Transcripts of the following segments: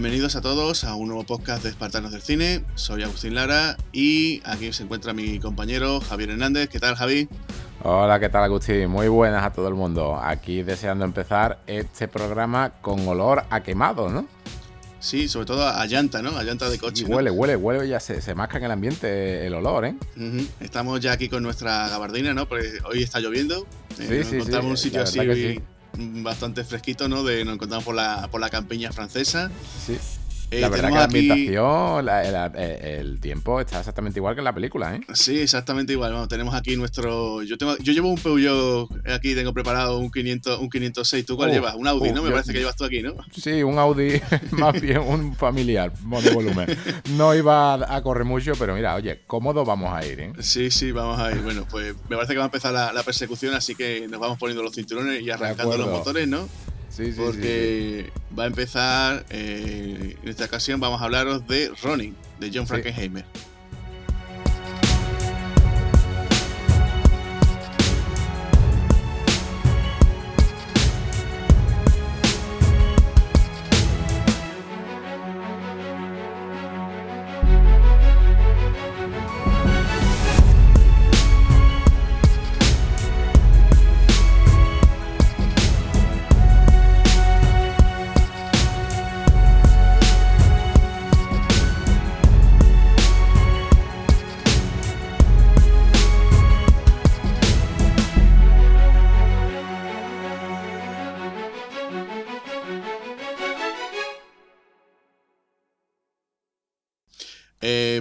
Bienvenidos a todos a un nuevo podcast de Espartanos del Cine. Soy Agustín Lara y aquí se encuentra mi compañero Javier Hernández. ¿Qué tal, Javi? Hola, ¿qué tal, Agustín? Muy buenas a todo el mundo. Aquí deseando empezar este programa con olor a quemado, ¿no? Sí, sobre todo a llanta, ¿no? A llanta de coche. Y huele, huele, huele, ya se, se masca en el ambiente el olor, ¿eh? Estamos ya aquí con nuestra gabardina, ¿no? Porque hoy está lloviendo. Sí, eh, sí, encontramos un sitio así bastante fresquito, ¿no? De, nos encontramos por la, por la campiña francesa. Sí. Eh, la verdad que la ambientación, el tiempo está exactamente igual que en la película, ¿eh? Sí, exactamente igual. Bueno, tenemos aquí nuestro. Yo tengo, yo llevo un Peugeot aquí, tengo preparado un 500, un 506. ¿Tú cuál llevas? Un Audi, ¿no? Me parece que llevas tú aquí, ¿no? Sí, un Audi, más bien un familiar, volumen. No iba a correr mucho, pero mira, oye, cómodo vamos a ir, ¿eh? Sí, sí, vamos a ir. Bueno, pues me parece que va a empezar la, la persecución, así que nos vamos poniendo los cinturones y arrancando los motores, ¿no? Sí, sí, porque va a empezar, eh, en esta ocasión vamos a hablaros de Ronin, de John Frankenheimer.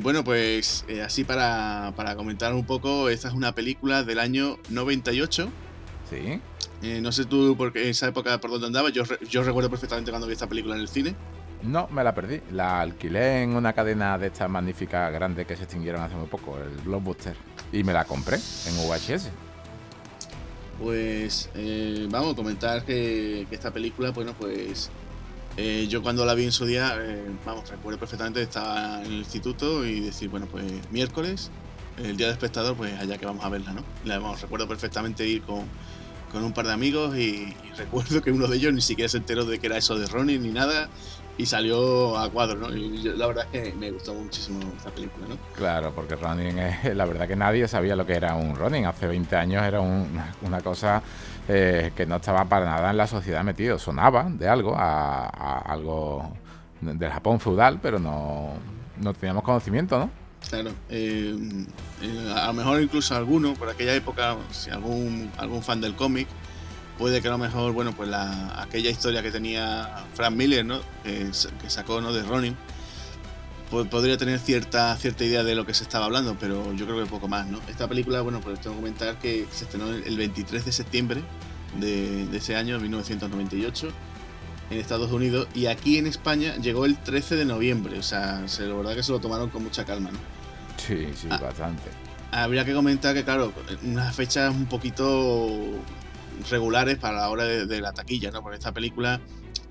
Bueno, pues eh, así para, comentar un poco, esta es una película del año 98. Sí. Eh, no sé tú por qué, esa época por dónde andaba, yo, yo recuerdo perfectamente cuando vi esta película en el cine. No, me la perdí. La alquilé en una cadena de estas magníficas grandes que se extinguieron hace muy poco, el Blockbuster. Y me la compré en VHS. Pues eh, vamos a comentar que, que, esta película, bueno, pues eh, yo cuando la vi en su día, eh, vamos, recuerdo perfectamente, estaba en el instituto y decir, bueno, pues miércoles, el día de espectador, pues allá que vamos a verla, ¿no? La, vamos, recuerdo perfectamente ir con, un par de amigos y, recuerdo que uno de ellos ni siquiera se enteró de que era eso de Ronin ni nada y salió a cuadro, ¿no? Y la verdad es que me gustó muchísimo esta película, ¿no? Claro, porque Ronin es, la verdad que nadie sabía lo que era un Ronin. Hace 20 años era una cosa eh, que no estaba para nada en la sociedad metido. Sonaba de algo, a, algo del Japón feudal, pero no, no teníamos conocimiento, ¿no? Claro, eh, eh, a lo mejor incluso alguno, por aquella época, si algún, algún fan del cómic, puede que a lo mejor, bueno, pues la, aquella historia que tenía Frank Miller, ¿no? Que, sacó, ¿no? De Ronin, pues podría tener cierta, cierta idea de lo que se estaba hablando, pero yo creo que poco más, ¿no? Esta película, bueno, pues tengo que comentar que se estrenó el 23 de septiembre de, ese año, 1998, en Estados Unidos, y aquí en España llegó el 13 de noviembre, o sea, se, la verdad que se lo tomaron con mucha calma, ¿no? Sí, sí, ah, bastante. Habría que comentar que, claro, unas fechas un poquito regulares para la hora de, la taquilla, ¿no? Porque esta película,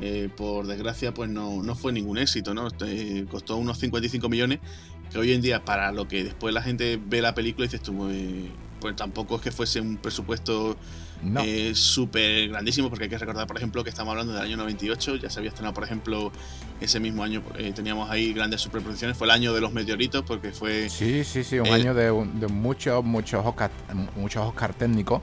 eh, por desgracia, pues no, no, fue ningún éxito, ¿no? Eh, costó unos 55 millones, que hoy en día, para lo que después la gente ve la película, dices tú, pues, pues tampoco es que fuese un presupuesto eh, súper grandísimo, porque hay que recordar, por ejemplo, que estamos hablando del año 98, ya se había estrenado, por ejemplo, ese mismo año eh, teníamos ahí grandes superproducciones, fue el año de los meteoritos, porque fue... Sí, sí, sí, un año de, muchos, muchos Oscar, muchos Oscar técnicos.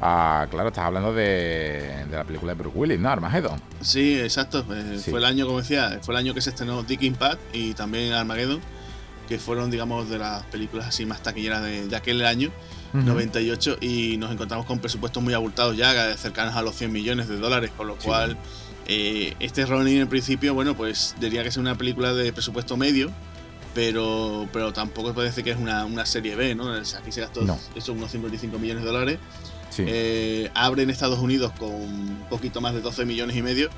Ah, claro, estás hablando de, la película de Bruce Willis, ¿no? Armageddon. Sí, exacto. Eh, fue el año, como decía, fue el año que se estrenó Dick Impact y también Armageddon, que fueron, digamos, de las películas así más taquilleras de, de aquel año. 98 y nos encontramos con presupuestos muy abultados ya, cercanos a los 100 millones de dólares, con lo cual eh, este Ronin en principio, bueno, pues diría que es una película de presupuesto medio, pero, pero tampoco parece que es una, serie B, ¿no? aquí se gastó eso, unos 55 millones de dólares. Eh, abre en Estados Unidos con un poquito más de 12 millones y medio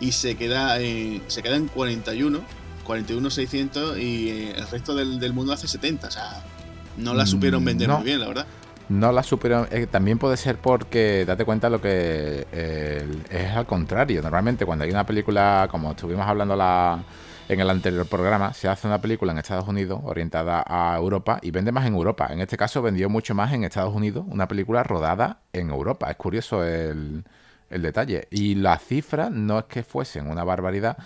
y se queda en, se queda en 41, 41 600 y eh, el resto del, del mundo hace 70, o sea, no la supieron mm, vender muy bien, la verdad. No la supieron. Eh, también puede ser porque, date cuenta, lo que es al contrario. Normalmente, cuando hay una película, como estuvimos hablando la, en el anterior programa, se hace una película en Estados Unidos orientada a Europa y vende más en Europa. En este caso, vendió mucho más en Estados Unidos una película rodada en Europa. Es curioso el, el detalle. Y las cifras no es que fuesen una barbaridad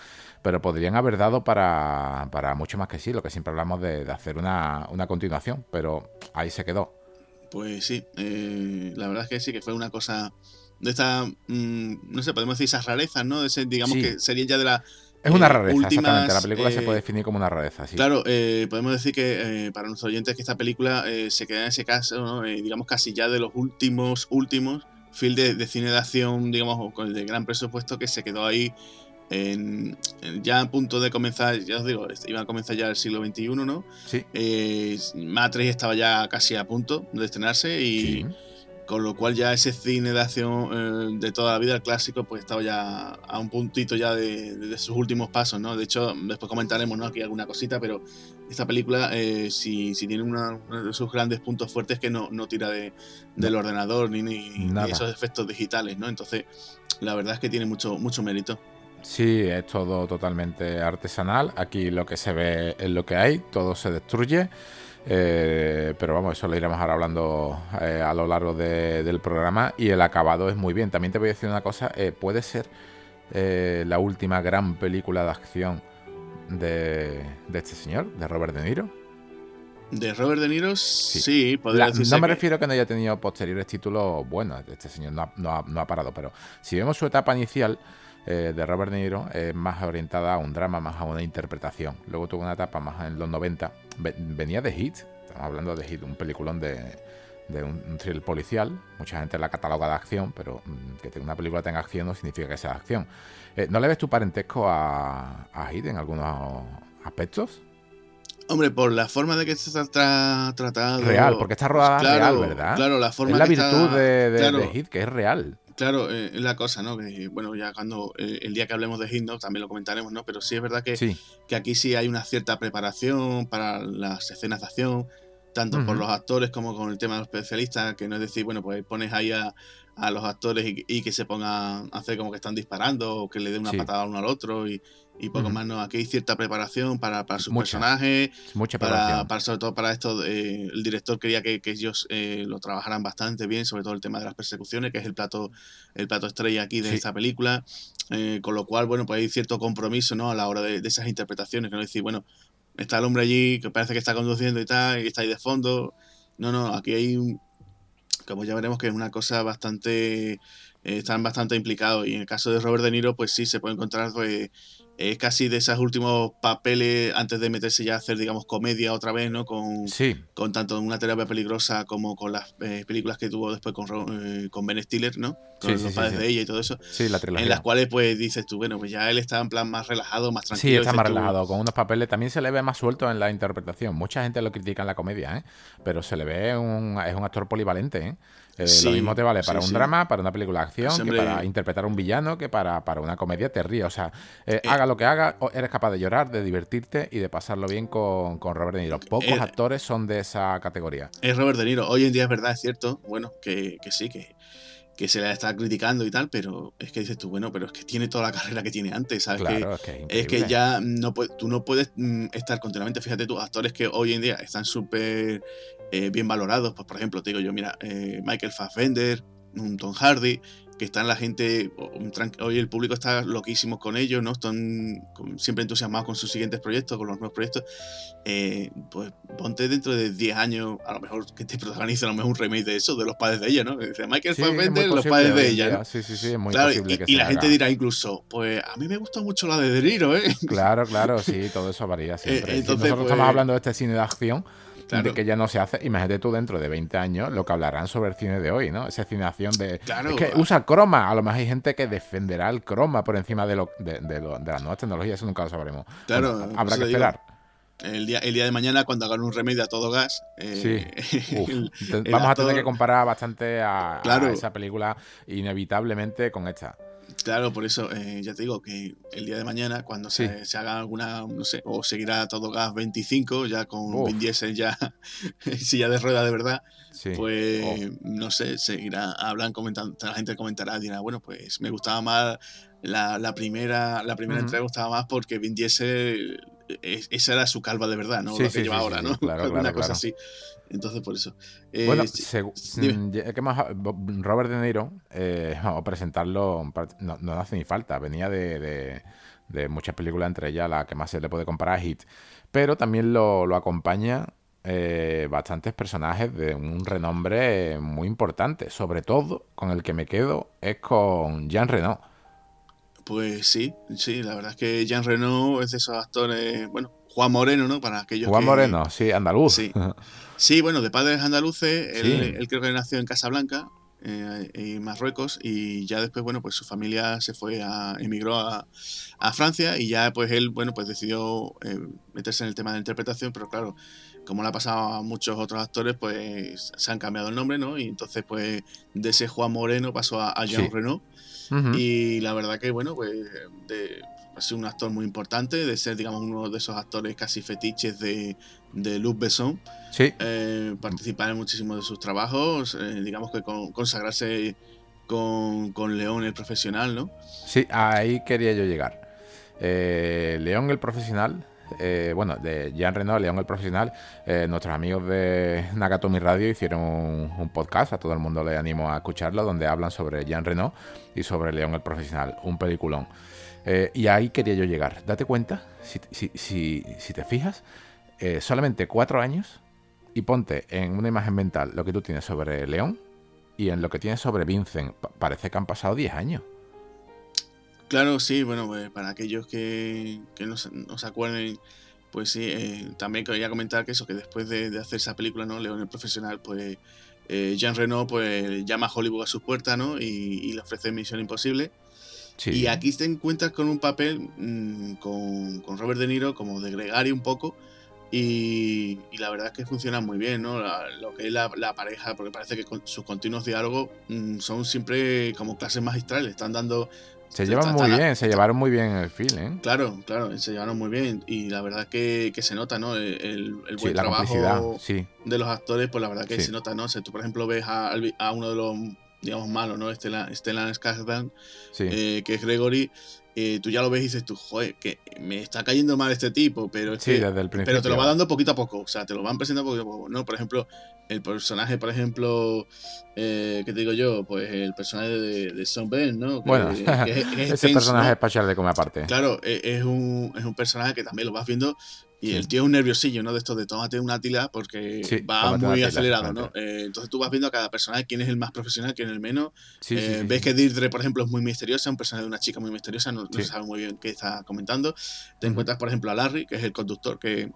pero podrían haber dado para, para mucho más que sí, lo que siempre hablamos de, hacer una, una, continuación, pero ahí se quedó. Pues sí, eh, la verdad es que sí, que fue una cosa de esta, mm, no sé, podemos decir esas rarezas, ¿no? De digamos que serían ya de la... Es una eh, rareza, exactamente. La película se puede definir como una rareza. Sí. Claro, podemos decir que para nuestros oyentes que esta película se queda en ese caso, digamos, casi ya de los últimos, últimos film de, cine de acción, digamos, de gran presupuesto que se quedó ahí en, ya a punto de comenzar, ya os digo, iba a comenzar ya el siglo XXI, ¿no? Sí. Eh, Matrix estaba ya casi a punto de estrenarse y con lo cual ya ese cine de acción eh, de toda la vida, el clásico, pues estaba ya a un puntito ya de, sus últimos pasos, ¿no? De hecho, después comentaremos, ¿no? Aquí alguna cosita, pero esta película, eh, si, si, tiene uno de sus grandes puntos fuertes, que no, no tira de, del ordenador ni, ni, esos efectos digitales, ¿no? Entonces, la verdad es que tiene mucho, mucho mérito. Sí, es todo totalmente artesanal. Aquí lo que se ve es lo que hay, todo se destruye. Eh, pero vamos, eso lo iremos ahora hablando eh, a lo largo del programa. Y el acabado es muy bien. También te voy a decir una cosa: eh, puede ser la última gran película de acción de, este señor, de Robert De Niro. De Robert De Niro, sí, podría No me refiero a que no haya tenido posteriores títulos buenos. Este señor no ha parado, pero si vemos su etapa inicial eh, de Robert De Niro es más orientada a un drama, más a una interpretación. Luego tuvo una etapa más en los 90. Venía de Hit, estamos hablando de Hit, un peliculón de, un, thrill policial. Mucha gente la cataloga de acción, pero mm, que una película tenga acción no significa que sea acción. Eh, ¿No le ves tu parentesco a, a Hit en algunos aspectos? Hombre, por la forma de que se está tratado. Real, porque está rodada real, ¿verdad? Claro, la forma Es la virtud de, de Hit, que es real. Claro, eh, es la cosa, ¿no? Que, bueno, ya cuando eh, el día que hablemos de Hit, También lo comentaremos, ¿no? Pero sí es verdad que, que aquí sí hay una cierta preparación para las escenas de acción, tanto por los actores como con el tema de los especialistas, que no es decir, bueno, pues pones ahí a, los actores y, que se pongan a hacer como que están disparando o que le den una patada uno al otro y, y poco más, ¿no? Aquí hay cierta preparación para, para sus personajes. Mucha para, para, sobre todo para esto, eh, el director quería que, ellos eh, lo trabajaran bastante bien, sobre todo el tema de las persecuciones, que es el plato, el plato estrella aquí de esta película. Eh, con lo cual, bueno, pues hay cierto compromiso, ¿no? A la hora de, esas interpretaciones, que no decir, bueno, está el hombre allí que parece que está conduciendo y tal, y está ahí de fondo. No, no, aquí hay un, como ya veremos que es una cosa bastante están bastante implicados y en el caso de Robert De Niro pues sí se puede encontrar pues, es casi de esos últimos papeles antes de meterse ya a hacer, digamos, comedia otra vez, ¿no? Con, con tanto una terapia peligrosa como con las eh, películas que tuvo después con, eh, con Ben Stiller, ¿no? Con los padres de ella y todo eso. Sí, la En las cuales, pues, dices tú, bueno, pues ya él está en plan más relajado, más tranquilo. Sí, está más relajado, con unos papeles. También se le ve más suelto en la interpretación. Mucha gente lo critica en la comedia, ¿eh? Pero se le ve un, es un actor polivalente, ¿eh? Eh, lo mismo te vale para un drama, para una película de acción, que para interpretar a un villano, que para, para una comedia te ríe. O sea, eh, eh, haga lo que haga, eres capaz de llorar, de divertirte y de pasarlo bien con, Robert De Niro. Pocos actores son de esa categoría. Es Robert De Niro. Hoy en día es verdad, es cierto, bueno, que, sí, que, que se le está criticando y tal, pero es que dices tú, bueno, pero es que tiene toda la carrera que tiene antes, ¿sabes? Claro, es, que, es, que ya no tú no puedes mm, estar continuamente, fíjate tú, actores que hoy en día están súper eh, bien valorados. Pues, por ejemplo, te digo yo, mira, eh, Michael Fassbender, Tom Hardy, que están la gente, hoy el público está loquísimo con ellos, ¿no? Están siempre entusiasmados con sus siguientes proyectos, con los nuevos proyectos. Eh, pues ponte dentro de 10 años, a lo mejor que te protagonice a lo mejor un remake de eso, de los padres de ella, ¿no? Dice Michael Fassbender, los padres de ella, ¿no? Sí, sí, sí, es muy posible y, y la gente dirá incluso, pues a mí me gusta mucho la de Deriro, ¿eh? Claro, claro, sí, todo eso varía siempre. Entonces, nosotros estamos pues hablando de este cine de acción de que ya no se hace. Imagínate tú dentro de 20 años lo que hablarán sobre el cine de hoy, ¿no? Esa cine de. Claro. Es que usa croma. A lo mejor hay gente que defenderá el croma por encima de, lo, de, de, las nuevas tecnologías. Eso nunca lo sabremos. Claro. habrá que esperar. el día, el día de mañana, cuando hagan un remedio a todo gas. Eh, sí. vamos a tener que comparar bastante a, a, esa película inevitablemente con esta. Claro, por eso eh, ya te digo que el día de mañana, cuando se, haga alguna, no sé, o seguirá todo gas 25, ya con Vin Diesel ya silla de rueda de verdad, pues oh. no sé, seguirá, hablan, comentando, la gente comentará, dirá, bueno, pues me gustaba más la, primera, la primera entrega, gustaba más porque Vin Diesel, eh, esa era su calva de verdad, ¿no? Lo que lleva ahora, ¿no? Claro, Una cosa así. Entonces, por eso. bueno, mm, Robert De Niro, eh, vamos a presentarlo, no, no, hace ni falta, venía de, de muchas películas, entre ellas la que más se le puede comparar a Hit. Pero también lo, lo acompaña eh, bastantes personajes de un renombre muy importante. Sobre todo, con el que me quedo es con Jean Reno. Pues sí, sí, la verdad es que Jean Reno es de esos actores, bueno, Juan Moreno, ¿no? Para aquellos Juan Moreno, sí, andaluz. Sí. sí, bueno, de padres andaluces, él, creo que nació en Casablanca, eh, en Marruecos, y ya después, bueno, pues su familia se fue a, emigró a, Francia y ya pues él, bueno, pues decidió eh, meterse en el tema de la interpretación, pero claro, como le ha pasado a muchos otros actores, pues se han cambiado el nombre, ¿no? Y entonces, pues, de ese Juan Moreno pasó a, Jean Reno. Y la verdad que, bueno, pues de, ha sido un actor muy importante, de ser, digamos, uno de esos actores casi fetiches de, de Luc Besson. Sí. Eh, participar en muchísimos de sus trabajos, eh, digamos que consagrarse con, con, León el profesional, ¿no? Sí, ahí quería yo llegar. Eh, León el profesional bueno, de Jean Reno, León el Profesional, nuestros amigos de Nakatomi Radio hicieron un, podcast, a todo el mundo le animo a escucharlo, donde hablan sobre Jean Reno y sobre León el Profesional, un peliculón. Y ahí quería yo llegar. Date cuenta, si, te fijas, solamente cuatro años y ponte en una imagen mental lo que tú tienes sobre León y en lo que tienes sobre Vincent. parece que han pasado diez años. Claro, sí, bueno, pues para aquellos que, que no, se, acuerden, pues sí, eh, también quería comentar que eso, que después de, hacer esa película, ¿no? León el Profesional, pues eh, Jean Reno pues llama a Hollywood a su puerta, ¿no? Y, le ofrece Misión Imposible. Y aquí te encuentras con un papel mm, con, con, Robert De Niro como de gregario un poco. Y, la verdad es que funciona muy bien, ¿no? lo que es la, pareja, porque parece que con sus continuos diálogos mm, son siempre como clases magistrales, están dando se llevan muy bien, se llevaron muy bien en el film, ¿eh? Claro, claro, se llevaron muy bien. Y la verdad que, que se nota, ¿no? El, buen trabajo de los actores, pues la verdad que se nota, ¿no? O tú, por ejemplo, ves a, a uno de los, digamos, malos, ¿no? Stellan, Stellan Skarsgård, eh, que es Gregory, eh, tú ya lo ves y dices tú, joder, que me está cayendo mal este tipo, pero pero te lo va dando poquito a poco, o sea, te lo van presentando poquito a poco, ¿no? Por ejemplo, el personaje, por ejemplo, eh, ¿qué te digo yo? Pues el personaje de, de Son Ben, ¿no? bueno, ese personaje espacial de come aparte. Claro, e, es un, es un personaje que también lo vas viendo y el tío es un nerviosillo, ¿no? De esto de tómate una tila porque va muy acelerado, ¿no? Eh, entonces tú vas viendo a cada personaje quién es el más profesional, quién es el menos. Eh, ves que Deirdre, por ejemplo, es muy misteriosa, un personaje de una chica muy misteriosa, no, no sabe muy bien qué está comentando. Te encuentras, por ejemplo, a Larry, que es el conductor, que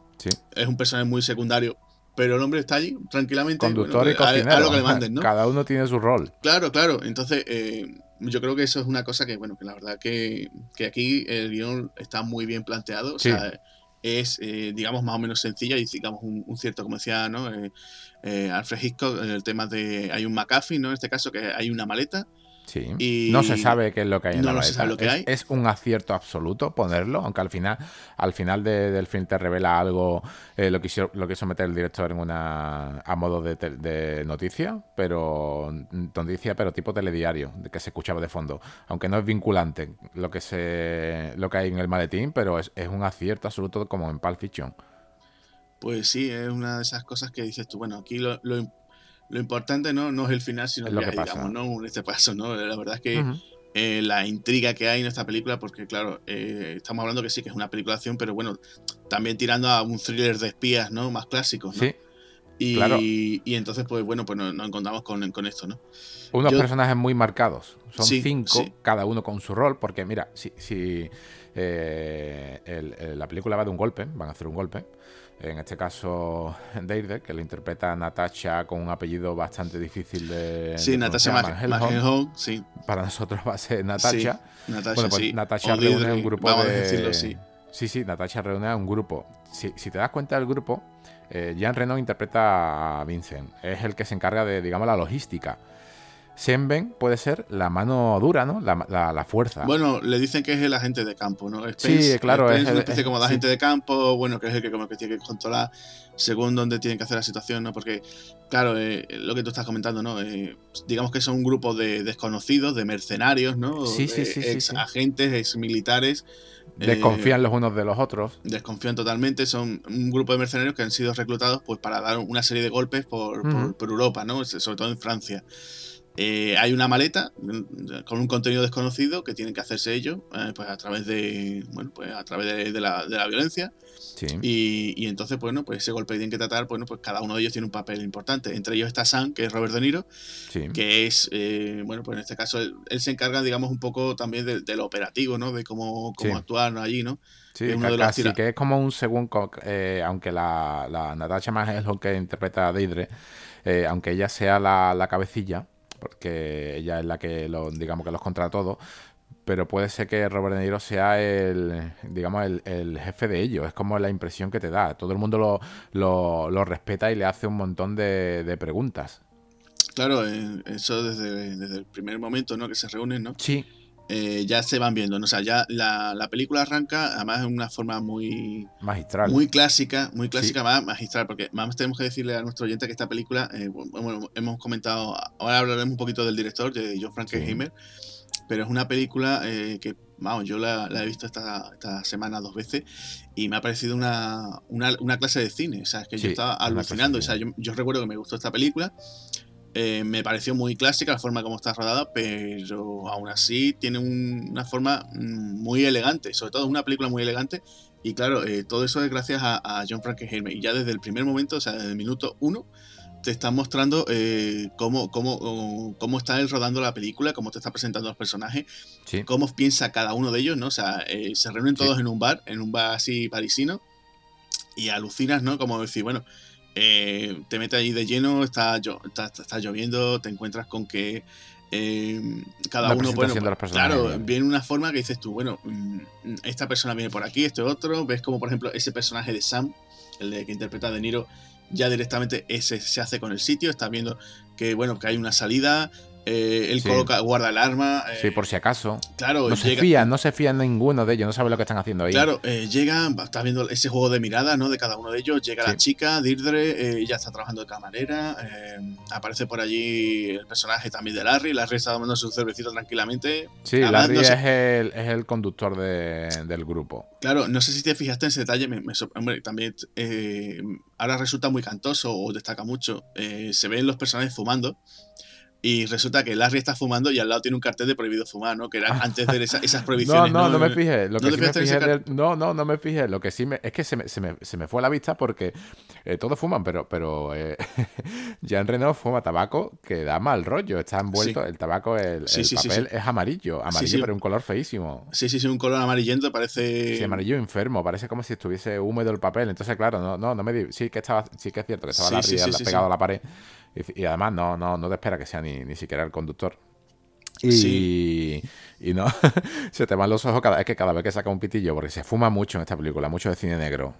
es un personaje muy secundario, pero el hombre está allí tranquilamente. Conductor y cocinero. A, lo que le manden, ¿no? Cada uno tiene su rol. Claro, claro. Entonces, eh, yo creo que eso es una cosa que, bueno, que la verdad que, que aquí el guion está muy bien planteado. O sea, es, eh, digamos, más o menos sencilla y, digamos, un, cierto, como decía, ¿no? Eh, eh, Alfred el tema de, hay un McAfee, ¿no? En este caso, que hay una maleta Sí. no se sabe qué es lo que hay en la maleta. es, un acierto absoluto ponerlo, aunque al final, al final del film te revela algo, eh, lo, quiso, lo quiso meter el director en una a modo de, noticia, pero noticia, pero tipo telediario, de que se escuchaba de fondo. Aunque no es vinculante lo que se lo que hay en el maletín, pero es, un acierto absoluto como en Pulp Fiction. Pues sí, es una de esas cosas que dices tú, bueno, aquí lo, lo lo importante no, no es el final, sino lo que, digamos, ¿no? En este paso, ¿no? La verdad es que eh, la intriga que hay en esta película, porque claro, eh, estamos hablando que sí, que es una película de acción, pero bueno, también tirando a un thriller de espías, ¿no? Más clásicos, ¿no? Sí. Y, claro. y entonces, pues bueno, pues nos, encontramos con, con, esto, ¿no? Unos personajes muy marcados. Son cinco, cada uno con su rol, porque mira, si, si eh, la película va de un golpe, van a hacer un golpe en este caso Deirde, que lo interpreta Natasha con un apellido bastante difícil de. Sí, Natasha Magenholm, sí. Para nosotros va a ser Natasha. Sí, Natasha, bueno, pues Natasha reúne un grupo vamos de. A decirlo, sí. Sí, sí, Natasha reúne a un grupo. Si, si te das cuenta del grupo, eh, Jean Reno interpreta a Vincent. Es el que se encarga de, digamos, la logística. Senben puede ser la mano dura, ¿no? La, fuerza. Bueno, le dicen que es el agente de campo, ¿no? sí, claro. es una especie como de agente de campo, bueno, que es el que como que tiene que controlar según dónde tienen que hacer la situación, ¿no? Porque, claro, eh, lo que tú estás comentando, ¿no? Eh, digamos que son un grupo de desconocidos, de mercenarios, ¿no? Sí, sí, sí. Ex agentes, ex militares. Desconfían eh, los unos de los otros. Desconfían totalmente. Son un grupo de mercenarios que han sido reclutados pues para dar una serie de golpes por, por Europa, ¿no? Sobre todo en Francia. Eh, hay una maleta mm, con un contenido desconocido que tienen que hacerse ellos eh, pues a través de bueno pues a través de, la, violencia. Y, entonces bueno pues ese golpe tienen que tratar bueno pues cada uno de ellos tiene un papel importante. Entre ellos está Sam que es Robert De Niro que es eh, bueno pues en este caso él, se encarga digamos un poco también de, lo operativo no de cómo, cómo actuar allí no Sí, casi que es como un según, aunque la, la Natasha más es lo que interpreta a Deidre, aunque ella sea la, la cabecilla, porque ella es la que lo, digamos que los contra todos, pero puede ser que Robert De Niro sea el, digamos, el, jefe de ellos. Es como la impresión que te da. Todo el mundo lo, respeta y le hace un montón de, preguntas. Claro, eso desde, desde, el primer momento, ¿no? Que se reúnen, ¿no? Sí. Eh, ya se van viendo. ¿no? O sea, ya la, película arranca, además de una forma muy. Magistral. Muy clásica, muy clásica, más magistral, porque más tenemos que decirle a nuestro oyente que esta película, eh, bueno, hemos comentado, ahora hablaremos un poquito del director, de John Frankenheimer, pero es una película eh, que, vamos, yo la, he visto esta, esta, semana dos veces y me ha parecido una, una, clase de cine. O sea, es que yo estaba alucinando. O sea, yo, yo recuerdo que me gustó esta película. Eh, me pareció muy clásica la forma como está rodada, pero aún así tiene una forma mm, muy elegante, sobre todo una película muy elegante. Y claro, eh, todo eso es gracias a, John Frankenheimer. Y ya desde el primer momento, o sea, desde el minuto uno, te está mostrando eh, cómo, cómo, cómo, está él rodando la película, cómo te está presentando los personajes, cómo piensa cada uno de ellos, ¿no? O sea, se reúnen todos en un bar, en un bar así parisino, y alucinas, ¿no? Como decir, bueno, eh, te metes ahí de lleno, está, está, lloviendo, te encuentras con que eh, cada uno, bueno, claro, viene una forma que dices tú, bueno, mm, esta persona viene por aquí, este otro, ves como por ejemplo ese personaje de Sam, el de que interpreta a De Niro, ya directamente ese se hace con el sitio, está viendo que bueno, que hay una salida, eh, él coloca, guarda el arma. sí, por si acaso. Claro, no se fía, no se fía ninguno de ellos, no sabe lo que están haciendo ahí. Claro, eh, llega, está viendo ese juego de mirada, ¿no? De cada uno de ellos. Llega la chica, Dirdre, eh, ella está trabajando de camarera. aparece por allí el personaje también de Larry. Larry está tomando su cervecito tranquilamente. Sí, Larry es, el, es, el, conductor del grupo. Claro, no sé si te fijaste en ese detalle, me, hombre, también ahora resulta muy cantoso o destaca mucho. se ven los personajes fumando. Y resulta que Larry está fumando y al lado tiene un cartel de prohibido fumar, ¿no? Que era antes de esas prohibiciones. No, no, no, me fijé. Lo que ¿No, sí me fijé no, no, no me fijé. Lo que sí me, es que se me, se me, se me fue a la vista porque eh, todos fuman, pero, pero eh, Jean Reno fuma tabaco que da mal rollo. Está envuelto, el tabaco, el, papel es amarillo, amarillo, pero un color feísimo. Sí, sí, sí, un color amarillento, parece. Sí, amarillo enfermo, parece como si estuviese húmedo el papel. Entonces, claro, no, no, no me sí que estaba, sí que es cierto que estaba Larry pegado a la pared. Y, además no, no, no te espera que sea ni, ni siquiera el conductor. Y, y no, se te van los ojos cada vez que cada vez que saca un pitillo, porque se fuma mucho en esta película, mucho de cine negro.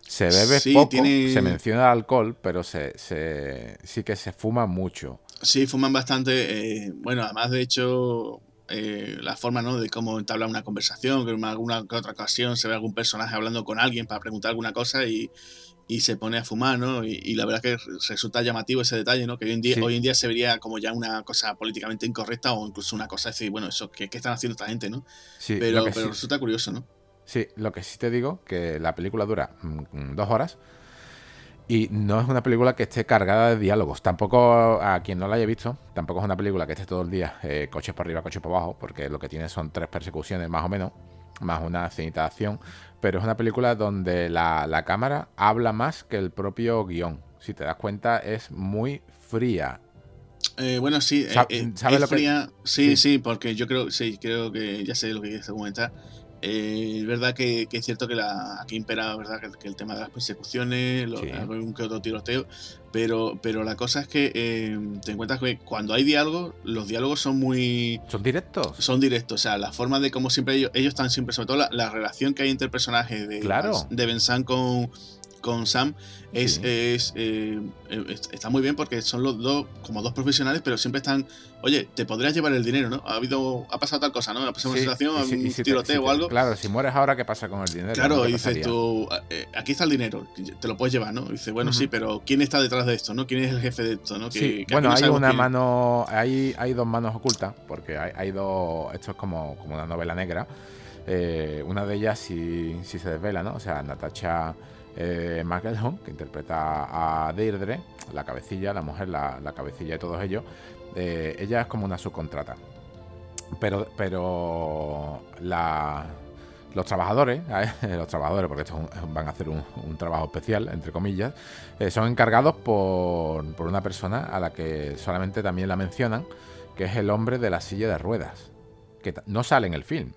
Se bebe poco, se menciona el alcohol, pero se, se, sí que se fuma mucho. Sí, fuman bastante. Eh, bueno, además de hecho, eh, la forma ¿no? de cómo entablar una conversación, que en alguna otra ocasión se ve algún personaje hablando con alguien para preguntar alguna cosa y, y se pone a fumar, ¿no? Y, la verdad es que resulta llamativo ese detalle, ¿no? Que hoy en, día, hoy en día se vería como ya una cosa políticamente incorrecta o incluso una cosa decir, bueno, eso, ¿qué, están haciendo esta gente, no? Sí, pero, pero resulta curioso, ¿no? Sí, lo que sí te digo, que la película dura mm, mm, dos horas y no es una película que esté cargada de diálogos. Tampoco, a quien no la haya visto, tampoco es una película que esté todo el día eh, coches por arriba, coches por abajo, porque lo que tiene son tres persecuciones más o menos, más una escenita de acción pero es una película donde la, cámara habla más que el propio guion. Si te das cuenta, es muy fría. Eh, bueno, sí, eh, eh, ¿sabes lo fría? Sí, sí, porque yo creo, sí, creo que ya sé lo que quieres comentar. Es verdad que, es cierto que la, aquí impera verdad que, el tema de las persecuciones, lo, un que otro tiroteo, pero, pero la cosa es que eh, te encuentras que cuando hay diálogo, los diálogos son muy. ¿Son directos? Son directos. O sea, la forma de cómo siempre ellos, ellos están siempre, sobre todo la, relación que hay entre el personaje de, claro. de Ben con, con Sam es, es eh, está muy bien porque son los dos como dos profesionales pero siempre están oye te podrías llevar el dinero no ha habido ha pasado tal cosa no ha pasado una situación un tiroteo o algo claro si mueres ahora qué pasa con el dinero claro dices tú eh, aquí está el dinero te lo puedes llevar no dice bueno sí pero quién está detrás de esto no quién es el jefe de esto no bueno hay una mano hay hay dos manos ocultas porque hay, hay dos esto es como como una novela negra eh, una de ellas sí, sí se desvela no o sea Natacha Eh, que interpreta a Deirdre, la cabecilla, la mujer, la, cabecilla de todos ellos, eh, ella es como una subcontrata. Pero, pero la, los trabajadores, los trabajadores, porque estos van a hacer un, trabajo especial, entre comillas, eh, son encargados por, por, una persona a la que solamente también la mencionan, que es el hombre de la silla de ruedas, que no sale en el film.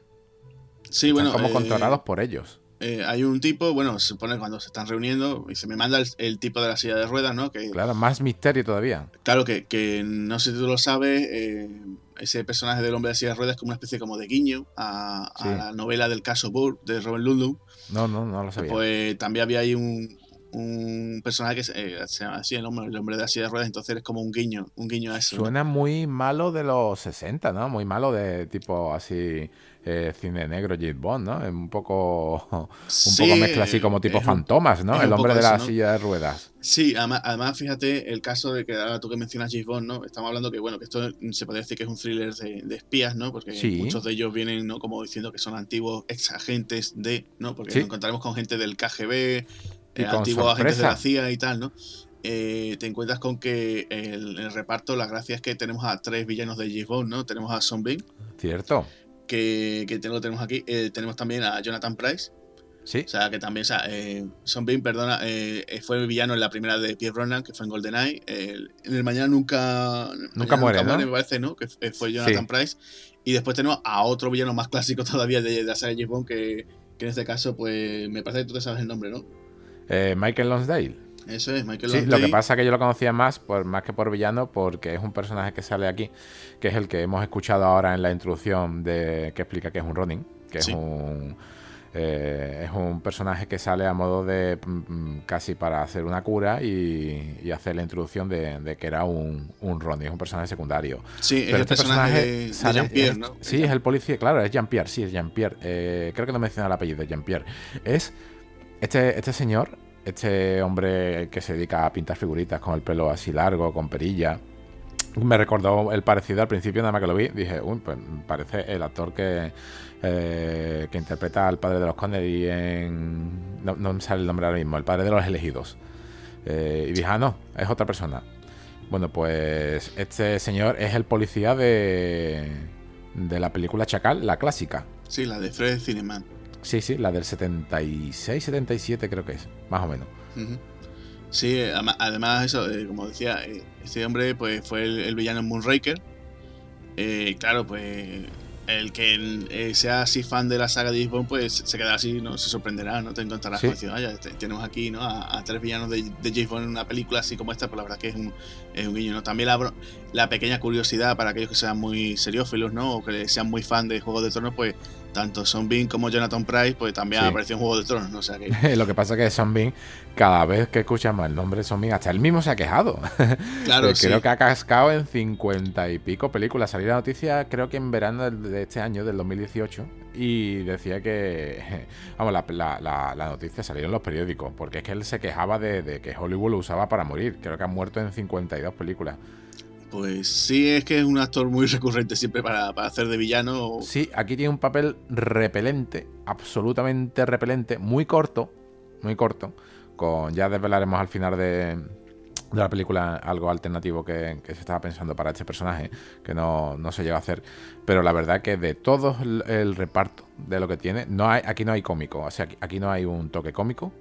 Sí, bueno. como controlados por ellos. Eh, hay un tipo, bueno, se supone cuando se están reuniendo y se me manda el, tipo de la silla de ruedas, ¿no? Que, claro, más misterio todavía. Claro, que, que no sé si tú lo sabes, eh, ese personaje del hombre de la silla de ruedas es como una especie como de guiño a, la novela del caso Burr de Robert Ludlum. No, no, no lo sabía. Pues también había ahí un, un personaje que eh, se, llama así, el hombre, el hombre de la silla de ruedas, entonces es como un guiño, un guiño a eso. Suena muy malo de los 60, ¿no? Muy malo de tipo así eh, cine negro, James Bond, ¿no? Un poco, un poco mezcla así como tipo fantomas, ¿no? El hombre de la silla de ruedas. Sí, además, fíjate el caso de que ahora tú que mencionas James Bond, ¿no? Estamos hablando que, bueno, que esto se puede decir que es un thriller de, espías, ¿no? Porque muchos de ellos vienen, ¿no? Como diciendo que son antiguos ex agentes de, ¿no? Porque nos encontraremos con gente del KGB, eh, antiguos agentes de la CIA y tal, ¿no? Eh, te encuentras con que el, el, reparto, la gracia es que tenemos a tres villanos de James Bond, ¿no? Tenemos a Son Bean. Cierto que, que lo tenemos aquí. Eh, tenemos también a Jonathan Price. Sí. O sea, que también, o sea, eh, Son Bean, perdona, eh, fue el villano en la primera de Pierre Ronan, que fue en GoldenEye. en el Mañana Nunca, nunca muere, ¿no? me parece, ¿no? Que fue Jonathan Price. Y después tenemos a otro villano más clásico todavía de, la saga James Bond, que, que, en este caso, pues me parece que tú te sabes el nombre, ¿no? Michael Lonsdale. Eso es, Michael Sí, lo que pasa es que yo lo conocía más, por, más que por villano, porque es un personaje que sale aquí, que es el que hemos escuchado ahora en la introducción de que explica que es un Ronin, que es un eh, es un personaje que sale a modo de mm, mm, casi para hacer una cura y, hacer la introducción de, que era un, un Ronin, es un personaje secundario. Sí, es el este personaje, de, Jean-Pierre, ¿no? Sí, es el policía, claro, es Jean-Pierre, sí, es Jean-Pierre. Eh, creo que no menciona el apellido, de Jean-Pierre. Es este, este señor este hombre que se dedica a pintar figuritas con el pelo así largo, con perilla. Me recordó el parecido al principio, nada más que lo vi. Dije, uy, pues parece el actor que, eh, que interpreta al padre de los Connery en. No, me sale el nombre ahora mismo, el padre de los elegidos. Eh, y dije, ah, no, es otra persona. Bueno, pues este señor es el policía de, de la película Chacal, la clásica. Sí, la de Fred Cineman. Sí, sí, la del 76, 77 creo que es, más o menos. Sí, además eso, eh, como decía, eh, este hombre pues fue el, villano Moonraker. Eh, claro, pues el que sea así fan de la saga de James pues se queda así, no se sorprenderá, no te encontrarás sí. vaya, tenemos aquí ¿no? A, tres villanos de, de James Bond en una película así como esta, pues la verdad que es un, es un guiño, ¿no? También la, la pequeña curiosidad para aquellos que sean muy seriófilos, ¿no? O que sean muy fan de Juegos de Tronos, pues tanto Son Bean como Jonathan Price, pues también apareció en Juego de Tronos, ¿no? O sea que... Lo que pasa es que Son Bean, cada vez que escuchamos el nombre de Son Bean, hasta él mismo se ha quejado. Claro, eh, Creo que ha cascado en cincuenta y pico películas. Salió la noticia, creo que en verano de este año, del 2018, y decía que, vamos, la, la, la, noticia salió en los periódicos, porque es que él se quejaba de, de que Hollywood lo usaba para morir. Creo que ha muerto en 52 películas. Pues sí, es que es un actor muy recurrente siempre para, hacer de villano. Sí, aquí tiene un papel repelente, absolutamente repelente, muy corto, muy corto. Con, ya desvelaremos al final de, la película algo alternativo que, se estaba pensando para este personaje, que no, se llega a hacer. Pero la verdad que de todo el, reparto de lo que tiene, no hay, aquí no hay cómico. O sea, aquí no hay un toque cómico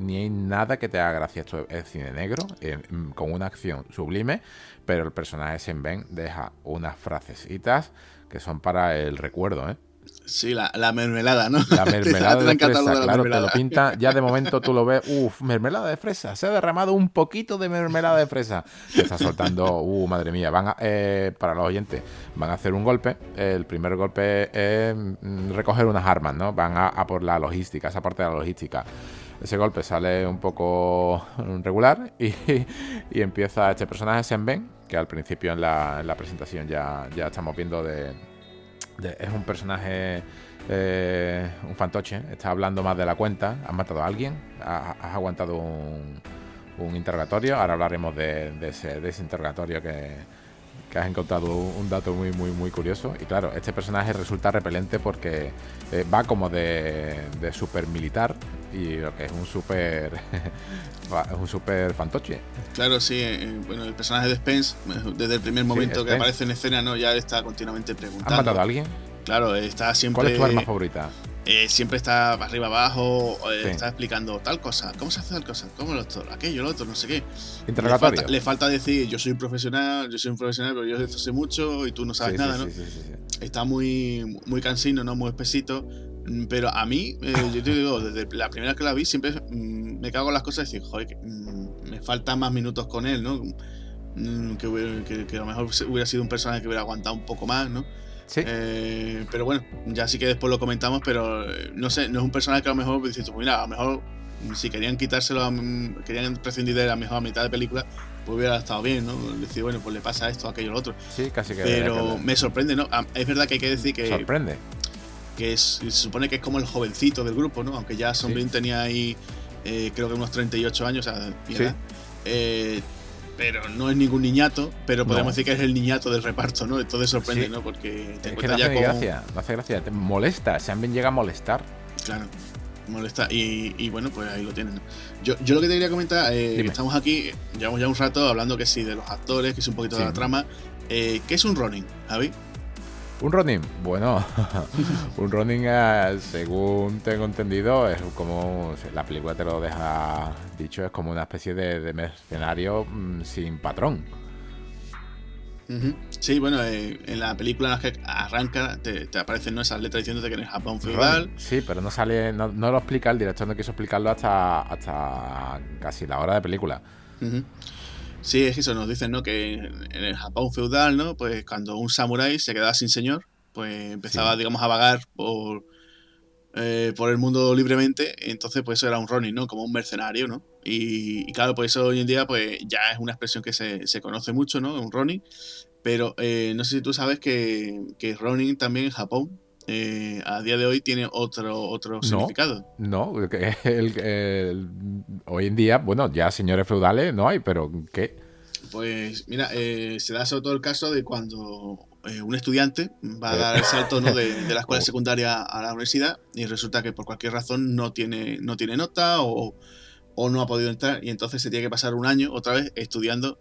ni hay nada que te haga gracia. Esto es cine negro, eh, mm, con una acción sublime, pero el personaje Sen Ben deja unas frasecitas que son para el recuerdo, ¿eh? Sí, la, mermelada, ¿no? La mermelada de fresa, claro, te lo pinta, ya de momento tú lo ves, uff, mermelada de fresa, se ha derramado un poquito de mermelada de fresa. Te está soltando, uh, madre mía, van a, eh, para los oyentes, van a hacer un golpe, el primer golpe es mm, recoger unas armas, ¿no? Van a, a por la logística, esa parte de la logística ese golpe sale un poco regular y, empieza este personaje, Senben, que al principio en la, presentación ya, estamos viendo de, Es un personaje, eh, un fantoche, está hablando más de la cuenta, has matado a alguien, has, aguantado un, interrogatorio, ahora hablaremos de, ese, interrogatorio que, has encontrado un dato muy, muy, muy curioso. Y claro, este personaje resulta repelente porque eh, va como de super militar y lo que es un súper un súper fantoche. Claro, sí. Eh, bueno, el personaje de Spence, desde el primer momento que aparece en escena, ¿no? Ya está continuamente preguntando. ¿Ha matado a alguien? Claro, está siempre. ¿Cuál es tu arma favorita? Eh, siempre está arriba abajo, eh, está explicando tal cosa, cómo se hace tal cosa, cómo lo otro, aquello, lo otro, no sé qué. Interrogatorio. Le falta, decir, yo soy un profesional, yo soy un profesional, pero yo sé mucho y tú no sabes nada, ¿no? Está muy, muy cansino, ¿no? Muy espesito. Mm, pero a mí, eh, yo te digo, desde la primera que la vi, siempre mm, me cago en las cosas y decir, joder, que, mm, me faltan más minutos con él, ¿no? Que, que, a lo mejor hubiera sido un personaje que hubiera aguantado un poco más, ¿no? Sí. Eh, pero bueno, ya sí que después lo comentamos, pero eh, no sé, no es un personaje que a lo mejor dices pues mira, a lo mejor si querían quitárselo, querían prescindir de la mejor mitad de película, pues hubiera estado bien, ¿no? Decir, bueno, pues le pasa esto, aquello, lo otro. Sí, casi que. Pero me sorprende, ¿no? Ah, es verdad que hay que decir que. Sorprende que se supone que es como el jovencito del grupo, ¿no? Aunque ya Son tenía ahí, eh, creo que unos 38 años, o sea, eh, pero no es ningún niñato, pero podemos decir que es el niñato del reparto, ¿no? Entonces sorprende, ¿no? Porque te encuentras ya como... gracia, no hace gracia, te molesta, bien llega a molestar. Claro, molesta. Y, bueno, pues ahí lo tienen. Yo, yo lo que te quería comentar, eh, estamos aquí, llevamos ya un rato hablando que sí de los actores, que es un poquito de la trama. ¿Qué es un running, Javi? Un Ronin, bueno, un Ronin, eh, según tengo entendido, es como la película te lo deja dicho, es como una especie de, mercenario mm, sin patrón. Sí, bueno, eh, en la película que arranca te, aparecen ¿no? esas letras diciéndote que en el Japón feudal. Sí, pero no sale, no, lo explica el director, no quiso explicarlo hasta, hasta casi la hora de película. Sí, es que eso nos dicen, ¿no? Que en el Japón feudal, ¿no? Pues cuando un samurái se quedaba sin señor, pues empezaba, digamos, a vagar por, eh, por el mundo libremente, entonces pues eso era un Ronin, ¿no? Como un mercenario, ¿no? Y, claro, pues eso hoy en día pues ya es una expresión que se, conoce mucho, ¿no? Un Ronin, pero eh, no sé si tú sabes que, que Ronin también en Japón eh, a día de hoy tiene otro, otro significado. No, el, hoy en día, bueno, ya señores feudales no hay, pero ¿qué? Pues mira, eh, se da sobre todo el caso de cuando eh, un estudiante va a dar el salto ¿no? de, la escuela secundaria a la universidad y resulta que por cualquier razón no tiene, no tiene nota o, o no ha podido entrar y entonces se tiene que pasar un año otra vez estudiando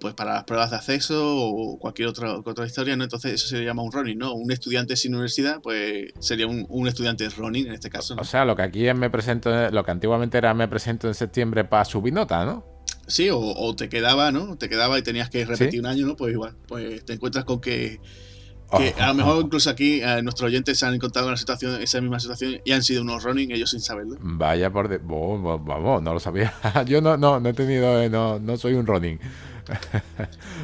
pues para las pruebas de acceso o cualquier otra, otra historia, ¿no? Entonces eso se llama un running, ¿no? Un estudiante sin universidad, pues sería un, un estudiante running en este caso. O sea, lo que aquí me presento, lo que antiguamente era me presento en septiembre para subir nota, ¿no? Sí, o, te quedaba, ¿no? Te quedaba y tenías que repetir un año, ¿no? Pues igual, pues te encuentras con que, que a lo mejor incluso aquí eh, nuestros oyentes se han encontrado en situación, esa misma situación y han sido unos running ellos sin saberlo. Vaya por de... vamos, no lo sabía. Yo no, no, no he tenido, eh, no, no soy un running.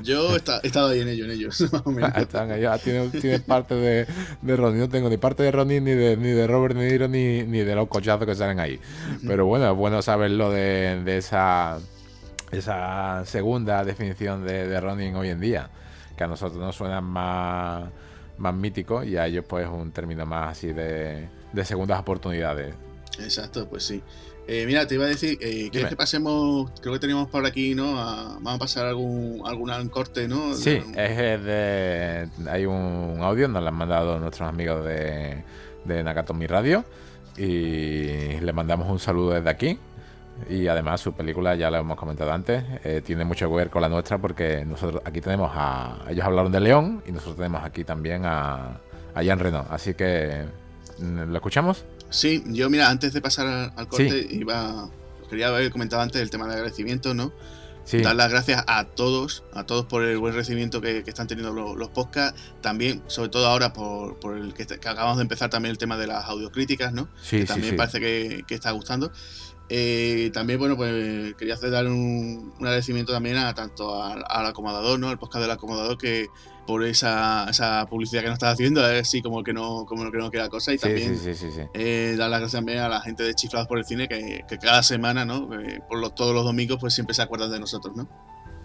Yo he estado ahí en ellos, en ellos. Están ah, Tienes, parte de, de Ronnie. No tengo ni parte de Ronnie, ni de, ni de Robert De Niro, ni, ni de los cochazos que salen ahí. Pero bueno, es bueno saberlo de, de esa, esa segunda definición de, de Ronin hoy en día. Que a nosotros nos suena más, más mítico y a ellos pues un término más así de, de segundas oportunidades. Exacto, pues sí. Eh, mira, te iba a decir, eh, ¿quieres que pasemos? Creo que teníamos por aquí, ¿no? vamos a pasar algún, algún corte, ¿no? Sí, es de, hay un audio, nos lo han mandado nuestros amigos de, de Nakatomi Radio y le mandamos un saludo desde aquí. Y además su película, ya lo hemos comentado antes, eh, tiene mucho que ver con la nuestra porque nosotros aquí tenemos a... Ellos hablaron de León y nosotros tenemos aquí también a, a Jean Reno. Así que, ¿lo escuchamos? Sí, yo mira, antes de pasar al corte, iba. Quería haber comentado antes el tema de agradecimiento, ¿no? Sí. Dar las gracias a todos, a todos por el buen recibimiento que, están teniendo los, podcasts. También, sobre todo ahora, por, el que, acabamos de empezar también el tema de las audiocríticas, ¿no? Sí, que también parece que, está gustando. Eh, también, bueno, pues quería hacer dar un, agradecimiento también a tanto al, acomodador, ¿no? El podcast del acomodador que por esa, esa publicidad que nos está haciendo, así como que no, como que no queda cosa. Y también eh, dar las gracias también a la gente de Chiflados por el Cine, que, cada semana, ¿no? Eh, por todos los domingos, pues siempre se acuerdan de nosotros, ¿no?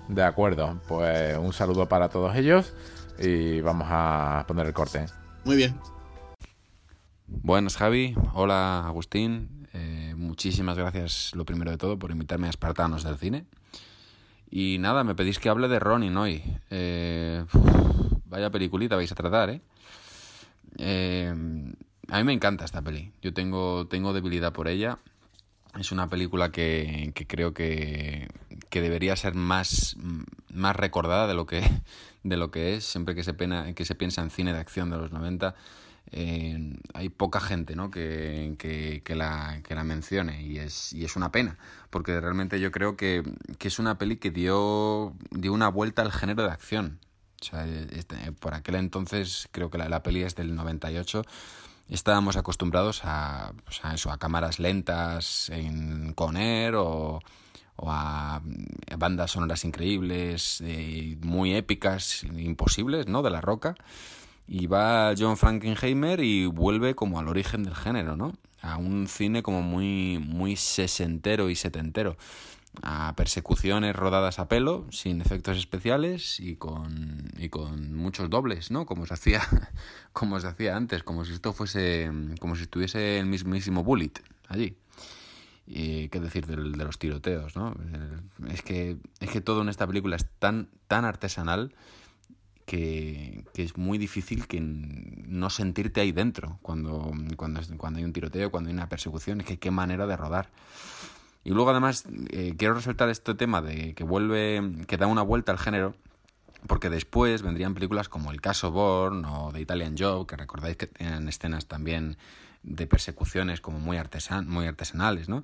De acuerdo, pues un saludo para todos ellos y vamos a poner el corte. Muy bien. Buenas Javi, hola Agustín, eh, muchísimas gracias lo primero de todo por invitarme a Espartanos del Cine. Y nada, me pedís que hable de Ronin hoy. Eh, vaya peliculita vais a tratar, ¿eh? ¿eh? a mí me encanta esta peli. Yo tengo, tengo debilidad por ella. Es una película que, que creo que, que, debería ser más, más recordada de lo que, de lo que es. Siempre que se, pena, que se piensa en cine de acción de los 90, hay poca gente ¿no? que, que, la, que la mencione y es, y es una pena, porque realmente yo creo que, que es una peli que dio, dio una vuelta al género de acción. O sea, este, por aquel entonces, creo que la, la peli es del 98, estábamos acostumbrados a, pues a eso, a cámaras lentas en Conair o, o a bandas sonoras increíbles, eh, muy épicas, imposibles, ¿no? De la roca. Y va John Frankenheimer y vuelve como al origen del género, ¿no? A un cine como muy, muy sesentero y setentero. A persecuciones rodadas a pelo, sin efectos especiales y con, y con muchos dobles, ¿no? Como se hacía, como se hacía antes, como si esto fuese, como si estuviese el mismísimo Bullet allí. Y qué decir de, de los tiroteos, ¿no? Es que, es que todo en esta película es tan, tan artesanal que, es muy difícil que no sentirte ahí dentro cuando, cuando, cuando hay un tiroteo, cuando hay una persecución. Es que qué manera de rodar. Y luego además eh, quiero resaltar este tema de que vuelve, que da una vuelta al género, porque después vendrían películas como El caso Born o The Italian Job, que recordáis que tienen escenas también de persecuciones como muy, artesan, muy artesanales, ¿no?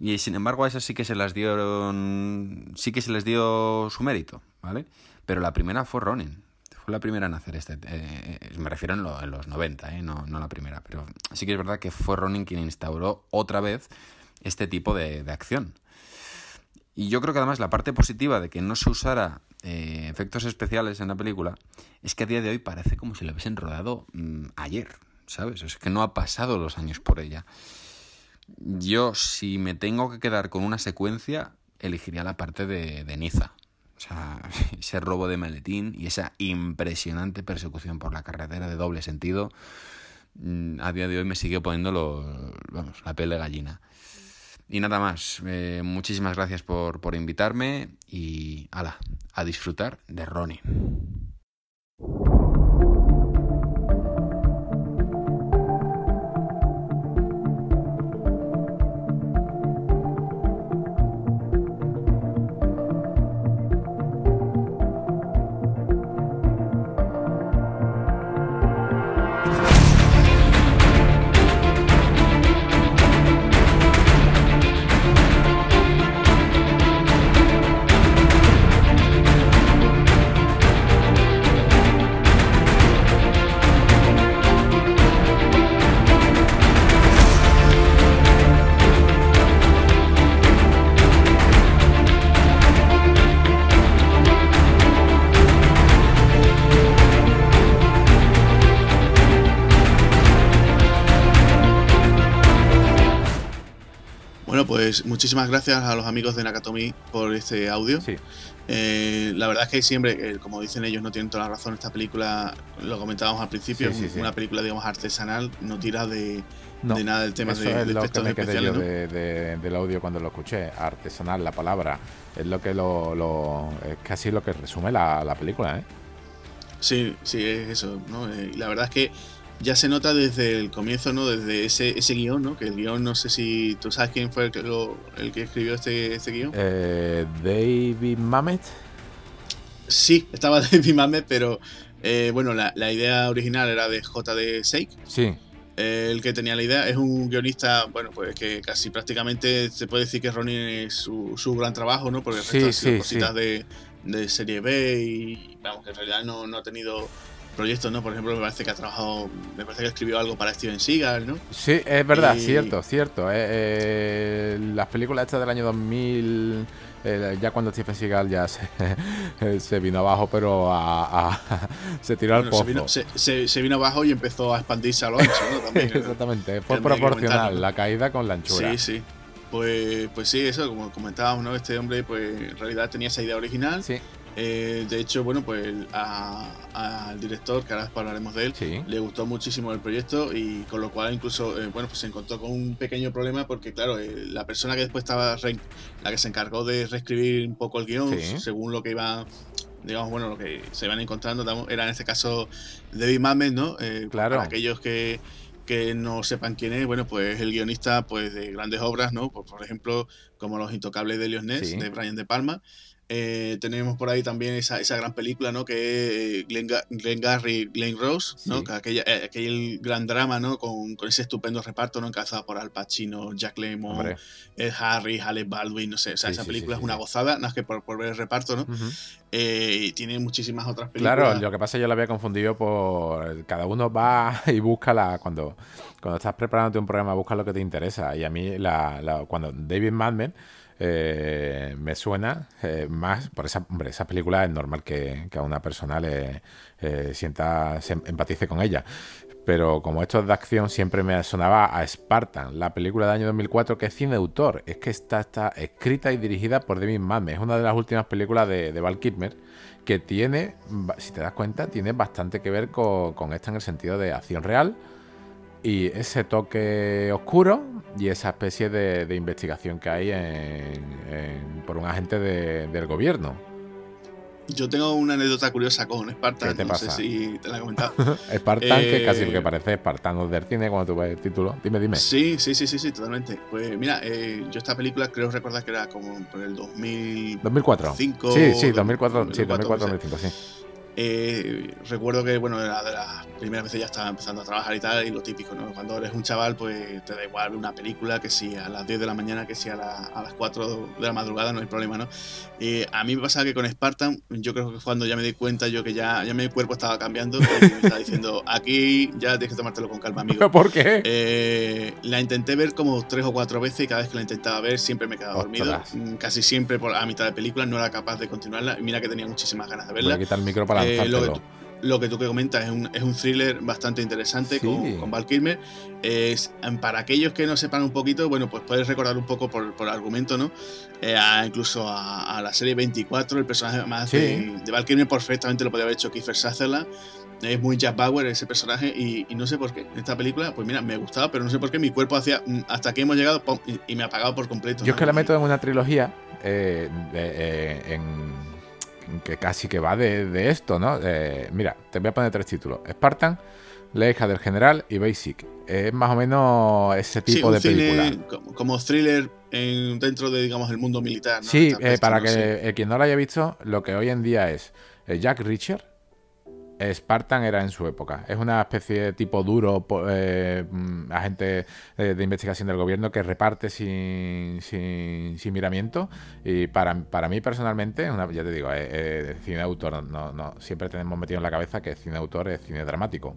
Y sin embargo a esas sí que se las dieron, sí que se les dio su mérito, ¿vale? Pero la primera fue Ronin fue la primera en hacer este. Eh, eh, me refiero en, los 90, eh, no, la primera. Pero sí que es verdad que fue Ronin quien instauró otra vez este tipo de, de acción. Y yo creo que además la parte positiva de que no se usara eh, efectos especiales en la película es que a día de hoy parece como si lo hubiesen rodado mmm, ayer, ¿sabes? Es que no ha pasado los años por ella. Yo, si me tengo que quedar con una secuencia, elegiría la parte de Niza. Sea, ese robo de maletín y esa impresionante persecución por la carretera de doble sentido, mm, a día de hoy me sigue poniendo vamos, la piel de gallina. Y nada más, eh, muchísimas gracias por, por invitarme y ala, a disfrutar de Ronnie. Pues muchísimas gracias a los amigos de Nakatomi por este audio. Eh, la verdad es que siempre, eh, como dicen ellos, no tienen toda la razón. Esta película, lo comentábamos al principio, es una película, digamos, artesanal, no tira de, nada del tema de, lo que me quedé yo del audio cuando lo escuché. Artesanal, la palabra, es lo que lo, es casi lo que resume la, película, ¿eh? Sí, sí, es eso. ¿no? Eh, la verdad es que ya se nota desde el comienzo, ¿no? Desde ese, ese guion, ¿no? Que el guion, no sé si tú sabes quién fue el que, lo, el que escribió este, este guion. Eh, David Mamet. Sí, estaba David Mamet, pero eh, bueno, la, la, idea original era de J.D. Sake. Sí. Eh, el que tenía la idea es un guionista, bueno, pues que casi prácticamente se puede decir que Ronin es su, su gran trabajo, ¿no? Porque el resto sí, cositas de, de, serie B y vamos, que en realidad no, no ha tenido proyectos, ¿no? Por ejemplo, me parece que ha trabajado, me parece que escribió algo para Steven Seagal, ¿no? Sí, es verdad, cierto, cierto. Eh, eh, las películas estas del año 2000, eh, ya cuando Steven Seagal ya se, se vino abajo, pero a, a, se tiró al pozo. Se vino, se, se vino, abajo y empezó a expandirse a lo ancho, ¿no? También, Exactamente, fue proporcional la caída con la anchura. Sí, sí. Pues, pues sí, eso, como comentábamos, ¿no? Este hombre, pues en realidad tenía esa idea original. Sí eh, de hecho, bueno, pues al director, que ahora hablaremos de él, le gustó muchísimo el proyecto y con lo cual incluso, eh, bueno, pues se encontró con un pequeño problema porque, claro, eh, la persona que después estaba, la que se encargó de reescribir un poco el guion, según lo que iba, digamos, bueno, lo que se iban encontrando, era en este caso David Mamet, ¿no? claro. Para aquellos que que no sepan quién es, bueno, pues el guionista pues de grandes obras, ¿no? Por ejemplo, como Los Intocables de Elios Ness, de Brian De Palma. Eh, tenemos por ahí también esa, esa, gran película, ¿no? Que es Glenn, Glenn Garry, Glenn Rose, ¿no? Que aquella, eh, aquel gran drama, ¿no? Con, con, ese estupendo reparto, ¿no? Encabezado por Al Pacino, Jack Lemmon, Ed Harry, Alec Baldwin, no sé. O sea, esa película es una gozada, nada más que por, por, ver el reparto, ¿no? eh, y tiene muchísimas otras películas. Claro, lo que pasa es que yo la había confundido por... Cada uno va y busca la... Cuando, cuando estás preparándote un programa, busca lo que te interesa. Y a mí, la, la cuando David Madden eh, me suena eh, más por esa, hombre, esa película es normal que, a una persona le eh, sienta, se empatice con ella. Pero como esto es de acción, siempre me sonaba a Spartan, la película del año 2004 que es cine de autor. Es que está, está escrita y dirigida por David Mamet. Es una de las últimas películas de, Val Kilmer que tiene, si te das cuenta, tiene bastante que ver con, con esta en el sentido de acción real y ese toque oscuro y esa especie de, investigación que hay por un agente del gobierno. Yo tengo una anécdota curiosa con Spartan, no sé si te la he comentado. Spartan, que casi lo que eh, parece Spartanos del cine cuando tú ves el título. Dime, dime. Sí, sí, sí, sí, sí totalmente. Pues mira, eh, yo esta película creo recordar que era como por el 2000... 2004. sí, sí, 2004, sí, 2004, 2005, sí. Eh, recuerdo que, bueno, era de las primeras veces ya estaba empezando a trabajar y tal, y lo típico, ¿no? Cuando eres un chaval, pues te da igual una película que si a las 10 de la mañana, que si a, a las 4 de la madrugada, no hay problema, ¿no? Y a mí me pasa que con Spartan, yo creo que cuando ya me di cuenta yo que ya, ya mi cuerpo estaba cambiando, y me estaba diciendo, aquí ya tienes que tomártelo con calma, amigo. ¿Por qué? Eh, la intenté ver como tres o cuatro veces y cada vez que la intentaba ver siempre me quedaba dormido. Mm, casi siempre por, a mitad de película no era capaz de continuarla. Y mira que tenía muchísimas ganas de verla. Voy a quitar el micro para eh, lo, que tú, que comentas es un, es un thriller bastante interesante con, con, Val Kilmer. Es, para aquellos que no sepan un poquito, bueno, pues puedes recordar un poco por, por argumento, ¿no? Eh, incluso a, la serie 24, el personaje más de, Val Kilmer perfectamente lo podía haber hecho Kiefer Sutherland. Es muy Jack Bauer ese personaje y, no sé por qué. Esta película, pues mira, me gustaba, pero no sé por qué mi cuerpo hacía mm, hasta aquí hemos llegado y, me ha apagado por completo. Yo es que la meto en una trilogía eh, eh, en que casi que va de, esto, ¿no? Eh, mira, te voy a poner tres títulos. Spartan, La hija del general y Basic. Es más o menos ese tipo de película. Como thriller dentro de, digamos, el mundo militar. Sí, eh, para que eh, quien no lo haya visto, lo que hoy en día es Jack Reacher, Spartan era en su época. Es una especie de tipo duro, eh, mm, agente eh, de investigación del gobierno que reparte sin, sin, miramiento. Y para, para mí personalmente, una, ya te digo, eh, cine de autor, no, no, siempre tenemos metido en la cabeza que cine autor es cine dramático.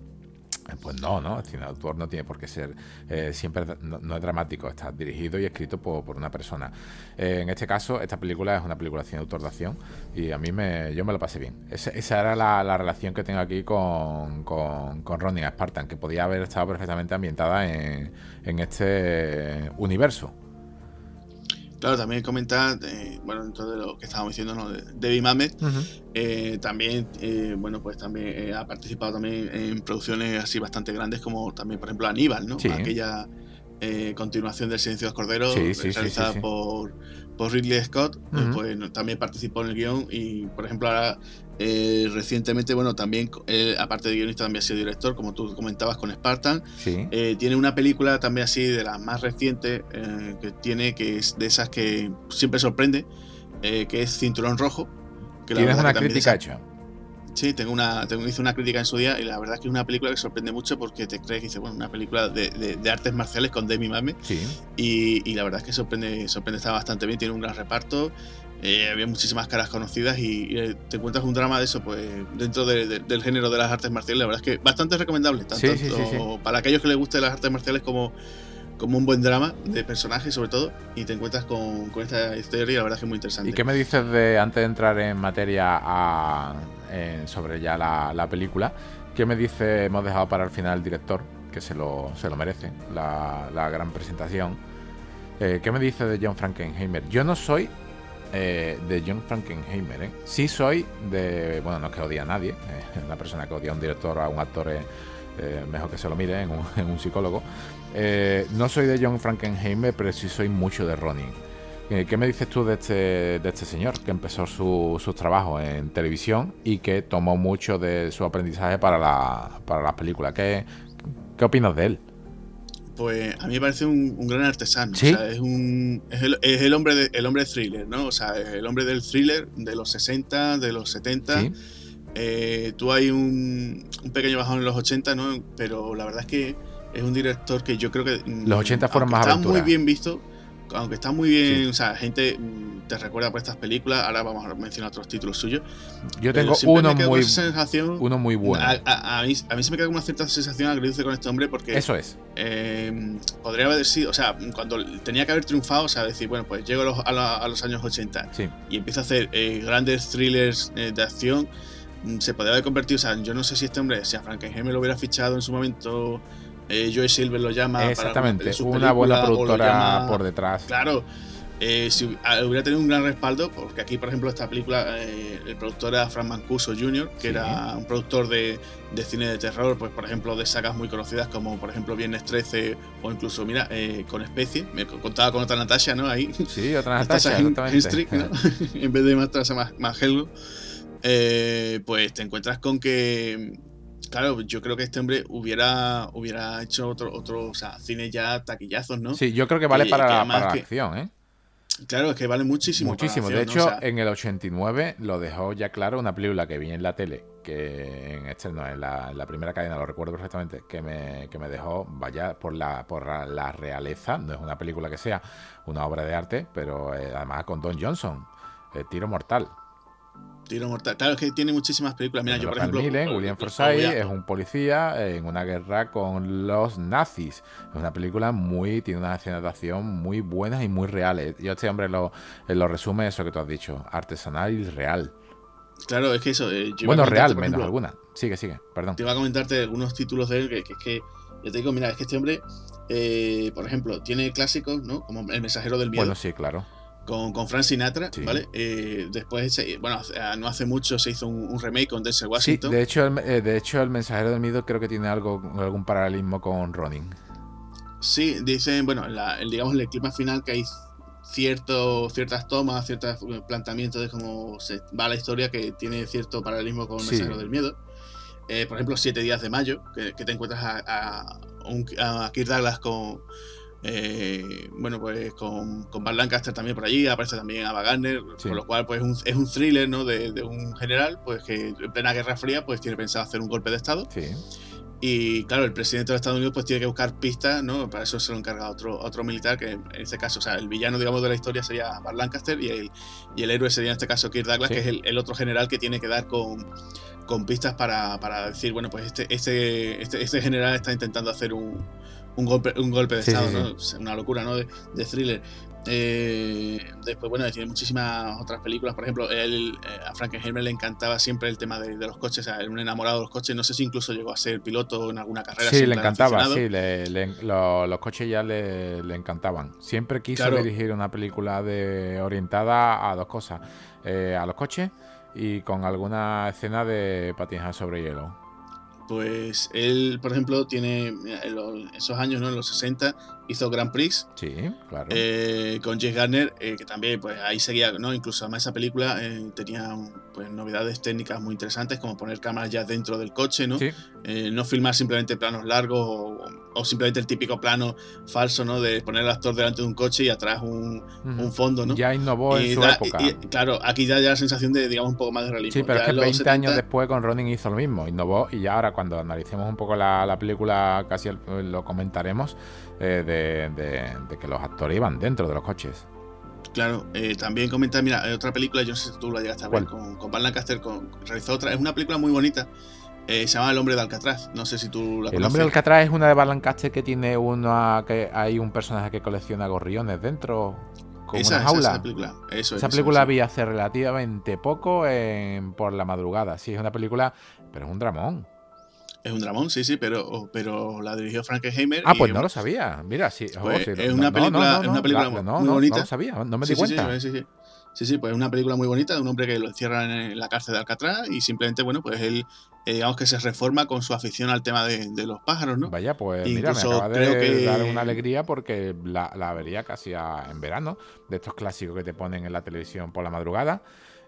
Pues no, ¿no? El cine de autor no tiene por qué ser eh, siempre, no, es dramático, está dirigido y escrito por, una persona. Eh, en este caso, esta película es una película de cine de autor de acción y a mí me, yo me lo pasé bien. Esa, era la, relación que tengo aquí con, con, con Ronnie Spartan, que podía haber estado perfectamente ambientada en, en este universo. Claro, también comentar, eh, bueno, dentro de lo que estábamos diciendo, ¿no? Debbie Mamet, eh, también, eh, bueno, pues también ha participado también en producciones así bastante grandes como también, por ejemplo, Aníbal, ¿no? Aquella continuación del Silencio de los Corderos, realizada por, por Ridley Scott, pues también participó en el guion y, por ejemplo, ahora eh, recientemente, bueno, también, aparte de guionista, también ha sido director, como tú comentabas con Spartan. Eh, tiene una película también así de las más recientes eh, que tiene, que es de esas que siempre sorprende, que es Cinturón Rojo. Que Tienes una crítica hecha. Sí, tengo una, tengo, hice una crítica en su día y la verdad es que es una película que sorprende mucho porque te crees que dice, bueno, una película de, artes marciales con Demi Mame. Sí. Y, la verdad es que sorprende, sorprende, está bastante bien, tiene un gran reparto. Eh, había muchísimas caras conocidas y, eh, te encuentras un drama de eso, pues dentro del género de las artes marciales, la verdad es que bastante recomendable, tanto, para aquellos que les gusten las artes marciales como, como un buen drama de personajes sobre todo, y te encuentras con, esta historia, la verdad es que es muy interesante. ¿Y qué me dices de, antes de entrar en materia sobre ya la, película, qué me dice, hemos dejado para el final el director, que se lo, se lo merece, la, gran presentación? Eh, ¿Qué me dice de John Frankenheimer? Yo no soy eh, de John Frankenheimer. ¿eh? Sí soy de. Bueno, no es que odie a nadie. Eh, una persona que odia a un director a un actor es mejor que se lo mire en un, psicólogo. No soy de John Frankenheimer, pero sí soy mucho de Ronin. ¿Qué me dices tú de este, de este señor que empezó sus su trabajos en televisión y que tomó mucho de su aprendizaje para la, para las películas? ¿Qué, ¿Qué opinas de él? Pues a mí me parece un, gran artesano. O sea, es, un, es, el, es el, hombre de, el hombre thriller, ¿no? O sea, es el hombre del thriller de los 60, de los 70. Eh, tú hay un, un, pequeño bajón en los 80, ¿no? Pero la verdad es que es un director que yo creo que. Mm, los 80 fueron más Está muy bien visto aunque está muy bien, o sea, gente mm, te recuerda por estas películas, ahora vamos a mencionar otros títulos suyos. Yo tengo uno muy, uno muy bueno. A, mí, a, mí, se me queda una cierta sensación agridulce con este hombre porque... Eso es. Eh, podría haber sido, o sea, cuando tenía que haber triunfado, o sea, decir, bueno, pues llego a los, años 80 y empiezo a hacer eh, grandes thrillers eh, de acción, mm, se podría haber convertido, o sea, yo no sé si este hombre, si a Frankenheim lo hubiera fichado en su momento eh, Joe Silver lo llama. Exactamente, una buena productora por detrás. Claro, eh, si hubiera tenido un gran respaldo, porque aquí, por ejemplo, esta película, eh, el productor era Frank Mancuso Jr., que era un productor de, cine de terror, pues por ejemplo, de sagas muy conocidas como, por ejemplo, Viernes 13 o incluso, mira, con Especie. Me contaba con otra Natasha, ¿no? Ahí. Sí, otra Natasha, en vez de más, más, más Helgo. pues te encuentras con que Claro, yo creo que este hombre hubiera, hubiera hecho otro, otro, o sea, cine ya taquillazos, ¿no? Sí, yo creo que vale para, la, acción, ¿eh? Claro, es que vale muchísimo. Muchísimo. de hecho, en el 89 lo dejó ya claro una película que vi en la tele, que en este no, en la, primera cadena, lo recuerdo perfectamente, que me, que me dejó, vaya, por la, por la realeza, no es una película que sea una obra de arte, pero eh, además con Don Johnson, el Tiro Mortal. Tiro mortal. Claro, es que tiene muchísimas películas. Mira, yo por ejemplo. William Forsythe es un policía en una guerra con los nazis. Es una película muy. Tiene una escena de acción muy buenas y muy reales. Yo este hombre lo, lo resume eso que tú has dicho: artesanal y real. Claro, es que eso. Eh, bueno, real, menos alguna. Sigue, sigue, perdón. Te iba a comentarte algunos títulos de él que, es que. Yo te digo, mira, es que este hombre, eh, por ejemplo, tiene clásicos, ¿no? Como El mensajero del miedo. Bueno, sí, claro con, con Frank Sinatra, ¿vale? Eh, después, bueno, no hace mucho se hizo un, remake con Denzel Washington. Sí, de hecho, el, eh, de hecho, el mensajero del miedo creo que tiene algo, algún paralelismo con Ronin. Sí, dicen, bueno, el, digamos, el clima final que hay cierto, ciertas tomas, ciertos planteamientos de cómo se va la historia que tiene cierto paralelismo con el mensajero del miedo. Eh, por ejemplo, Siete días de mayo, que, te encuentras a, a, a Kirk Douglas con eh, bueno, pues con, con Van Lancaster también por allí, aparece también Ava Gardner, con lo cual pues es un thriller ¿no? de, un general pues que en plena Guerra Fría pues tiene pensado hacer un golpe de Estado. Y claro, el presidente de Estados Unidos pues tiene que buscar pistas, ¿no? Para eso se lo encarga otro, otro militar, que en este caso, o sea, el villano, digamos, de la historia sería Van Lancaster y el, y el héroe sería en este caso Kirk Douglas, que es el, otro general que tiene que dar con, con pistas para, para, decir, bueno, pues este, este, este, este general está intentando hacer un, un golpe, un golpe de estado, ¿no? Una locura, ¿no? De, thriller. Eh, después, bueno, tiene muchísimas otras películas. Por ejemplo, él, eh, a Frankenheimer le encantaba siempre el tema de, los coches, o sea, era un enamorado de los coches. No sé si incluso llegó a ser piloto en alguna carrera. Sí, le encantaba, sí, los coches ya le, encantaban. Siempre quiso dirigir una película de, orientada a dos cosas: eh, a los coches y con alguna escena de patinaje sobre hielo pues él, por ejemplo, tiene esos años, ¿no? En los 60 hizo Grand Prix. Sí, claro. Eh, con Jess Garner, eh, que también, pues ahí seguía, ¿no? Incluso además esa película eh, tenía pues, novedades técnicas muy interesantes, como poner cámaras ya dentro del coche, ¿no? no filmar simplemente planos largos o, simplemente el típico plano falso, ¿no? De poner al actor delante de un coche y atrás un, fondo, ¿no? Ya innovó en su época. claro, aquí ya, ya la sensación de, digamos, un poco más de realismo. Sí, pero es que 20 años después con Ronin hizo lo mismo, innovó y ya ahora cuando analicemos un poco la, la película, casi lo comentaremos, eh, de, que los actores iban dentro de los coches. Claro, eh, también comenta, mira, hay otra película, yo no sé si tú la llegaste a ver, con, con Van Lancaster, con, realizó otra, es una película muy bonita, eh, se llama El hombre de Alcatraz, no sé si tú la El hombre de Alcatraz es una de Van Lancaster que tiene una, que hay un personaje que colecciona gorriones dentro, con esa, una jaula. Esa, película, eso esa película vi hace relativamente poco en, por la madrugada, sí, es una película, pero es un dramón. Es un dramón, sí, sí, pero, pero la dirigió Frankenheimer. Ah, pues no lo sabía. Mira, sí. Pues es, una película, es una película muy, bonita. No lo sabía, no me di cuenta. Sí, sí, sí. Sí, sí, pues es una película muy bonita de un hombre que lo encierran en la cárcel de Alcatraz y simplemente, bueno, pues él, eh, digamos que se reforma con su afición al tema de, los pájaros, ¿no? Vaya, pues mira, me acaba de dar una alegría porque la, la vería casi en verano, de estos clásicos que te ponen en la televisión por la madrugada.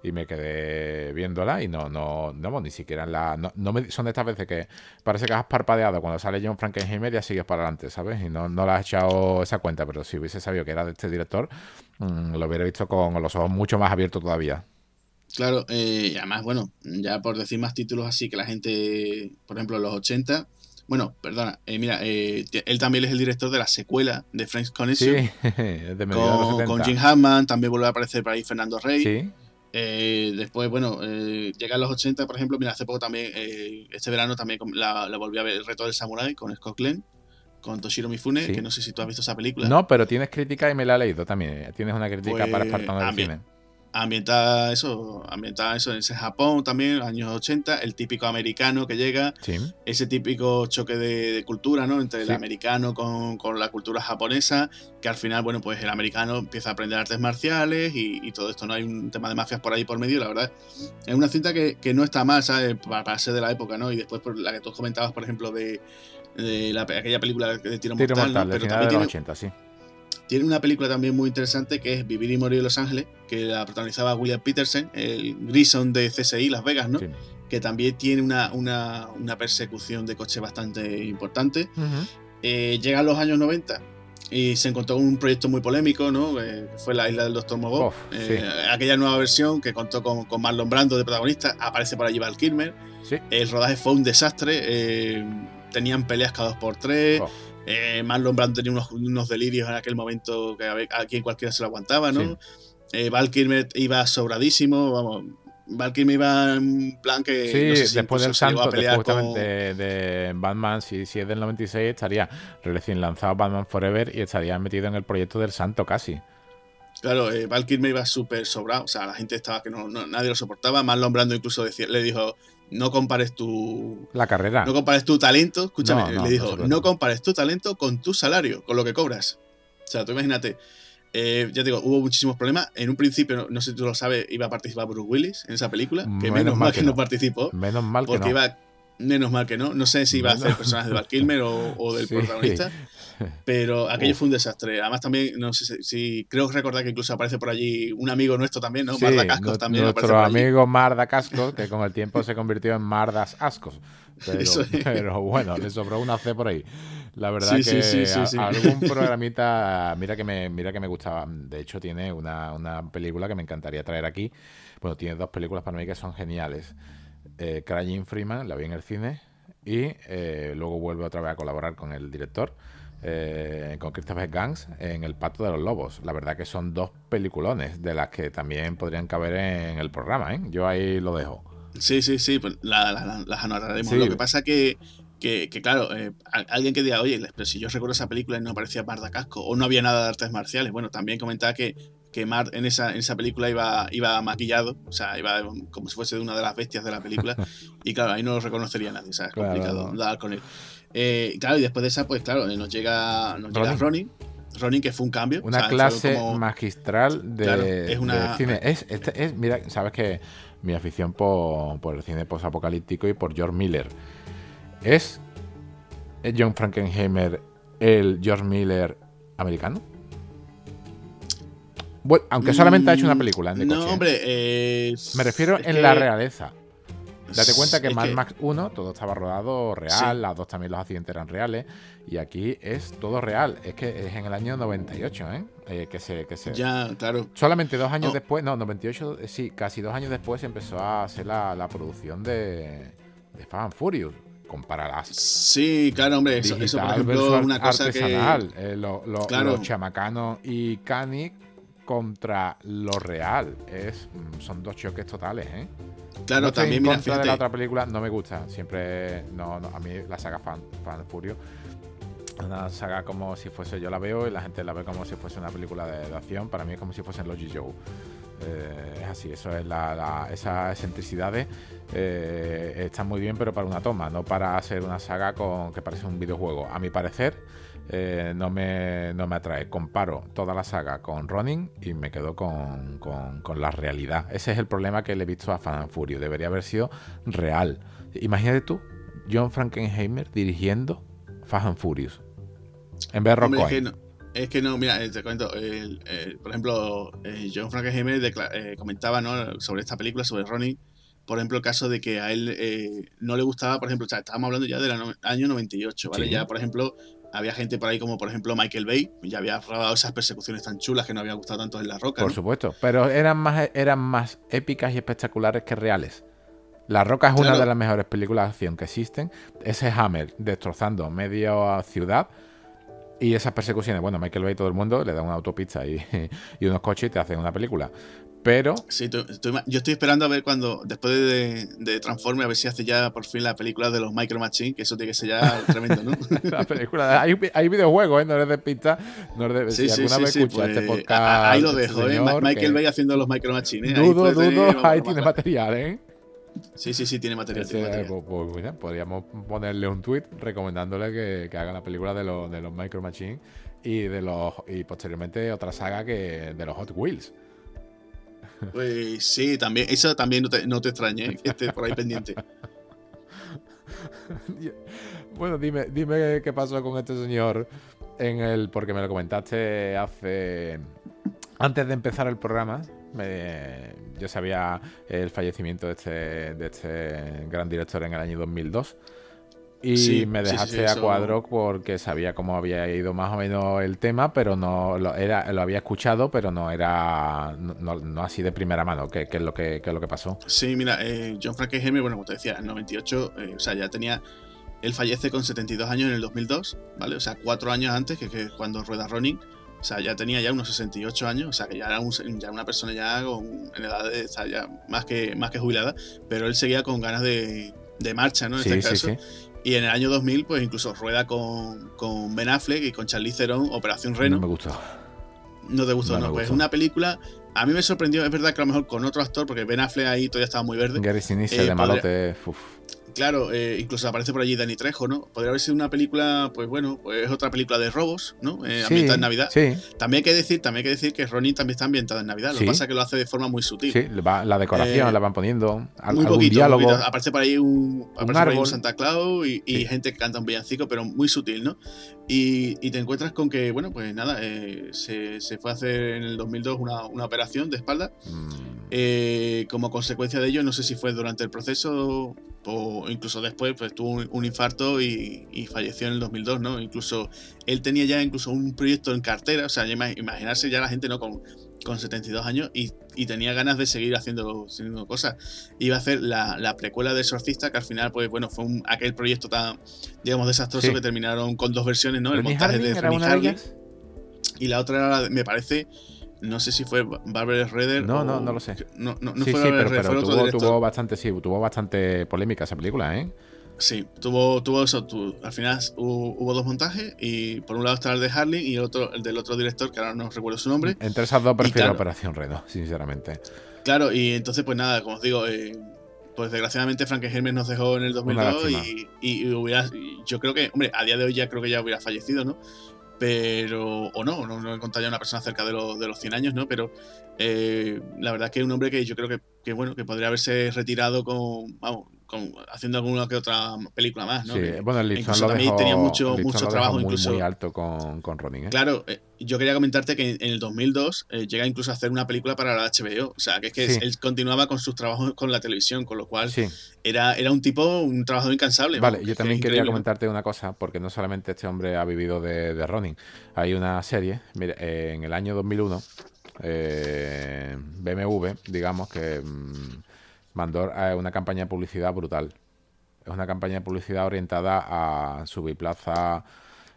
Y me quedé viéndola y no, no, no, ni siquiera en la. No, me, son de estas veces que parece que has parpadeado cuando sale John Frankenheimer y ya sigues para adelante, ¿sabes? Y no, no le has echado esa cuenta, pero si hubiese sabido que era de este director, mm, lo hubiera visto con los ojos mucho más abiertos todavía. Claro, eh, y además, bueno, ya por decir más títulos así que la gente, por ejemplo, en los 80, bueno, perdona, eh, mira, eh, él también es el director de la secuela de Friends Connection. Sí, de con, con Jim Hammond, también vuelve a aparecer por ahí Fernando Rey. Sí. Eh, después, bueno, eh, llega a los 80, por ejemplo, mira, hace poco también, eh, este verano también la, volví a ver, El reto del Samurai con Scott Glenn, con Toshiro Mifune, que no sé si tú has visto esa película. No, pero tienes crítica y me la he leído también. Tienes una crítica para pues, Espartano del cine ambientada eso, ambientada eso en ese Japón también, años 80, el típico americano que llega, ese típico choque de, cultura, ¿no? Entre el americano con, la cultura japonesa, que al final, bueno, pues el americano empieza a aprender artes marciales y, todo esto, ¿no? Hay un tema de mafias por ahí por medio, la verdad. Es una cinta que, no está mal, ¿sabes? Para, ser de la época, ¿no? Y después por la que tú comentabas, por ejemplo, de, la, aquella película de Tiro, Mortal, Pero también tiene, 80, sí tiene una película también muy interesante que es Vivir y Morir en Los Ángeles, que la protagonizaba William Peterson, el Grison de CSI Las Vegas, ¿no? Que también tiene una, una, persecución de coche bastante importante. Eh, llega a los años 90 y se encontró un proyecto muy polémico, ¿no? Eh, fue La Isla del Doctor Mogó. Eh, aquella nueva versión que contó con, con, Marlon Brando de protagonista, aparece por allí Val Kilmer. El rodaje fue un desastre. tenían peleas cada dos por tres. Eh, Marlon Brando tenía unos, delirios en aquel momento que a, quien cualquiera se lo aguantaba, ¿no? Eh, Val Kilmer iba sobradísimo, vamos. Val Kilmer iba en plan que. Sí, después del santo, después de, Batman, si, si, es del 96, estaría recién lanzado Batman Forever y estaría metido en el proyecto del santo casi. Claro, eh, Val Kilmer iba súper sobrado, o sea, la gente estaba que no, nadie lo soportaba. Marlon Brando incluso decía, le dijo, no compares tu. La carrera. No compares tu talento. Escúchame, le dijo, no, compares tu talento con tu salario, con lo que cobras. O sea, tú imagínate. Eh, ya te digo, hubo muchísimos problemas. En un principio, no, sé si tú lo sabes, iba a participar Bruce Willis en esa película. Que menos, mal que, no. participó. Menos mal que porque iba Menos mal que no. No sé si iba a hacer personajes de Val Kilmer o, del protagonista. Pero aquello fue un desastre. Además, también, no sé si. Creo recordar que incluso aparece por allí un amigo nuestro también, ¿no? Marda Cascos también. Nuestro amigo Marda Cascos, que con el tiempo se convirtió en Mardas Ascos. Pero, bueno, le sobró una C por ahí. La verdad que algún programita, mira que me, mira que me gustaba. De hecho, tiene una, una película que me encantaría traer aquí. Bueno, tiene dos películas para mí que son geniales eh, Freeman, la vi en el cine, y eh, luego vuelve otra vez a colaborar con el director, eh, con Christopher Gans, en El Pacto de los Lobos. La verdad que son dos peliculones de las que también podrían caber en el programa, ¿eh? Yo ahí lo dejo. Sí, sí, sí, pues las anotaremos. Lo que pasa que que, claro, eh, alguien que diga, oye, pero si yo recuerdo esa película y no aparecía Marda Casco o no había nada de artes marciales, bueno, también comentaba que, que Mart en esa, en esa película iba, iba maquillado, o sea, iba como si fuese de una de las bestias de la película, y claro, ahí no lo reconocería nadie, o sea, es complicado hablar con él. Eh, claro, y después de esa, pues claro, nos llega, nos llega Ronin. Ronin, que fue un cambio. Una clase magistral de, es una, cine. Es, este, es, mira, sabes que mi afición por, por el cine post-apocalíptico y por George Miller ¿Es John Frankenheimer el George Miller americano? Bueno, aunque solamente ha hecho una película. En no, hombre. Me refiero en la realeza. Date cuenta que Mad Max 1 todo estaba rodado real, las dos también los accidentes eran reales, y aquí es todo real. Es que es en el año 98, ¿eh? eh que, se, que se... Ya, claro. Solamente dos años oh. después, no, 98, sí, casi dos años después empezó a hacer la, producción de, de Fan Furious compararás. Sí, claro, hombre, eso, eso por ejemplo, una cosa que. Eh, lo, Los chamacanos y Cani contra lo real. Es, mm, son dos choques totales, ¿eh? Claro, también en contra de la otra película no me gusta. Siempre, no, a mí la saga Fan, Fan Furio una saga como si fuese, yo la veo y la gente la ve como si fuese una película de, acción, para mí es como si fuesen los G-Joe. Eh, es así, eso es la, esas excentricidades eh, están muy bien, pero para una toma, no para hacer una saga con que parece un videojuego. A mi parecer, eh, no, me, no me atrae. Comparo toda la saga con Ronin y me quedo con, con, la realidad. Ese es el problema que le he visto a Fan Furio. Debería haber sido real. Imagínate tú, John Frankenheimer dirigiendo and Furious. En vez de Rock Es que no, mira, eh, te cuento, por ejemplo, eh, John Frankenheimer eh, comentaba ¿no? sobre esta película, sobre Ronnie, por ejemplo, el caso de que a él no le gustaba, por ejemplo, o sea, estábamos hablando ya del año 98, ¿vale? Ya, por ejemplo, había gente por ahí como, por ejemplo, Michael Bay, ya había rodado esas persecuciones tan chulas que no había gustado tanto en La Roca. Por supuesto, pero eran más, eran más épicas y espectaculares que reales. La Roca es una de las mejores películas de acción que existen. Ese Hammer destrozando media ciudad y esas persecuciones. Bueno, Michael Bay, todo el mundo le da una autopista y, y unos coches y te hacen una película. Pero. Sí, yo estoy esperando a ver cuando, después de, de Transforme, a ver si hace ya por fin la película de los Micro Machines, que eso tiene que ser ya tremendo, ¿no? la película. Hay, hay videojuegos, ¿eh? No eres de pista. No eres de, si alguna vez escuchas este pues, podcast. Ahí lo dejo, ¿eh? Michael Bay haciendo los Micro Machines. Dudo, dudo, ahí tiene material, ¿eh? Sí, sí, sí, tiene material. Pues, pues, podríamos ponerle un tweet recomendándole que, que haga la película de, los, de los Micro Machines y de los y posteriormente otra saga que de los Hot Wheels. Pues sí, también, eso también no te, extrañe, que esté por ahí pendiente. bueno, dime, dime qué pasó con este señor en el. Porque me lo comentaste hace. Antes de empezar el programa. yo sabía el fallecimiento de este, de este gran director en el año 2002. Y me dejaste a cuadro porque sabía cómo había ido más o menos el tema, pero no lo, era, lo había escuchado, pero no era no, así de primera mano, que, es lo que, es lo que pasó. Sí, mira, eh, John Frankenheimer, bueno, como te decía, en 98, eh, o sea, ya tenía. Él fallece con 72 años en el 2002, ¿vale? O sea, cuatro años antes que, que cuando rueda Ronin. O sea, ya tenía ya unos 68 años, o sea, que ya era ya una persona ya con, en edad de, ya más que, más que jubilada, pero él seguía con ganas de, de marcha, ¿no? En este caso. Sí, sí. Y en el año 2000, pues incluso rueda con, con Ben Affleck y con Charlize Theron, Operación Reno. No me gustó. No te gustó, no. pues es una película. A mí me sorprendió, es verdad que a lo mejor con otro actor, porque Ben Affleck ahí todavía estaba muy verde. Gary Sinise de malote. Uf. Claro, eh, incluso aparece por allí Dani Trejo, ¿no? Podría haber sido una película, pues bueno, pues es otra película de robos, ¿no? Eh, ambientada en Navidad. Sí. También hay que decir, también hay que decir que Ronin también está ambientada en Navidad. Lo que pasa es que lo hace de forma muy sutil. Sí, la decoración eh, la van poniendo. Muy poquito, diálogo. Aparece por ahí un, aparece un Santa Claus y, gente que canta un villancico, pero muy sutil, ¿no? Y, te encuentras con que, bueno, pues nada, se, fue a hacer en el 2002 una, operación de espalda. Mm. como consecuencia de ello, no sé si fue durante el proceso o incluso después pues tuvo un, infarto y, falleció en el 2002, ¿no? Incluso él tenía ya incluso un proyecto en cartera, o sea, imaginarse ya la gente, ¿no? Con, con 72 años y, tenía ganas de seguir haciendo, haciendo cosas. Iba a hacer la, precuela de Exorcista, que al final, pues bueno, fue aquel proyecto tan, digamos, desastroso que terminaron con dos versiones, ¿no? El montaje de Fanny Harley. Y la otra era, me parece, no sé si fue Barbara Redder. No, no, no lo sé. No, no, no fue Barbara pero, pero tuvo, tuvo, bastante, sí, tuvo bastante polémica esa película, ¿eh? Sí, tuvo, tuvo eso. al final hubo, dos montajes y por un lado estaba el de Harley y el otro el del otro director, que ahora no recuerdo su nombre. Entre esas dos prefiero Operación Redo, sinceramente. Claro, y entonces pues nada, como os digo, eh, pues desgraciadamente Frankenheimer nos dejó en el 2002 y, y, hubiera, yo creo que, hombre, a día de hoy ya creo que ya hubiera fallecido, ¿no? Pero o no, no, no he encontrado ya una persona cerca de, de los 100 años, ¿no? Pero eh, la verdad es que es un hombre que yo creo que, que, bueno, que podría haberse retirado con, vamos, haciendo alguna que otra película más, ¿no? Sí, bueno, el listón lo también tenía mucho, mucho trabajo. Muy, incluso, muy alto con, con Ronin, ¿eh? Claro, eh, yo quería comentarte que en, el 2002 eh, llega incluso a hacer una película para la HBO. O sea, que es que él continuaba con sus trabajos con la televisión, con lo cual era, era un tipo, un trabajador incansable. Vale, yo también quería comentarte una cosa, porque no solamente este hombre ha vivido de, de Ronin. Hay una serie, mire, en el año 2001, BMW, digamos que... Mm, mandó una campaña de publicidad brutal es una campaña de publicidad orientada a su biplaza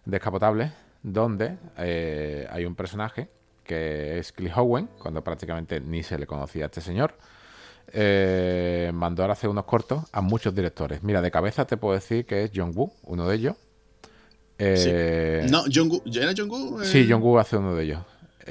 descapotable, donde eh, hay un personaje que es Cliff Owen, cuando prácticamente ni se le conocía a este señor. Eh, mandó a hacer unos cortos a muchos directores. Mira, de cabeza te puedo decir que es John Woo, uno de ellos. Eh, no, John Woo, ¿ya era John Woo? Sí, John Woo hace uno de ellos.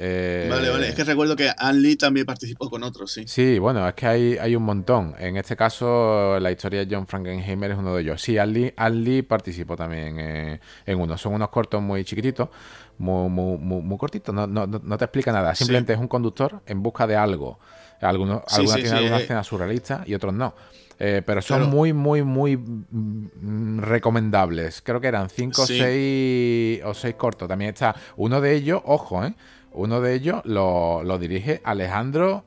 Eh, vale, vale. Es que recuerdo que Ann Lee también participó con otros, sí. Sí, bueno, es que hay, hay un montón. En este caso, la historia de John Frankenheimer es uno de ellos. Sí, Ann Lee, participó también eh, en uno. Son unos cortos muy chiquititos, muy, muy, muy, cortitos. No, no, no, te explica nada. Simplemente es un conductor en busca de algo. Algunos, algunas tienen alguna eh. escena surrealista y otros no. Eh, pero son muy, muy, muy mm, recomendables. Creo que eran cinco seis, o seis cortos. También está uno de ellos, ojo, ¿eh? Uno de ellos lo, lo dirige Alejandro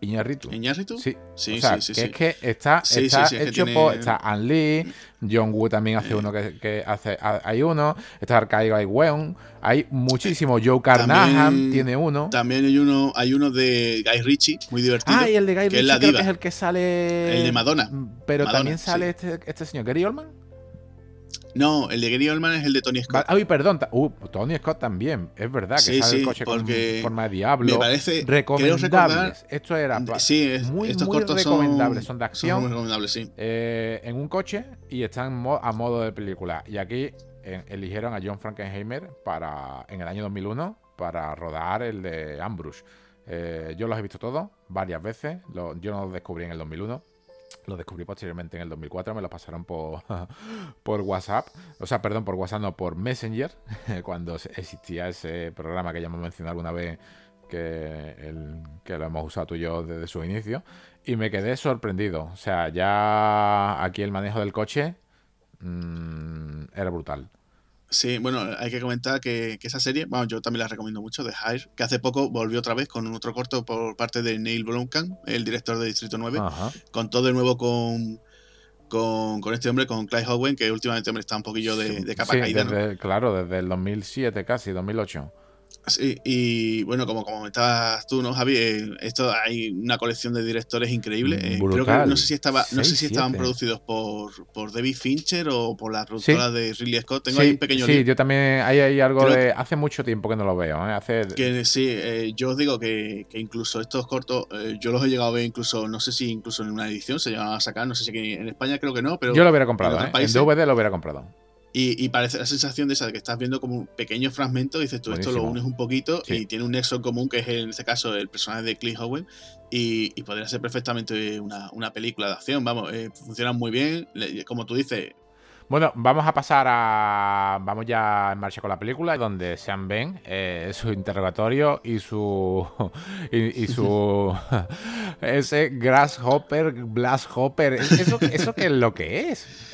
Iñárritu. ¿Iñárritu? Sí. Sí, o sea, sí, que es que está, está hecho por. Está An Lee, John Woo también hace uno que, hace. Hay uno. Está Arcaigo hay Weon. Hay muchísimo. Joe Carnahan tiene uno. También hay uno, hay uno de Guy Ritchie, muy divertido. Ah, y el de Guy Ritchie creo que es el que sale. El de Madonna. Pero también sale este, este señor, Gary Oldman. No, el de Gary Oldman es el de Tony Scott. Ay, perdón. Uh, Tony Scott también. Es verdad que sale el coche con forma de diablo. Me parece. Recomendables. Esto era. Sí, es, muy, estos muy cortos recomendables. Son, de acción. muy recomendables, sí. Eh, en un coche y están a modo de película. Y aquí eligieron a John Frankenheimer para, en el año 2001 para rodar el de Ambrose. Eh, yo los he visto todos varias veces. yo no los descubrí en el 2001 lo descubrí posteriormente en el 2004, me lo pasaron por, por WhatsApp, o sea, perdón, por WhatsApp, no, por Messenger, cuando existía ese programa que ya hemos mencionado alguna vez, que, el, que lo hemos usado tú y yo desde su inicio, y me quedé sorprendido. O sea, ya aquí el manejo del coche mmm, era brutal. Sí, bueno, hay que comentar que, esa serie, bueno, yo también la recomiendo mucho, de Hire, que hace poco volvió otra vez con otro corto por parte de Neil Blomkamp, el director de Distrito 9, con todo de nuevo con, con, este hombre, con Clive Owen, que últimamente está un poquillo de, capa caída. Claro, desde el 2007 casi, 2008. Sí, y bueno, como comentabas tú, ¿no, Javi? Eh, esto hay una colección de directores increíble. Eh, creo que no sé si estaba, no sé si estaban producidos por, por David Fincher o por la productora de Ridley Scott. Tengo ahí un pequeño Sí, yo también hay, hay algo de. Hace mucho tiempo que no lo veo, ¿eh? Hace... Que sí, eh, yo os digo que, que, incluso estos cortos, yo los he llegado a ver incluso, no sé si incluso en una edición se llegaban a sacar, no sé si en España creo que no, pero. Yo lo hubiera comprado, en, ¿eh? en DVD lo hubiera comprado. Y, parece la sensación de esa de que estás viendo como un pequeño fragmento, y dices tú, esto lo unes un poquito y tiene un nexo en común que es en este caso el personaje de Clint Howell y, podría ser perfectamente una, película de acción, vamos, eh, funcionan muy bien, como tú dices. Bueno, vamos a pasar a. Vamos ya en marcha con la película, donde Sean Ben, eh, su interrogatorio y su. y, su. ese Grasshopper, Hopper ¿Eso, ¿Eso qué es lo que es?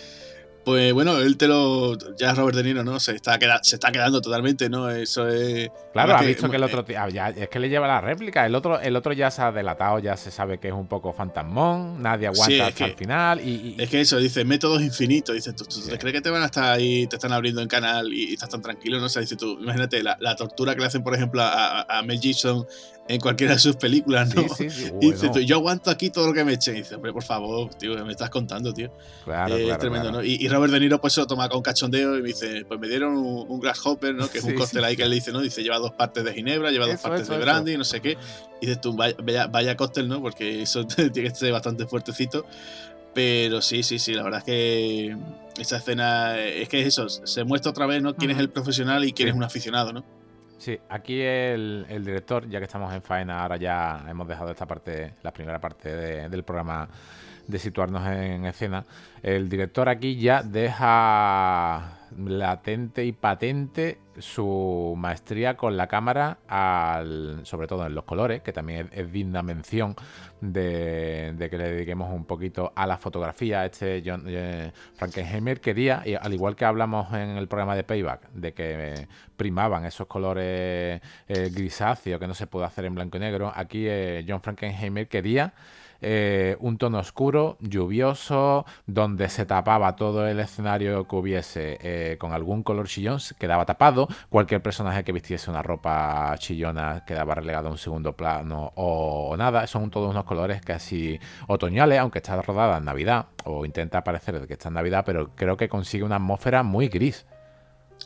Pues bueno, él te lo. Ya Robert De Niro, ¿no? Se está, se está quedando totalmente, ¿no? Eso es. Claro, ha visto que el otro. Ya, es que le lleva la réplica. El otro, el otro ya se ha delatado, ya se sabe que es un poco fantasmón. Nadie aguanta hasta el final. Y, Es que eso, dice métodos infinitos. Dices, ¿tú, te crees que te van a estar ahí, te están abriendo en canal y, estás tan tranquilo? ¿no? O sea, dices tú, imagínate la, la tortura que le hacen, por ejemplo, a, a Mel Gibson en cualquiera de sus películas, ¿no? Sí, sí, y dice, yo aguanto aquí todo lo que me echen. Y dice, hombre, por favor, tío, me estás contando, tío. Claro, eh, tremendo, ¿no? Y, Robert De Niro, pues se lo toma con cachondeo y me dice, pues me dieron un, Grasshopper, ¿no? Que es un cóctel ahí que él dice, ¿no? Dice, lleva dos partes de ginebra, lleva dos partes de brandy, no sé qué. Y dices tú, vaya, vaya, cóctel, ¿no? Porque eso tiene que ser bastante fuertecito. Pero sí, sí, sí, la verdad es que esa escena, es que es eso, se muestra otra vez, ¿no? Quién es el profesional y quién es un aficionado, ¿no? Sí, aquí el, director, ya que estamos en faena, ahora ya hemos dejado esta parte, la primera parte del programa de situarnos en escena. El director aquí ya deja latente y patente su maestría con la cámara, al, sobre todo en los colores, que también es, digna mención de, que le dediquemos un poquito a la fotografía. Este John eh, Frankenheimer quería, y al igual que hablamos en el programa de Payback, de que primaban esos colores eh, grisáceos que no se puede hacer en blanco y negro, aquí eh, John Frankenheimer quería eh, un tono oscuro, lluvioso, donde se tapaba todo el escenario que hubiese eh, con algún color chillón, quedaba tapado. Cualquier personaje que vistiese una ropa chillona quedaba relegado a un segundo plano o, nada. Son todos unos colores casi otoñales, aunque está rodada en Navidad, o intenta parecer que está en Navidad, pero creo que consigue una atmósfera muy gris.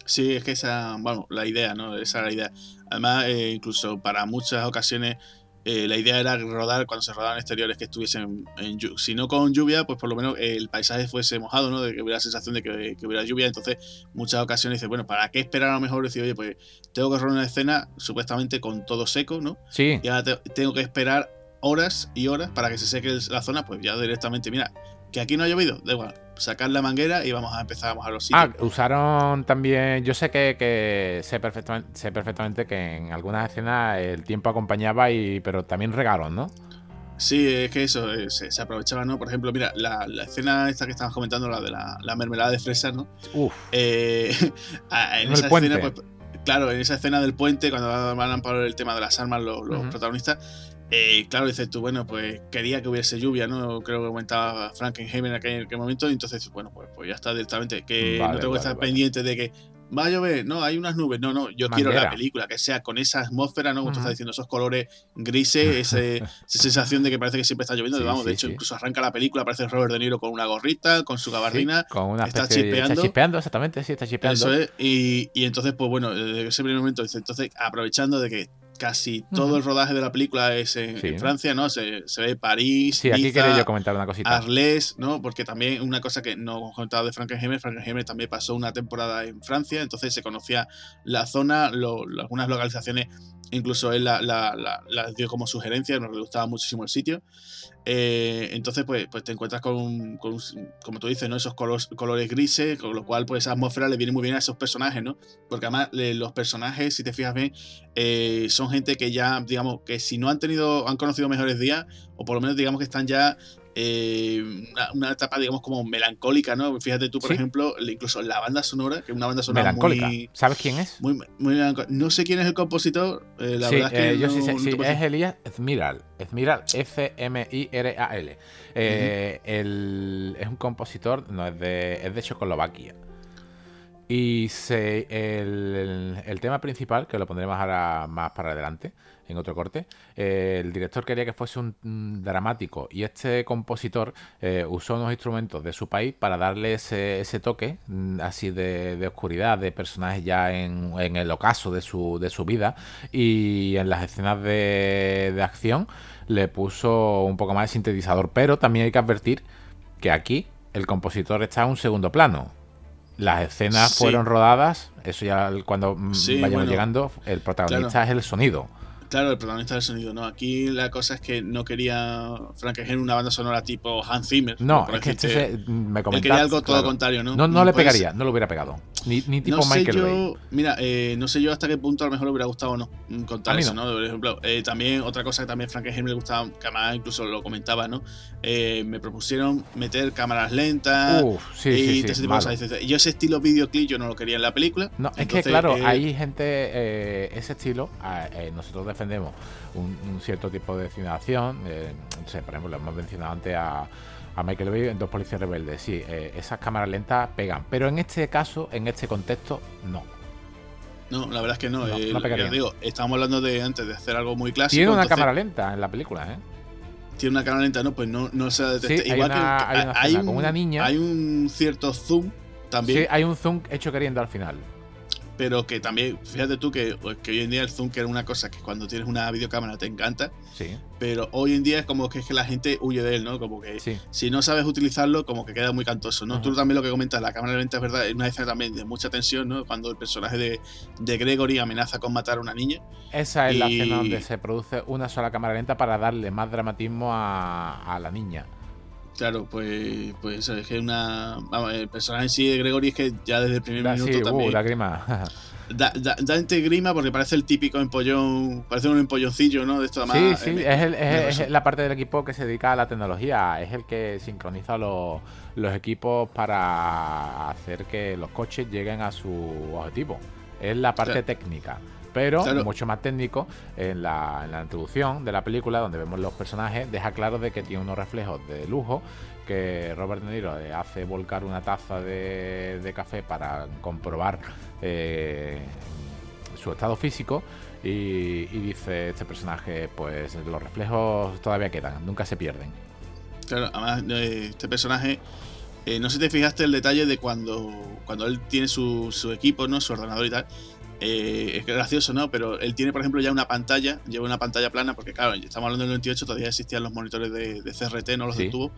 Sí, es que esa, bueno, la idea, ¿no? Esa era la idea. Además, eh, incluso para muchas ocasiones eh, la idea era rodar cuando se rodaban exteriores que estuviesen, en, si no con lluvia, pues por lo menos el paisaje fuese mojado, ¿no? De que hubiera la sensación de que, hubiera lluvia. Entonces, muchas ocasiones dice, bueno, ¿para qué esperar a lo mejor? Decir, oye, pues tengo que rodar una escena supuestamente con todo seco, ¿no? Sí. Y ahora tengo que esperar horas y horas para que se seque la zona, pues ya directamente, mira, que aquí no ha llovido, da igual, sacar la manguera y vamos a empezar a mojar los sitios. Ah, usaron también, yo sé que, sé, perfectamente, sé perfectamente que en algunas escenas el tiempo acompañaba, y pero también regaron, ¿no? Sí, es que eso, eh, se, aprovechaba, ¿no? Por ejemplo, mira, la, escena esta que estabas comentando, la de la, mermelada de fresa, ¿no? Uf. Eh, en, esa escena, pues, claro, en esa escena del puente, cuando van a por el tema de las armas los, protagonistas, eh, claro, dices tú, bueno, pues quería que hubiese lluvia, ¿no? Creo que comentaba Frankenheimer en aquel, momento, y entonces, bueno, pues, pues ya está directamente, que no tengo que estar pendiente de que va a llover, no, hay unas nubes, no, no, yo quiero la película, que sea con esa atmósfera, ¿no? Como tú estás diciendo, esos colores grises, esa sensación de que parece que siempre está lloviendo, vamos, de hecho, incluso arranca la película, aparece Robert De Niro con una gorrita, con su gabardina, con una está chispeando. está chispeando, exactamente, sí, está chispeando. Eso es, y, y entonces, pues bueno, desde ese primer momento, entonces, aprovechando de que casi todo el rodaje de la película es en, Francia, ¿no? Se, ve París, sí, aquí quería yo comentar una cosita. Arles, ¿no? Porque también una cosa que no he comentado de Frankenheimer, Frankenheimer también pasó una temporada en Francia, entonces se conocía la zona, algunas localizaciones, incluso él las la, dio como sugerencia, nos gustaba muchísimo el sitio. Eh, entonces, pues, pues te encuentras con, como tú dices, ¿no? Esos colores grises, con lo cual, pues esa atmósfera le viene muy bien a esos personajes, ¿no? Porque además los personajes, si te fijas bien, eh, son gente que ya, digamos, que si no han tenido, han conocido mejores días, o por lo menos digamos que están ya eh, una, etapa, digamos, como melancólica, ¿no? Fíjate tú, por ejemplo, incluso la banda sonora, que es una banda sonora melancólica. ¿Sabes quién es? Muy, no sé quién es el compositor, eh, la verdad es que. Eh, yo sí sé, sí, es Elías Ezmiral. Ezmiral, F-M-I-R-A-L. es un compositor, no, es de, es de Checoslovaquia. Y se, el, tema principal, que lo pondremos ahora más para adelante, en otro corte, eh, el director quería que fuese un, dramático y este compositor eh, usó unos instrumentos de su país para darle ese, toque mm, así de, oscuridad, de personajes ya en, el ocaso de su, de su vida y en las escenas de, de acción le puso un poco más de sintetizador, pero también hay que advertir que aquí el compositor está en un segundo plano. Las escenas fueron rodadas, eso ya cuando vayamos llegando, el protagonista es el sonido. Claro, el protagonista del sonido, ¿no? Aquí la cosa es que no quería Frankenstein una banda sonora tipo Hans Zimmer. No, es que este me comentaste. quería algo todo contrario, ¿no? No, no, le pegaría, no lo hubiera pegado. Ni, ni tipo no Michael yo, Mira, eh, no sé yo hasta qué punto a lo mejor le hubiera gustado o no mm, contar eso, ¿no? Por ejemplo, eh, también otra cosa que también Frankenstein me gustaba, que además incluso lo comentaba, ¿no? Eh, me propusieron meter cámaras lentas Uf, sí, y ese tipo de cosas. Yo ese estilo videoclip yo no lo quería en la película. No, es que claro, hay gente, ese estilo, nosotros defendemos un, cierto tipo de cine eh, por ejemplo, lo hemos mencionado antes a, Michael Bay en Dos Policías Rebeldes. Sí, eh, esas cámaras lentas pegan, pero en este caso, en este contexto, no. No, la verdad es que no. no, digo, estábamos hablando de antes de hacer algo muy clásico. Tiene una cámara lenta en la película, ¿eh? Tiene una cámara lenta, no, pues no, no se detecta. Igual que hay, un, una niña. Hay un cierto zoom también. Sí, hay un zoom hecho queriendo al final pero que también, fíjate tú que, que, hoy en día el zoom que era una cosa que cuando tienes una videocámara te encanta, sí. pero hoy en día es como que, es que la gente huye de él, ¿no? Como que si no sabes utilizarlo, como que queda muy cantoso, ¿no? Tú también lo que comentas, la cámara lenta es verdad, es una escena también de mucha tensión, ¿no? Cuando el personaje de, de Gregory amenaza con matar a una niña. Esa es la escena donde se produce una sola cámara lenta para darle más dramatismo a, a la niña. Claro, pues, pues es que una. Vamos, el personaje en sí de Gregory es que ya desde el primer minuto uh, también. da grima. da, da, grima porque parece el típico empollón. Parece un empolloncillo, ¿no? De esto Sí, sí, es, la parte del equipo que se dedica a la tecnología. Es el que sincroniza los, los equipos para hacer que los coches lleguen a su objetivo. Es la parte técnica pero mucho más técnico en la, introducción de la película, donde vemos los personajes, deja claro de que tiene unos reflejos de lujo, que Robert De Niro hace volcar una taza de, café para comprobar eh, su estado físico. Y, dice este personaje, pues los reflejos todavía quedan, nunca se pierden. Claro, además eh, este personaje, eh, no sé si te fijaste el detalle de cuando, cuando él tiene su, su equipo, ¿no? su ordenador y tal, eh, es gracioso, ¿no? Pero él tiene, por ejemplo, ya una pantalla, lleva una pantalla plana, porque claro, estamos hablando del 98, todavía existían los monitores de, CRT, no los de tubo.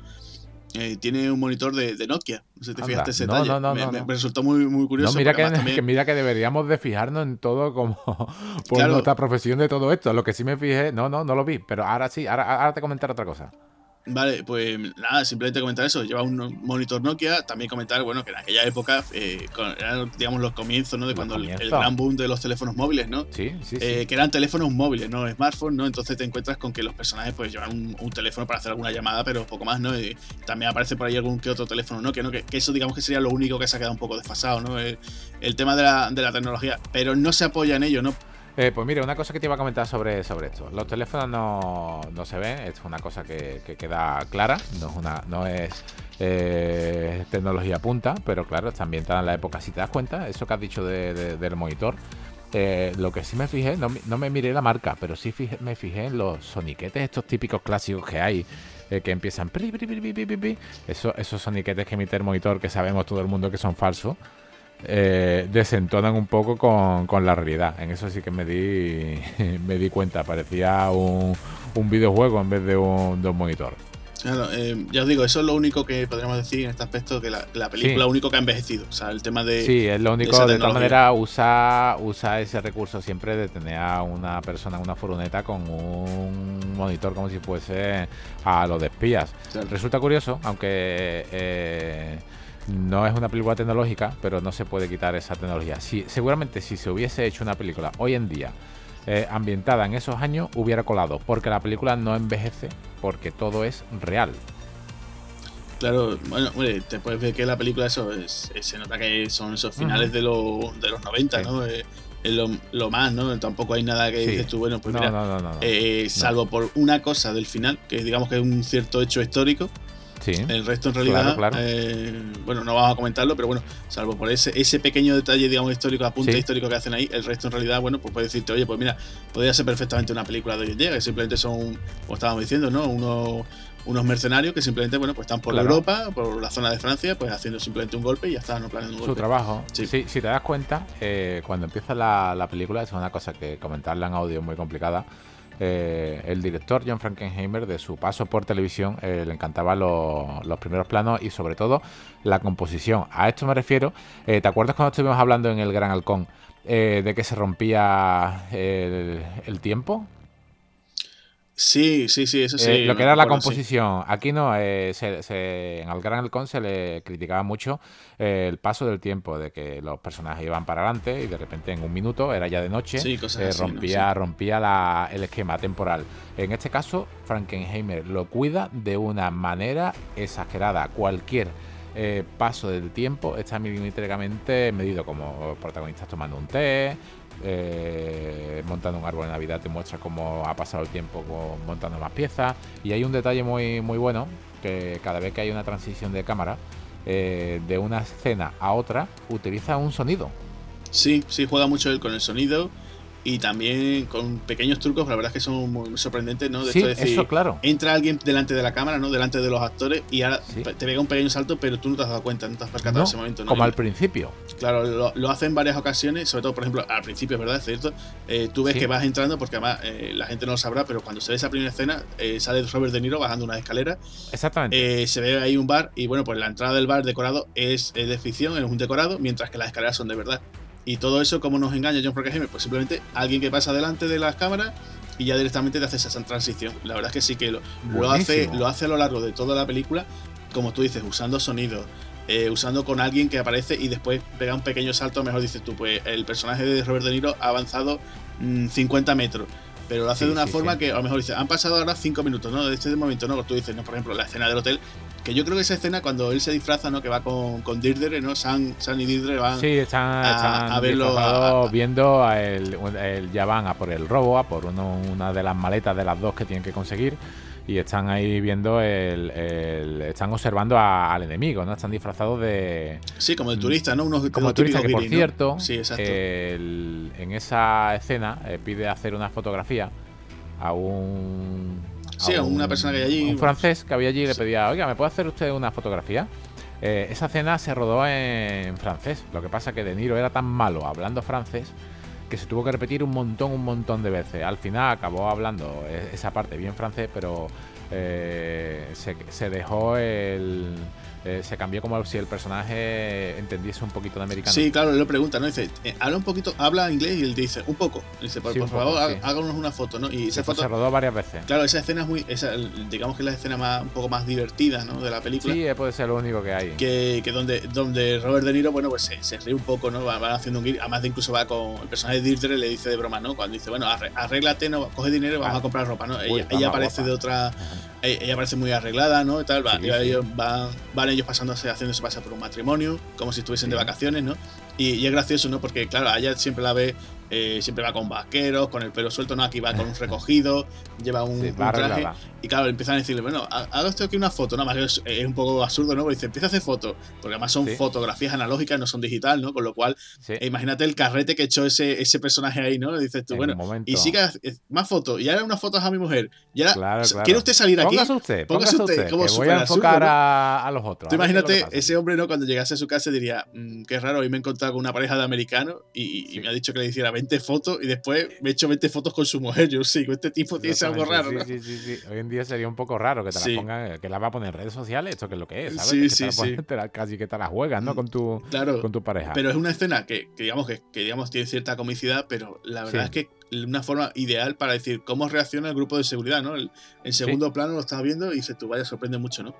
Eh, tiene un monitor de, Nokia. No sé si te fijaste ese detalle. No, no, me, me, resultó muy, muy curioso. mira que, mira que deberíamos de fijarnos en todo como por nuestra profesión de todo esto. Lo que sí me fijé, no, no, no lo vi, pero ahora sí, ahora, ahora te comentaré otra cosa. Vale, pues nada, simplemente comentar eso. Lleva un monitor Nokia. También comentar, bueno, que en aquella época eh, eran, digamos, los comienzos, ¿no? De cuando el, gran boom de los teléfonos móviles, ¿no? Sí, sí, eh, Que eran teléfonos móviles, no smartphones, ¿no? Entonces te encuentras con que los personajes, pues, llevan un, teléfono para hacer alguna llamada, pero poco más, ¿no? Y también aparece por ahí algún que otro teléfono Nokia, ¿no? Que, eso, digamos, que sería lo único que se ha quedado un poco desfasado, ¿no? El, el tema de la, de la tecnología. Pero no se apoya en ello, ¿no? Eh, pues mire, una cosa que te iba a comentar sobre, sobre esto. Los teléfonos no, se ven, es una cosa que, queda clara, no es, no eh, tecnología punta, pero claro, está ambientada en la época, si te das cuenta, eso que has dicho del monitor. Eh, lo que sí me fijé, no, me miré la marca, pero sí me fijé en los soniquetes, estos típicos clásicos que hay, que empiezan... Eso, esos soniquetes que emite el monitor, que sabemos todo el mundo que son falsos eh, desentonan un poco con, la realidad. En eso sí que me di, me di cuenta. Parecía un, videojuego en vez de un, monitor. Claro, eh, ya os digo, eso es lo único que podríamos decir en este aspecto, que la, película lo único que ha envejecido. O sea, el tema de... Sí, es lo único, de, todas maneras, usa, usa ese recurso siempre de tener a una persona en una furgoneta con un monitor como si fuese a los de espías. Resulta curioso, aunque... Eh, no es una película tecnológica, pero no se puede quitar esa tecnología. Si, seguramente si se hubiese hecho una película hoy en día eh, ambientada en esos años, hubiera colado, porque la película no envejece, porque todo es real. Claro, bueno, te puedes ver que la película eso se nota que son esos finales de, los 90, ¿no? es lo, más, ¿no? Tampoco hay nada que dices tú, bueno, pues mira, eh, salvo por una cosa del final, que digamos que es un cierto hecho histórico, el resto en realidad, eh, bueno, no vamos a comentarlo, pero bueno, salvo por ese, ese pequeño detalle, digamos, histórico, apunte histórico que hacen ahí, el resto en realidad, bueno, pues puede decirte, oye, pues mira, podría ser perfectamente una película de hoy en día, que simplemente son, como estábamos diciendo, ¿no? Unos, unos mercenarios que simplemente, bueno, pues están por la Europa, por la zona de Francia, pues haciendo simplemente un golpe y ya está, no planeando un Su trabajo. Sí. si te das cuenta, eh, cuando empieza la, la película, es una cosa que comentarla en audio es muy complicada eh, el director John Frankenheimer, de su paso por televisión, eh, le encantaban los, primeros planos y sobre todo la composición. A esto me refiero, eh, ¿te acuerdas cuando estuvimos hablando en el Gran Halcón de que se rompía el tiempo? Sí, sí, sí, eso sí. Eh, lo que era la composición. Aquí no, eh, se, en el Gran Halcón se le criticaba mucho eh, el paso del tiempo, de que los personajes iban para adelante y de repente en un minuto, era ya de noche, rompía, rompía el esquema temporal. En este caso, Frankenheimer lo cuida de una manera exagerada. Cualquier paso del tiempo está milimétricamente medido, como protagonistas tomando un té, eh, montando un árbol de Navidad te muestra cómo ha pasado el tiempo montando más piezas. Y hay un detalle muy, muy bueno, que cada vez que hay una transición de cámara, eh, de una escena a otra, utiliza un sonido. Sí, sí, juega mucho él con el sonido y también con pequeños trucos, la verdad es que son muy sorprendentes, ¿no? De sí, eso, claro. Entra alguien delante de la cámara, ¿no? Delante de los actores y ahora te pega un pequeño salto, pero tú no te has dado cuenta, no te has percatado en ese momento, ¿no? Como al principio. Claro, lo, lo hace en varias ocasiones, sobre todo, por ejemplo, al principio, ¿verdad? Es cierto. Eh, tú ves que vas entrando, porque además eh, la gente no lo sabrá, pero cuando se ve esa primera escena, eh, sale Robert De Niro bajando una escalera. Exactamente. se ve ahí un bar y, bueno, pues la entrada del bar decorado es, es de ficción, es un decorado, mientras que las escaleras son de verdad. Y todo eso, ¿cómo nos engaña John Frankenheimer? Pues simplemente alguien que pasa delante de las cámaras y ya directamente te hace esa transición. La verdad es que sí que lo, hace, lo hace a lo largo de toda la película, como tú dices, usando sonido, eh, usando con alguien que aparece y después pega un pequeño salto, mejor dices tú, pues el personaje de Robert De Niro ha avanzado 50 mm, metros. Pero lo hace de una forma que a lo mejor dice, han pasado ahora 5 minutos, ¿no? De este momento, ¿no? Tú dices, ¿no? Por ejemplo, la escena del hotel que yo creo que esa escena cuando él se disfraza, ¿no? Que va con, con Dirdre, ¿no? San, San y Dirdre van sí, están, a, verlo. viendo a el, ya van a por el robo, a por uno, una de las maletas de las dos que tienen que conseguir. Y están ahí viendo el. están observando al enemigo, ¿no? Están disfrazados de. Sí, como el turista, ¿no? Unos, como el turista, que por cierto, sí, en esa escena eh, pide hacer una fotografía a un Sí, a una persona que hay allí. Un francés que había allí le pedía, oiga, ¿me puede hacer usted una fotografía? Eh, esa cena se rodó en francés. Lo que pasa que De Niro era tan malo hablando francés que se tuvo que repetir un montón, un montón de veces. Al final acabó hablando e-, esa parte bien francés, pero eh, se, dejó el. Eh, se cambió como si el personaje entendiese un poquito de americano. Sí, claro, lo pregunta, ¿no? Dice, eh, habla un poquito, habla inglés y él dice, un poco. Dice, por, favor, háganos una foto, ¿no? Y esa foto. Se rodó varias veces. Claro, esa escena es muy. Esa, digamos que es la escena más, un poco más divertida, ¿no? De la película. Sí, puede ser lo único que hay. Que, que donde, donde Robert De Niro, bueno, pues se, ríe un poco, ¿no? Va, haciendo un Además de incluso va con. El personaje de Deirdre le dice de broma, ¿no? Cuando dice, bueno, arréglate, no, coge dinero y vamos a comprar ropa, ¿no? ella, aparece de otra. Ella aparece muy arreglada, ¿no? Y tal, va, ellos van, van, ellos pasándose, haciéndose pasar por un matrimonio, como si estuviesen de vacaciones, ¿no? Y, y, es gracioso, ¿no? Porque, claro, ella siempre la ve eh, siempre va con vaqueros, con el pelo suelto, no, aquí va con un recogido, lleva un, traje. Y claro, empiezan a decirle, bueno, haga usted aquí una foto, nada más es, un poco absurdo, ¿no? Porque dice, empieza a hacer fotos, porque además son fotografías analógicas, no son digital, ¿no? Con lo cual, eh, imagínate el carrete que echó ese, ese personaje ahí, ¿no? Dices tú, bueno, y siga más fotos, y ahora unas fotos a mi mujer, y ahora, ¿quiere usted salir aquí? Póngase usted, póngase, usted, como voy a enfocar a, los otros. Tú imagínate, ese hombre, ¿no? Cuando llegase a su casa diría, mm, qué raro, hoy me he encontrado con una pareja de americanos y, y me ha dicho que le hiciera 20 fotos y después me he hecho 20 fotos con su mujer. Yo sigo, este tipo tiene algo raro. Sí, sí, sí, Hoy en día sería un poco raro que te la pongan, que la va a poner en redes sociales, esto que es lo que es, ¿sabes? Sí, sí, sí. casi que te la juegas, ¿no? Con tu, con tu pareja. Pero es una escena que, digamos que, digamos tiene cierta comicidad, pero la verdad es que una forma ideal para decir cómo reacciona el grupo de seguridad, ¿no? en segundo plano lo estás viendo y se tú vaya, sorprende mucho, ¿no?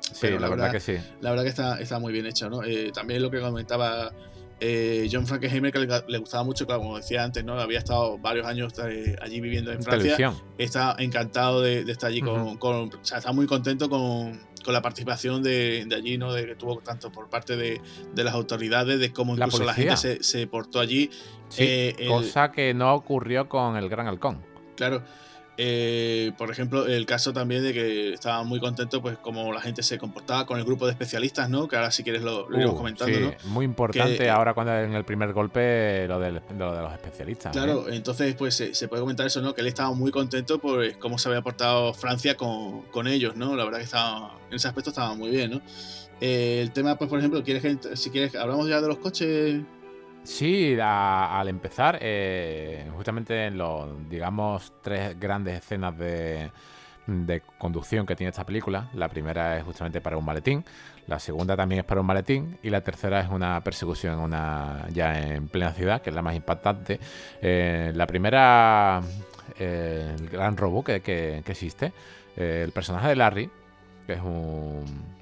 Sí, la, verdad, que sí. La verdad que está, está muy bien hecho, ¿no? Eh, también lo que comentaba eh, John Frankenheimer, que le, gustaba mucho, como decía antes, ¿no? Había estado varios años eh, allí viviendo en Francia. Está encantado de, estar allí con, o sea, está muy contento con, la participación de, allí, ¿no? De que tuvo tanto por parte de, las autoridades, de cómo incluso la, gente se, portó allí. Eh, cosa que no ocurrió con el Gran Halcón. Claro. Eh, por ejemplo, el caso también de que estaba muy contento, pues, como la gente se comportaba con el grupo de especialistas, ¿no? Que ahora, si quieres, lo, iremos uh, comentando, ¿no? Muy importante ahora, cuando en el primer golpe, lo de, los especialistas. Claro, entonces, pues, se, puede comentar eso, ¿no? Que él estaba muy contento por pues, cómo se había portado Francia con, con ellos, ¿no? La verdad que estaba, en ese aspecto estaba muy bien, ¿no? Eh, el tema, pues, por ejemplo, ¿quieres que, si quieres, hablamos ya de los coches Sí, al empezar, eh, justamente en los, digamos, tres grandes escenas de, conducción que tiene esta película. La primera es justamente para un maletín, la segunda también es para un maletín y la tercera es una persecución una, ya en plena ciudad, que es la más impactante. Eh, la primera, eh, el gran robo que, que existe, el personaje de Larry, que es un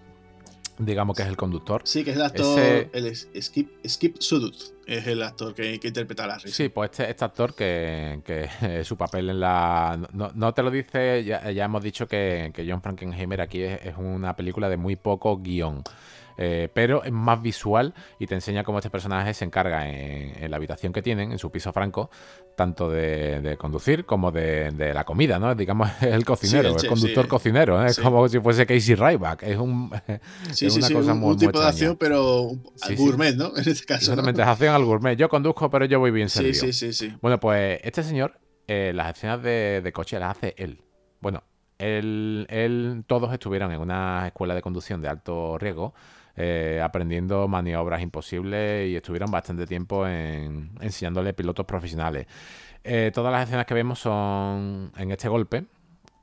digamos que es el conductor. Sí, que es el actor, el Skip, Skip Sudut, es el actor que, que interpreta a Larry. Sí, pues este, este actor que, que su papel en la... No, te lo dice, ya, hemos dicho que, que John Frankenheimer aquí es, una película de muy poco guion. Eh, pero es más visual y te enseña cómo este personaje se encarga en, la habitación que tienen, en su piso franco, tanto de, conducir como de, la comida, ¿no? Digamos, el cocinero, el, conductor cocinero, ¿eh? es como si fuese Casey Ryback, es, un, es una cosa muy, un tipo de acción, pero al gourmet, ¿no? En este caso. Exactamente, es acción al gourmet. Yo conduzco, pero yo voy bien servido. Sí, sí, sí. Bueno, pues este señor, eh, las escenas de, coche las hace él. Bueno, él, él, todos estuvieron en una escuela de conducción de alto riesgo eh, aprendiendo maniobras imposibles y estuvieron bastante tiempo en, enseñándole pilotos profesionales. Eh, todas las escenas que vemos son en este golpe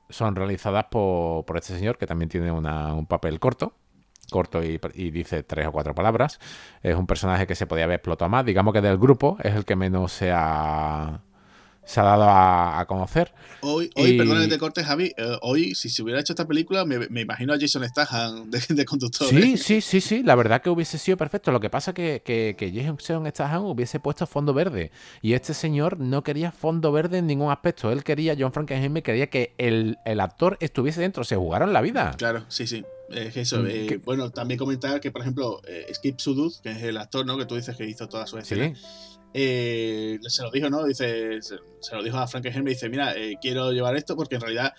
son realizadas por, este señor que también tiene un papel corto corto y, y, dice tres o cuatro palabras. Es un personaje que se podía haber explotado más. Digamos que del grupo es el que menos se ha, se ha dado a, conocer. Hoy, hoy perdón te corte, Javi. Eh, hoy, si se hubiera hecho esta película, me, imagino a Jason Statham de, de, conductor. Sí, ¿eh? sí, sí, sí. La verdad que hubiese sido perfecto. Lo que pasa que, que, que Jason Statham hubiese puesto fondo verde. Y este señor no quería fondo verde en ningún aspecto. Él quería, John Frankenheimer quería que el, actor estuviese dentro, se jugaran la vida. Claro, sí, sí. eso, mm, eh, bueno, también comentar que, por ejemplo, Skip Suduz, que es el actor, ¿no? Que tú dices que hizo toda su escena. Eh, se lo dijo, ¿no? Dice, se, lo dijo a Frank me dice, mira, eh, quiero llevar esto porque en realidad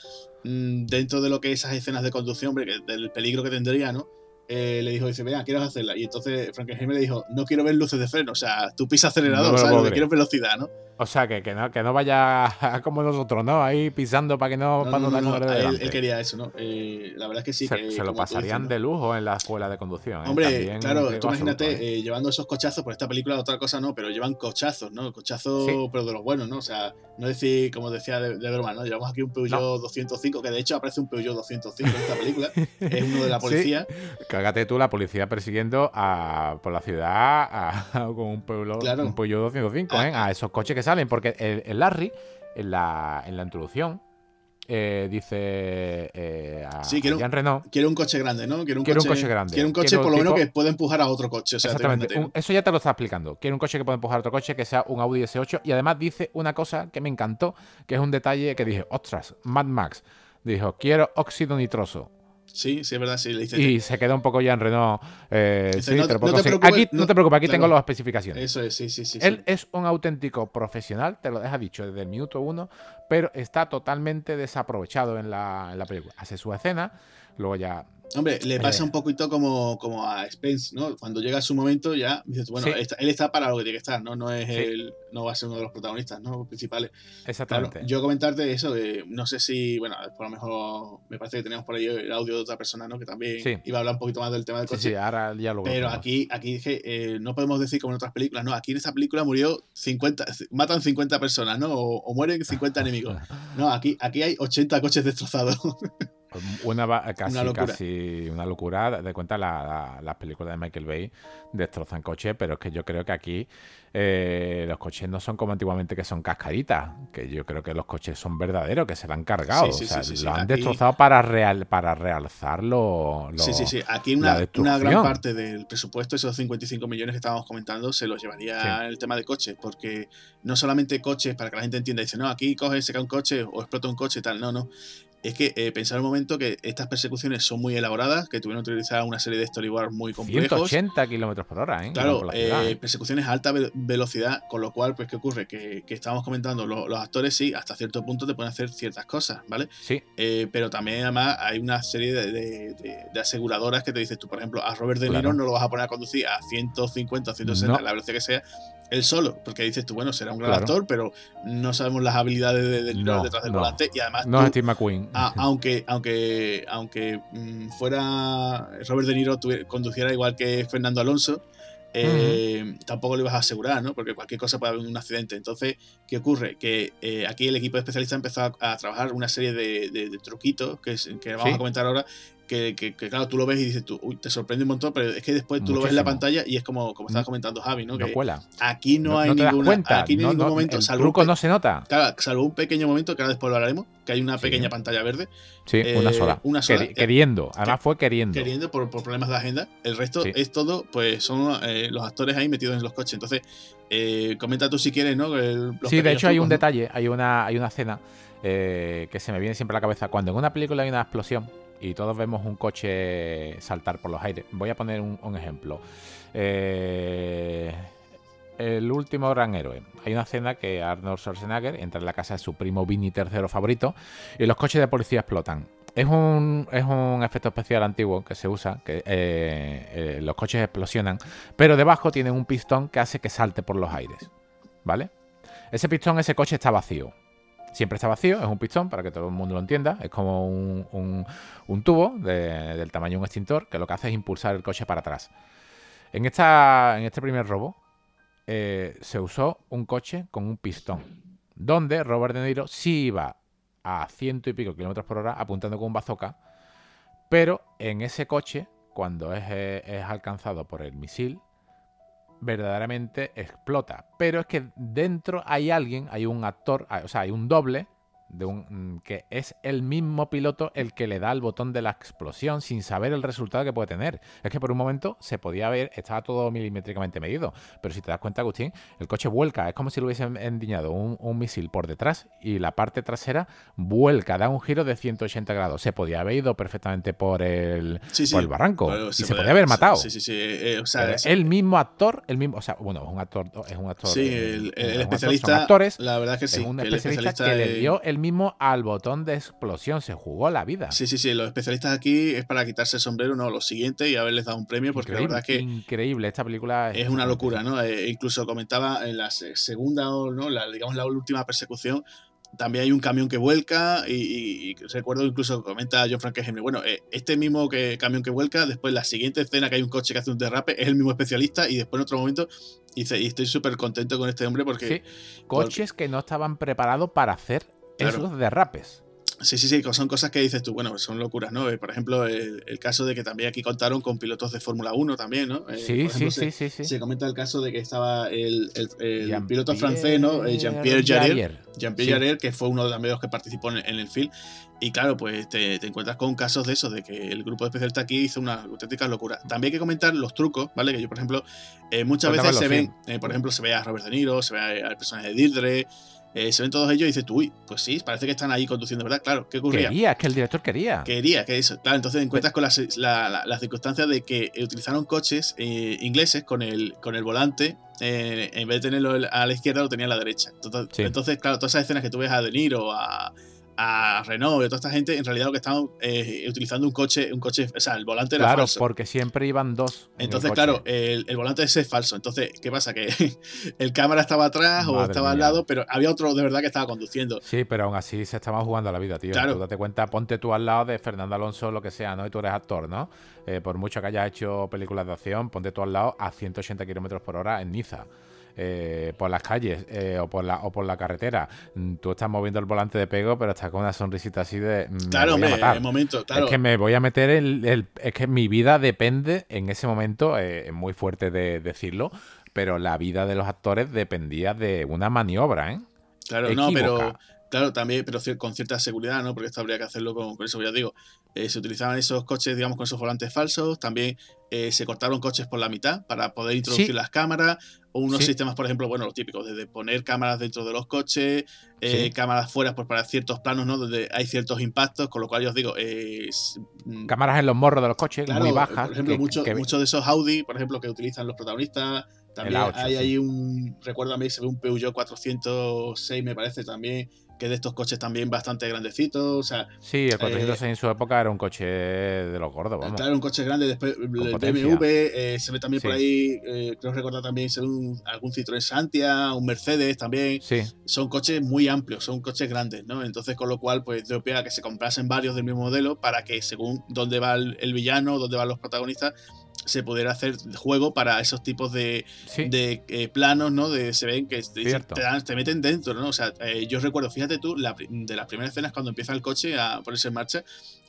mm, dentro de lo que esas escenas de conducción, del peligro que tendría, ¿no? Eh, le dijo, dice, mira, quiero hacerla. Y entonces Frankenheim le dijo, no quiero ver luces de freno, o sea, tú pisa acelerador, ¿sabes? quiero velocidad, ¿no? O sea, que, que, no, que no vaya como nosotros, ¿no? Ahí pisando para que no, para no, él, quería eso, ¿no? Eh, la verdad es que sí. Se, lo pasarían de lujo en la escuela de conducción. ¿eh? Hombre, claro, tú imagínate ¿eh? llevando esos cochazos, por esta película otra cosa no, pero llevan cochazos, ¿no? Cochazos, pero de los buenos, ¿no? O sea, no decir, como decía de, de broma, ¿no? Llevamos aquí un Peugeot 205, que de hecho aparece un Peugeot 205 en esta película. es uno de la policía. Cágate tú la policía persiguiendo a, por la ciudad con un, pueblo, un Peugeot 205, ¿eh? A esos coches que salen, porque el, Larry, en la, en la introducción, eh, dice eh, a, sí, quiero, Renault. Quiere un coche grande, ¿no? Quiere un, coche, grande. Quiere un coche por lo menos que pueda empujar a otro coche. exactamente. eso ya te lo está explicando. Quiere un coche que pueda empujar a otro coche, que sea un Audi S8. Y además dice una cosa que me encantó, que es un detalle que dije, ostras, Mad Max. Dijo, quiero óxido nitroso. Sí, sí, es verdad, sí, le. Y se queda un poco ya en Renault. Eh, sí, no, te preocupes, aquí, no, te preocupes, aquí tengo las especificaciones. Eso es, sí, sí, sí. Él es un auténtico profesional, te lo deja dicho desde el minuto uno, pero está totalmente desaprovechado en la, en la película. Hace su escena, luego ya Hombre, le pasa eh. un poquito como, como a Spence, ¿no? Cuando llega su momento ya dices, bueno, él está para lo que tiene que estar, ¿no? No es él, no va a ser uno de los protagonistas, ¿no? Principales. Exactamente. yo comentarte eso, de, no sé si, bueno, por lo mejor me parece que teníamos por ahí el audio de otra persona, ¿no? Que también iba a hablar un poquito más del tema del coche. Sí, ahora ya lo Pero aquí, aquí dije, eh, no podemos decir como en otras películas, no, aquí en esta película murió 50, matan 50 personas, ¿no? O, mueren 50 enemigos. No, aquí, aquí hay 80 coches destrozados. Una, casi, una locura. casi una locura. De cuenta, las películas de Michael Bay destrozan coches, pero es que yo creo que aquí eh, los coches no son como antiguamente que son cascaditas, que yo creo que los coches son verdaderos, que se lo han cargado. o sea, lo han destrozado para, real, para realzarlo. sí, sí, sí. Aquí una, una, gran parte del presupuesto, esos 55 millones que estábamos comentando, se los llevaría el tema de coches, porque no solamente coches, para que la gente entienda, dice, no, aquí coge, se cae un coche o explota un coche y tal. No, no es que eh, pensar un momento que estas persecuciones son muy elaboradas, que tuvieron que utilizar una serie de storyboards muy complejos. 180 kilómetros por hora, ¿eh? Claro, eh, ¿eh? persecuciones a alta velocidad, con lo cual, pues, ¿qué ocurre? Que, que estábamos comentando, los actores sí, hasta cierto punto te pueden hacer ciertas cosas, ¿vale? Sí. pero también, además, hay una serie de, aseguradoras que te dices tú, por ejemplo, a Robert De Niro no lo vas a poner a conducir a 150 160, la velocidad que sea, él solo, porque dices tú, bueno, será un gran actor, pero no sabemos las habilidades de, detrás del volante y además. No es Steve McQueen. aunque aunque, aunque mm, fuera Robert De Niro conduciera igual que Fernando Alonso, eh, tampoco lo ibas a asegurar, ¿no? Porque cualquier cosa puede haber un accidente. Entonces, ¿qué ocurre? Que eh, aquí el equipo de especialistas empezó a, trabajar una serie de, truquitos que, que vamos a comentar ahora, que, claro, tú lo ves y dices tú, uy, te sorprende un montón, pero es que después tú lo ves en la pantalla y es como, como estabas mm. comentando Javi, ¿no? Que aquí no, hay ninguna, aquí no hay ningún momento, el salvo no se nota. Claro, salvo un pequeño momento que ahora después lo hablaremos, que hay una pequeña pantalla verde. Sí, una eh, sola. Una sola. queriendo, además fue queriendo. Queriendo por, problemas de agenda. El resto es todo, pues son eh, los actores ahí metidos en los coches. Entonces, eh, comenta tú si quieres, ¿no? sí, de hecho hay un detalle, hay una, hay una escena que se me viene siempre a la cabeza. Cuando en una película hay una explosión, y todos vemos un coche saltar por los aires. Voy a poner un, ejemplo. Eh, el último gran héroe. Hay una escena que Arnold Schwarzenegger entra en la casa de su primo Vinny tercero favorito y los coches de policía explotan. Es un, es un efecto especial antiguo que se usa, que eh, eh, los coches explosionan, pero debajo tiene un pistón que hace que salte por los aires. ¿Vale? Ese pistón, ese coche está vacío siempre está vacío, es un pistón, para que todo el mundo lo entienda, es como un, tubo del tamaño de un extintor que lo que hace es impulsar el coche para atrás. En, esta, en este primer robo eh, se usó un coche con un pistón, donde Robert De Niro sí iba a ciento y pico kilómetros por hora apuntando con un bazooka, pero en ese coche, cuando es, es alcanzado por el misil, verdaderamente explota. Pero es que dentro hay alguien, hay un actor, o sea, hay un doble de un, mm, que es el mismo piloto el que le da el botón de la explosión sin saber el resultado que puede tener. Es que por un momento se podía ver, estaba todo milimétricamente medido, pero si te das cuenta, Agustín, el coche vuelca, es como si lo hubiesen endiñado un, misil por detrás y la parte trasera vuelca, da un giro de 180 grados. Se podía haber ido perfectamente por el, por el barranco y se, podía haber matado. Sí, sí, sí. Eh, el mismo actor, el mismo, o sea, bueno, es un actor, es un actor. Sí, el, especialista. actores, la verdad que sí. Es un especialista, que le dio el mismo al botón de explosión, se jugó la vida. Sí, sí, sí, los especialistas aquí es para quitarse el sombrero, no, lo siguiente y haberles dado un premio, porque la verdad que... Increíble, esta película es, una locura, ¿no? Eh, incluso comentaba en la segunda, ¿no? La, digamos la última persecución, también hay un camión que vuelca y, recuerdo incluso comenta John Henry bueno, eh, este mismo que, camión que vuelca, después la siguiente escena que hay un coche que hace un derrape, es el mismo especialista y después en otro momento dice, y estoy súper contento con este hombre porque... Coches que no estaban preparados para hacer esos derrapes. Sí, sí, sí, son cosas que dices tú, bueno, son locuras, ¿no? Eh, por ejemplo, el, caso de que también aquí contaron con pilotos de Fórmula 1 también, ¿no? Eh, sí, sí, sí, sí, sí, Se comenta el caso de que estaba el, piloto francés, ¿no? Eh, Jean-Pierre Jarret, Jean-Pierre Jarret, que fue uno de los medios que participó en, el film. Y claro, pues te, encuentras con casos de eso, de que el grupo de especialistas aquí hizo una auténtica locura. También hay que comentar los trucos, ¿vale? Que yo, por ejemplo, muchas veces se ven, por ejemplo, se ve a Robert De Niro, se ve al personaje de Deirdre, eh, se ven todos ellos y dices tú, uy, pues sí, parece que están ahí conduciendo, ¿verdad? Claro, ¿qué ocurría? Quería, es que el director quería. Quería, que eso. Claro, entonces encuentras con las, circunstancias de que utilizaron coches eh, ingleses con el, con el volante, eh, en vez de tenerlo a la izquierda, lo tenía a la derecha. Entonces, claro, todas esas escenas que tú ves a De Niro, a a Renault y a toda esta gente, en realidad lo que estaban eh, utilizando un coche, un coche, o sea, el volante era falso. Claro, porque siempre iban dos. Entonces, claro, el, volante ese es falso. Entonces, ¿qué pasa? Que el cámara estaba atrás o estaba al lado, pero había otro de verdad que estaba conduciendo. Sí, pero aún así se estaba jugando la vida, tío. Claro. Tú date cuenta, ponte tú al lado de Fernando Alonso, lo que sea, ¿no? Y tú eres actor, ¿no? Eh, por mucho que hayas hecho películas de acción, ponte tú al lado a 180 kilómetros por hora en Niza. Eh, por las calles eh, o, por la, o por la carretera, mm, tú estás moviendo el volante de pego, pero estás con una sonrisita así de. Mm, claro, el momento, claro. Es que me voy a meter el, Es que mi vida depende en ese momento, eh, es muy fuerte de decirlo, pero la vida de los actores dependía de una maniobra, ¿eh? Claro, no, pero. Claro, también, pero con cierta seguridad, ¿no? Porque esto habría que hacerlo con, con eso, ya digo. se utilizaban esos coches, digamos, con esos volantes falsos. También se cortaron coches por la mitad para poder introducir las cámaras. O unos sistemas, por ejemplo, bueno, los típicos, desde poner cámaras dentro de los coches, eh, cámaras fuera pues, para ciertos planos, ¿no? Donde hay ciertos impactos, con lo cual yo os digo. Mm, cámaras en los morros de los coches, muy bajas. Por ejemplo, muchos de esos Audi, por ejemplo, que utilizan los protagonistas. También hay ahí un. Recuérdame, se ve un Peugeot 406, me parece también, que de estos coches también bastante grandecitos. O sea, sí, el 406 eh, en su época era un coche de los gordos, vamos. Claro, un coche grande. Después el BMW, eh, se ve también por ahí, eh, creo recordar también, se ve un, algún Citroën Santia, un Mercedes también. Sí. Son coches muy amplios, son coches grandes, ¿no? Entonces, con lo cual, pues dio pie a que se comprasen varios del mismo modelo para que según dónde va el villano, dónde van los protagonistas, se pudiera hacer juego para esos tipos de, de eh, planos, ¿no? De, se ven que te, te, meten dentro, ¿no? O sea, eh, yo recuerdo, fíjate tú, de las primeras escenas cuando empieza el coche a ponerse en marcha,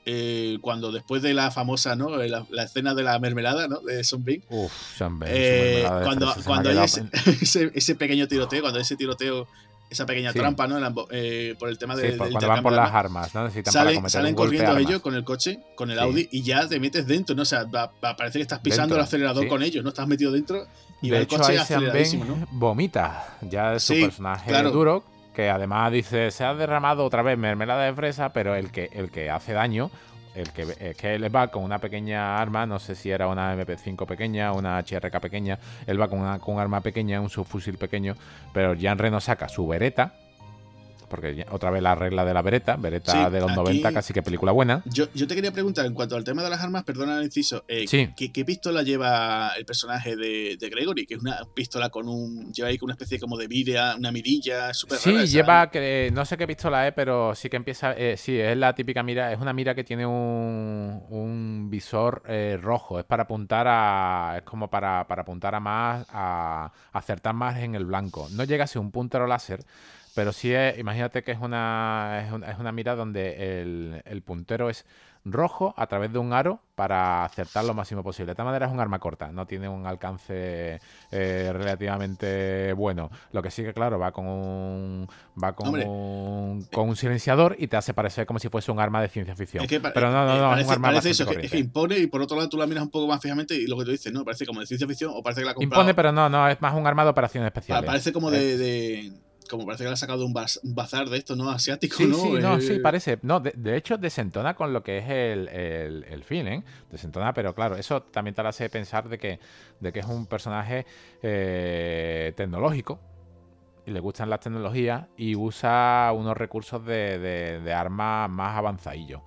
eh, cuando después de la famosa, ¿no? La, escena de la mermelada, ¿no? De Son Uf, cuando, cuando hay ese, ese, pequeño tiroteo, cuando ese tiroteo esa pequeña trampa, ¿no? Eh, por el tema de. cuando van por las armas, ¿no? salen corriendo ellos con el coche, con el Audi, y ya te metes dentro, ¿no? O sea, parece que estás pisando el acelerador con ellos, ¿no? Estás metido dentro y de el coche aceleradísimo, ¿no? Vomita, ya es su personaje duro, que además dice, se ha derramado otra vez mermelada de fresa, pero el que, el que hace daño el que, es que él va con una pequeña arma, no sé si era una MP5 pequeña, una HRK pequeña, él va con, una, con un arma pequeña, un subfusil pequeño, pero Jean Reno saca su vereta, porque otra vez la regla de la Beretta, Beretta de los 90, casi que película buena. Yo, te quería preguntar, en cuanto al tema de las armas, perdona el inciso, eh, ¿qué, pistola lleva el personaje de, Gregory? Que es una pistola con un. lleva ahí con una especie como de vidria, una mirilla, súper Sí, lleva, que, no sé qué pistola es, pero sí que empieza, eh, sí, es la típica mira, es una mira que tiene un, un visor eh, rojo, es para apuntar a, es como para, para apuntar a más, a acertar más en el blanco. No llega a ser un puntero láser, pero sí, es, imagínate que es una, es, una mira donde el, puntero es rojo a través de un aro para acertar lo máximo posible. De esta manera es un arma corta, no tiene un alcance eh, relativamente bueno. Lo que sí que, claro, va con un va con un, con un silenciador y te hace parecer como si fuese un arma de ciencia ficción. Pero no, no, no, parece, es un arma parece eso, que, que, impone y por otro lado tú la miras un poco más fijamente y lo que tú dices, ¿no? Parece como de ciencia ficción o parece que la ha Impone, pero no, no, es más un arma de operaciones especiales. Parece como de como parece que le ha sacado un, bazar de esto, ¿no? Asiático, sí, ¿no? Sí, no, sí, eh, parece. No, de, hecho, desentona con lo que es el, el, el film, ¿eh? Desentona, pero claro, eso también te hace pensar de que, de que es un personaje eh, tecnológico. y le gustan las tecnologías y usa unos recursos de, de, de armas más avanzadillos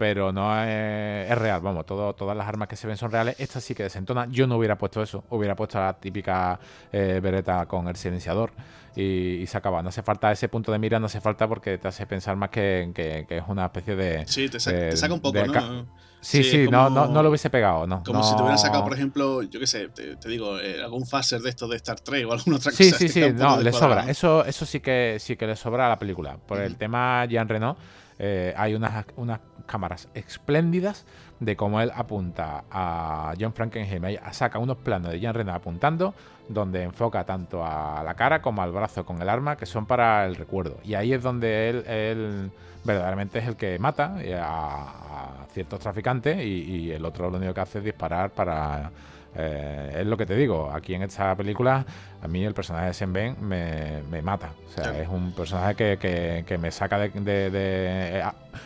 pero no es, real, vamos, todo, todas las armas que se ven son reales, esta sí que desentona, yo no hubiera puesto eso, hubiera puesto la típica eh, con el silenciador y, se acaba, no hace falta ese punto de mira, no hace falta porque te hace pensar más que, que, es una especie de... Sí, te, saca un poco, ¿no? Sí, sí, no, no, no, lo hubiese pegado, no. Como si te hubieran sacado, por ejemplo, yo qué sé, te, digo, eh, algún phaser de esto de Star Trek o alguna otra cosa. Sí, sí, sí, no, le sobra. Eso, eso sí que sí que le sobra a la película. Por el tema Jean Reno, eh, hay unas, unas cámaras espléndidas de cómo él apunta a John Frankenheimer. Saca unos planos de Jean Reno apuntando, donde enfoca tanto a la cara como al brazo con el arma, que son para el recuerdo. Y ahí es donde él, verdaderamente es el que mata a, ciertos traficantes y, el otro lo único que hace es disparar para... Eh, es lo que te digo, aquí en esta película a mí el personaje de Sen Ben me, me mata. O sea, es un personaje que, que, me saca de... de,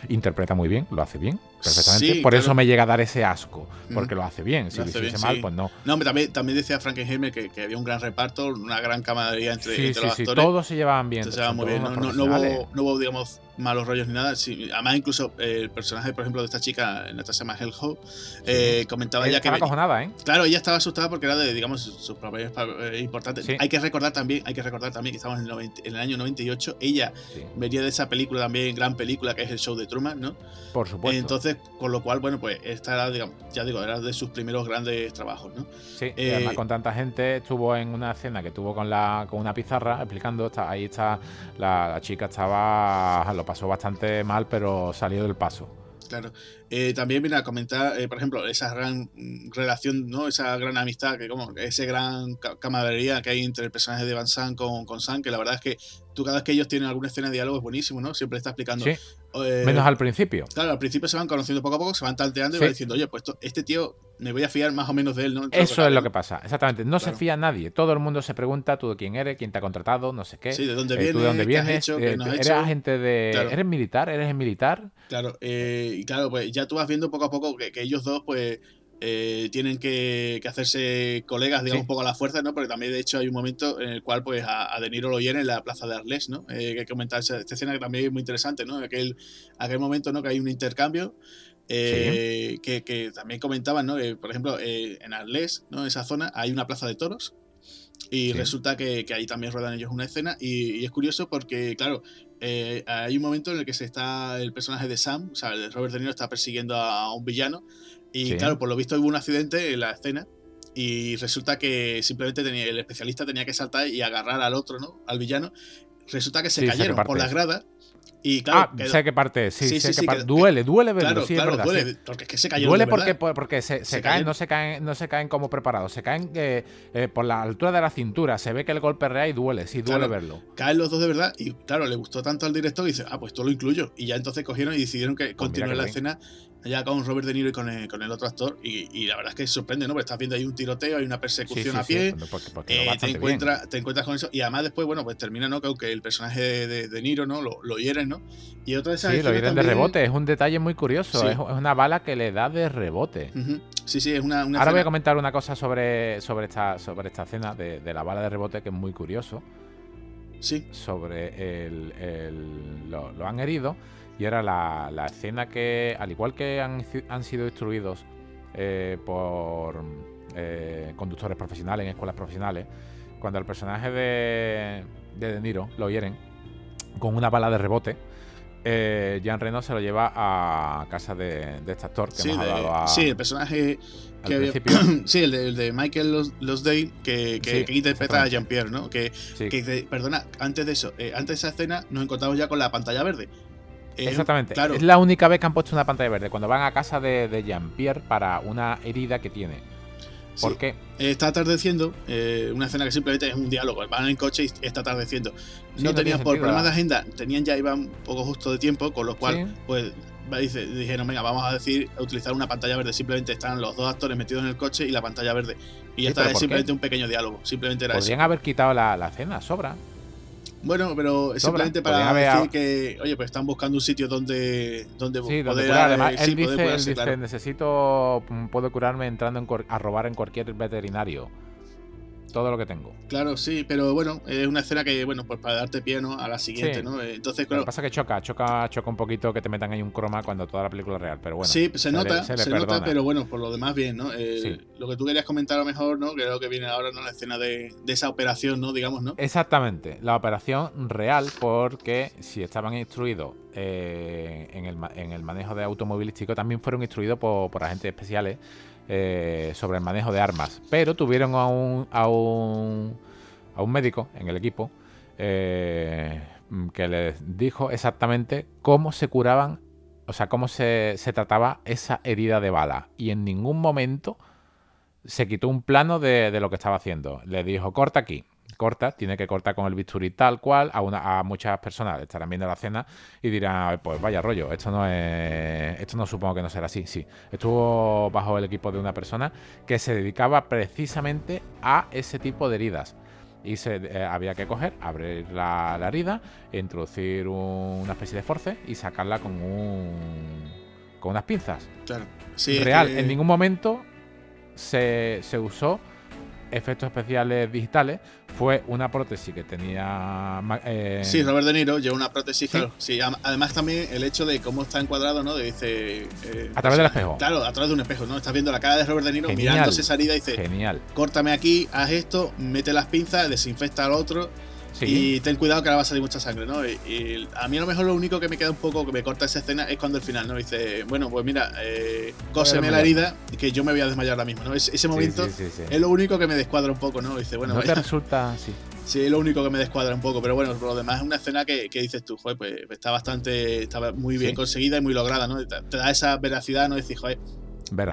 interpreta muy bien, lo hace bien, perfectamente. Por eso me llega a dar ese asco, porque lo hace bien. Si lo, hiciese mal, pues no. No, también, también decía Frankenheimer que, que había un gran reparto, una gran camaradería entre, sí, entre los actores. todos se llevaban bien. Se muy bien. No, no, hubo, no, hubo, digamos, malos rollos ni nada. además, incluso eh, el personaje, por ejemplo, de esta chica, Natasha Mahelho, eh, comentaba ya que. Estaba acojonada, ¿eh? Claro, ella estaba asustada porque era de, digamos, sus papeles eh, importantes. Hay que recordar también, hay que recordar también que estamos en el, año 98. Ella venía de esa película también, gran película, que es el show de Truman, ¿no? Por supuesto. Entonces, con lo cual, bueno, pues esta era, digamos, ya digo, era de sus primeros grandes trabajos, ¿no? Sí, y además con tanta gente estuvo en una escena que tuvo con la con una pizarra explicando, está, ahí está, la chica estaba, lo pasó bastante mal, pero salió del paso. Claro. Eh, también viene a comentar, eh, por ejemplo, esa gran relación, ¿no? Esa gran amistad, que como ese gran camaradería que hay entre el personaje de Van San con, con San, que la verdad es que tú cada vez que ellos tienen alguna escena de diálogo es buenísimo, ¿no? Siempre está explicando. Eh, Menos al principio. Claro, al principio se van conociendo poco a poco, se van tanteando y van diciendo, oye, pues este tío me voy a fiar más o menos de él, ¿no? Eso es lo que pasa, exactamente. No se fía nadie. Todo el mundo se pregunta tú de quién eres, quién te ha contratado, no sé qué. Sí, de dónde vienes, de dónde vienes. eres agente de. ¿Eres militar? ¿Eres militar? Claro, y claro, pues ya tú vas viendo poco a poco que, ellos dos, pues, eh, tienen que, hacerse colegas, digamos, un poco a la fuerza, ¿no? Porque también, de hecho, hay un momento en el cual, pues, a, De Niro lo hieren en la plaza de Arles, ¿no? Eh, que hay que comentar esta, escena que también es muy interesante, ¿no? Aquel, aquel momento, ¿no? Que hay un intercambio. Eh, que, también comentaban, ¿no? por ejemplo, en Arles, ¿no? En esa zona hay una plaza de toros. Y resulta que, ahí también ruedan ellos una escena. Y, es curioso porque, claro, hay un momento en el que se está el personaje de Sam, o sea, Robert De Niro está persiguiendo a un villano y claro, por lo visto hubo un accidente en la escena y resulta que simplemente tenía, el especialista tenía que saltar y agarrar al otro, ¿no? Al villano. Resulta que se cayeron por las gradas y claro, ah, sé qué parte, sí, sé qué parte. duele, duele verlo, sí, claro, verdad, duele, porque es que se cayeron Duele porque, porque se, se, caen, no se caen, no se caen como preparados, se caen eh, eh, por la altura de la cintura, se ve que el golpe real y duele, sí, duele verlo. Caen los dos de verdad y claro, le gustó tanto al director y dice, ah, pues esto lo incluyo. Y ya entonces cogieron y decidieron que pues continuar la escena ya con Robert De Niro y con el, con el otro actor. Y, la verdad es que sorprende, ¿no? Porque estás viendo ahí un tiroteo, hay una persecución a pie. Eh, te, encuentras, te encuentras con eso. Y además después, bueno, pues termina, ¿no? Que aunque el personaje de, de, Niro, ¿no? Lo, lo hieren, ¿no? Y otra de esas Sí, lo hieren de rebote. Es un detalle muy curioso. Es, una bala que le da de rebote. Sí, sí, es una. Ahora voy a comentar una cosa sobre, sobre, esta, sobre esta escena de, de la bala de rebote que es muy curioso. Sí. Sobre el. el lo, lo han herido y era la, la escena que, al igual que han, han sido instruidos eh, por eh, conductores profesionales en escuelas profesionales, cuando el personaje de, de De Niro lo hieren con una bala de rebote, eh, Jean Reno se lo lleva a casa de, de este actor que sí, hemos hablado a, Sí, el personaje que había, sí, el de, el de Michael Losdale, que, que, que interpreta a Jean-Pierre, ¿no? Que, que, perdona, antes de eso, eh, antes de esa escena nos encontramos ya con la pantalla verde. Exactamente. Es la única vez que han puesto una pantalla verde, cuando van a casa de, Jean-Pierre para una herida que tiene. ¿Por qué? Está atardeciendo, eh, una escena que simplemente es un diálogo. Van en coche y está atardeciendo. No tenían, por problemas de agenda, tenían ya iban un poco justo de tiempo, con lo cual, pues dijeron, venga, vamos a decir, a utilizar una pantalla verde. Simplemente están los dos actores metidos en el coche y la pantalla verde. Y ya está, es simplemente un pequeño diálogo. Simplemente era Podrían haber quitado la, la escena, sobra. Bueno, pero simplemente para decir que, oye, pues están buscando un sitio donde, donde sí, poder, Además, él dice, necesito, puedo curarme entrando a robar en cualquier veterinario. Todo lo que tengo. Claro, sí, pero bueno, es una escena que, bueno, pues para darte pie ¿no? a la siguiente, ¿no? Entonces, claro. Lo que pasa es que choca, choca, choca un poquito que te metan ahí un croma cuando toda la película es real, pero bueno. Sí, se, nota, se, nota, pero bueno, por lo demás bien, ¿no? Eh, lo que tú querías comentar a lo mejor, ¿no? Lo que viene ahora, ¿no? La escena de, esa operación, ¿no? Digamos, ¿no? Exactamente, la operación real, porque si estaban instruidos eh, en, el, en, el, manejo de automovilístico, también fueron instruidos por, por agentes especiales eh, sobre el manejo de armas. Pero tuvieron a un, a un, a un médico en el equipo eh, que les dijo exactamente cómo se curaban, o sea, cómo se, se trataba esa herida de bala. Y en ningún momento se quitó un plano de, de, lo que estaba haciendo. Le dijo, corta aquí, corta, tiene que cortar con el bisturí tal cual. A, una, a muchas personas estarán viendo la cena y dirán, pues vaya rollo, esto no es. Esto no supongo que no será así. Sí. Estuvo bajo el equipo de una persona que se dedicaba precisamente a ese tipo de heridas. Y se, eh, había que coger, abrir la, herida, introducir una especie de force y sacarla con un. con unas pinzas. Claro. Real, en ningún momento se, se usó efectos especiales digitales fue una prótesis que tenía. Eh... Sí, Robert De Niro lleva una prótesis, claro. Sí, además también el hecho de cómo está encuadrado, ¿no? dice. Eh, a través del espejo. Claro, a través de un espejo, ¿no? Estás viendo la cara de Robert De Niro mirándose esa herida y dice. Genial. Córtame aquí, haz esto, mete las pinzas, desinfecta al otro y ten cuidado que ahora va a salir mucha sangre, ¿no? Y, a mí a lo mejor lo único que me queda un poco, que me corta esa escena, es cuando al final, ¿no? Dice, bueno, pues mira, eh, cóseme la herida, que yo me voy a desmayar ahora mismo, ¿no? ese momento es lo único que me descuadra un poco, ¿no? Dice, bueno, no te resulta, sí. Sí, es lo único que me descuadra un poco, pero bueno, por lo demás es una escena que, dices tú, joder, pues está bastante, está muy bien conseguida y muy lograda, ¿no? Te, da esa veracidad, ¿no? Decir, joder,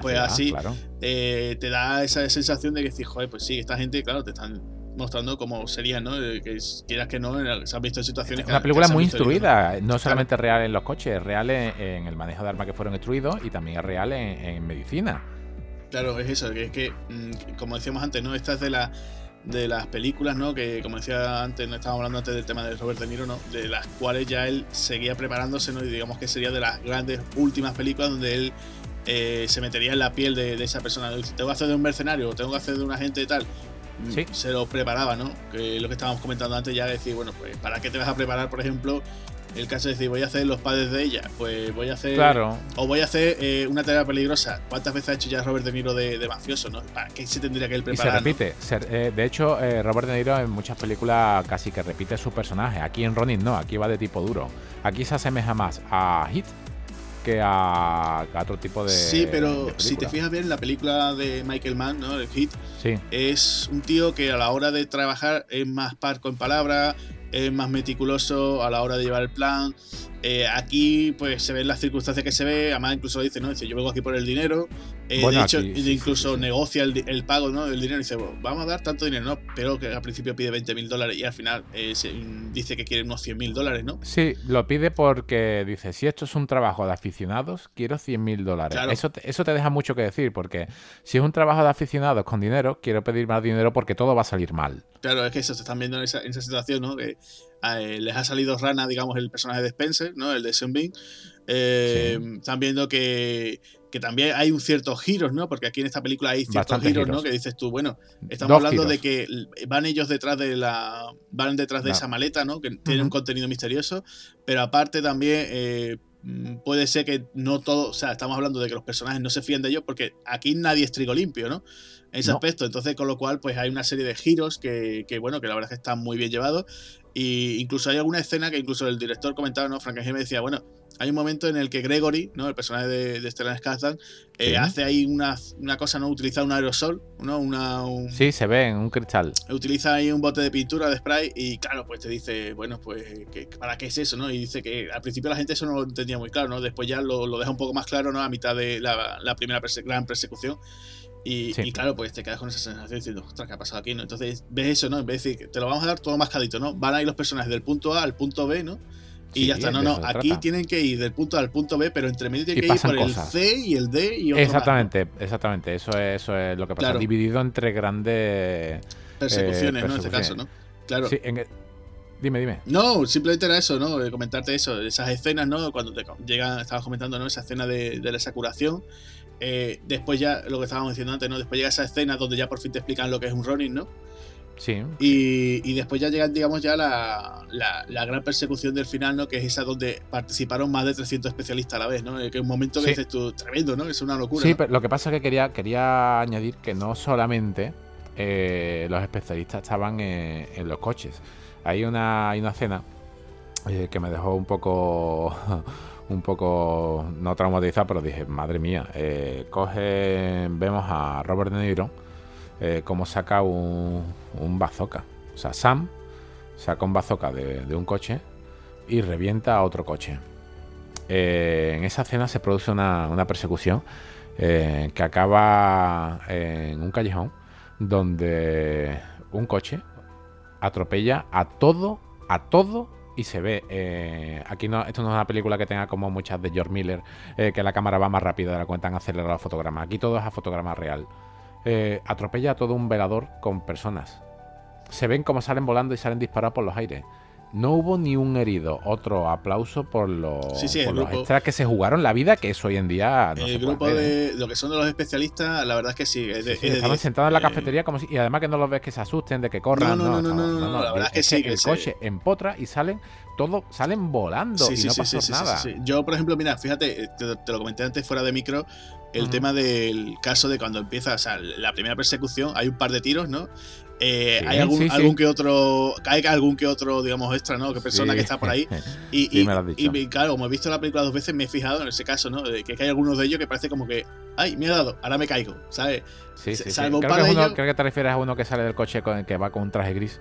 pues así eh, te da esa sensación de que decís, joder, pues sí, esta gente, claro, te están mostrando cómo sería, ¿no? Que quieras que no, se han visto en situaciones. Es una película muy instruida, no solamente real en los coches, es real en, el manejo de armas que fueron instruidos y también es real en, medicina. Claro, es eso, que es que, mm, como decíamos antes, ¿no? Esta es de la de las películas, ¿no? Que como decía antes, no estábamos hablando antes del tema de Robert De Niro, ¿no? De las cuales ya él seguía preparándose, ¿no? Y digamos que sería de las grandes últimas películas donde él eh, se metería en la piel de, esa persona. Tengo que hacer de un mercenario, tengo que hacer de un agente y tal. Se lo preparaba, ¿no? Que lo que estábamos comentando antes ya, decir, bueno, pues ¿para qué te vas a preparar, por ejemplo, el caso de decir, voy a hacer los padres de ella? Pues voy a hacer... Claro. O voy a hacer eh, una tarea peligrosa. ¿Cuántas veces ha hecho ya Robert De Niro de, mafioso, no? ¿Para qué se tendría que él preparar? Y se repite. Eh, de hecho, eh, Robert De Niro en muchas películas casi que repite su personaje. Aquí en Ronin no, aquí va de tipo duro. Aquí se asemeja más a Hit que a, otro tipo de. Sí, pero si te fijas bien, la película de Michael Mann, ¿no? El Hit, sí. es un tío que a la hora de trabajar es más parco en palabras, es más meticuloso a la hora de llevar el plan. Eh, aquí, pues se ven las circunstancias que se ve. Además, incluso dice, ¿no? Dice, yo vengo aquí por el dinero. Eh, de hecho, incluso negocia el, pago, ¿no? El dinero. Dice, vamos a dar tanto dinero, ¿no? Pero que al principio pide 20 mil dólares y al final eh, dice que quiere unos 100 mil dólares, ¿no? Sí, lo pide porque dice, si esto es un trabajo de aficionados, quiero 100 mil dólares. Eso, te, eso te deja mucho que decir, porque si es un trabajo de aficionados con dinero, quiero pedir más dinero porque todo va a salir mal. Claro, es que eso, se están viendo en esa, en esa situación, ¿no? Que eh, les ha salido rana, digamos, el personaje de Spencer, ¿no? El de Sean Bean. Eh, están viendo que, que, también hay un ciertos giros, ¿no? Porque aquí en esta película hay ciertos giros, ¿no? Que dices tú, bueno, estamos hablando de que van ellos detrás de la. van detrás de esa maleta, ¿no? Que tiene un contenido misterioso. Pero aparte también. Eh, mm, puede ser que no todo, o sea, estamos hablando de que los personajes no se fían de ellos porque aquí nadie es trigo limpio, ¿no? En ese aspecto, entonces con lo cual pues hay una serie de giros que, que, bueno, que la verdad es que están muy bien llevados y incluso hay alguna escena que incluso el director comentaba, ¿no? Frankenstein me decía, bueno, hay un momento en el que Gregory, ¿no? El personaje de, de Stellan Skarsgård, eh, hace ahí una, una, cosa, ¿no? Utiliza un aerosol, ¿no? Una, Sí, se ve en un cristal. Utiliza ahí un bote de pintura, de spray, y claro, pues te dice, bueno, pues, ¿para qué es eso, no? Y dice que al principio la gente eso no lo entendía muy claro, ¿no? Después ya lo, lo deja un poco más claro, ¿no? A mitad de la, la primera gran persecución. Y, claro, pues te quedas con esa sensación diciendo, ostras, ¿qué ha pasado aquí? ¿no? Entonces ves eso, ¿no? En vez de decir, te lo vamos a dar todo mascadito, ¿no? Van a ir los personajes del punto A al punto B, ¿no? Y ya está, no, no, aquí tienen que ir del punto A al punto B, pero entre medio tienen que ir por el C y el D y otro Exactamente, exactamente, eso es, eso es lo que pasa, dividido entre grandes persecuciones, ¿no? En este caso, ¿no? Claro. Dime, dime. No, simplemente era eso, ¿no? Comentarte eso, esas escenas, ¿no? Cuando te llegan, estabas comentando, ¿no? Esa escena de, de esa curación eh, después ya, lo que estábamos diciendo antes, ¿no? Después llega esa escena donde ya por fin te explican lo que es un Ronin, ¿no? Sí. Y, después ya llega, digamos, ya la, la, gran persecución del final, ¿no? Que es esa donde participaron más de 300 especialistas a la vez, ¿no? Que es un momento que dices tú, tremendo, ¿no? Es una locura. Sí, pero lo que pasa es que quería, quería añadir que no solamente eh, los especialistas estaban en, los coches. Hay una, hay una escena eh, que me dejó un poco un poco no traumatizado, pero dije, madre mía, eh, coge, vemos a Robert De Niro eh, como saca un, un bazooka. O sea, Sam saca un bazooka de, un coche y revienta a otro coche. Eh, en esa escena se produce una, una persecución que acaba en un callejón donde un coche atropella a todo, a todo y se ve. Eh, aquí no, esto no es una película que tenga como muchas de George Miller, eh, que la cámara va más rápido de la cuenta en acelerar el fotograma. Aquí todo es a fotograma real. Eh, atropella a todo un velador con personas. Se ven como salen volando y salen disparados por los aires. No hubo ni un herido. Otro aplauso por los, sí, sí, extras que se jugaron la vida, que es hoy en día. el grupo de lo que son de los especialistas, la verdad es que sí. estaban sentados en la cafetería como si, y además que no los ves que se asusten, de que corran. No, no, no, no, la verdad es que sí. el coche empotra y salen todos salen volando y no pasa nada. Yo, por ejemplo, mira, fíjate, te, lo comenté antes fuera de micro, el tema del caso de cuando empieza, o sea, la primera persecución, hay un par de tiros, ¿no? Eh, hay algún, algún que otro, hay algún que otro, digamos, extra, ¿no? Que persona que está por ahí. Y, y, claro, como he visto la película dos veces, me he fijado en ese caso, ¿no? Que hay algunos de ellos que parece como que, ay, me ha dado, ahora me caigo, ¿sabes? Sí, sí, Salvo creo, que uno, creo que te refieres a uno que sale del coche con el que va con un traje gris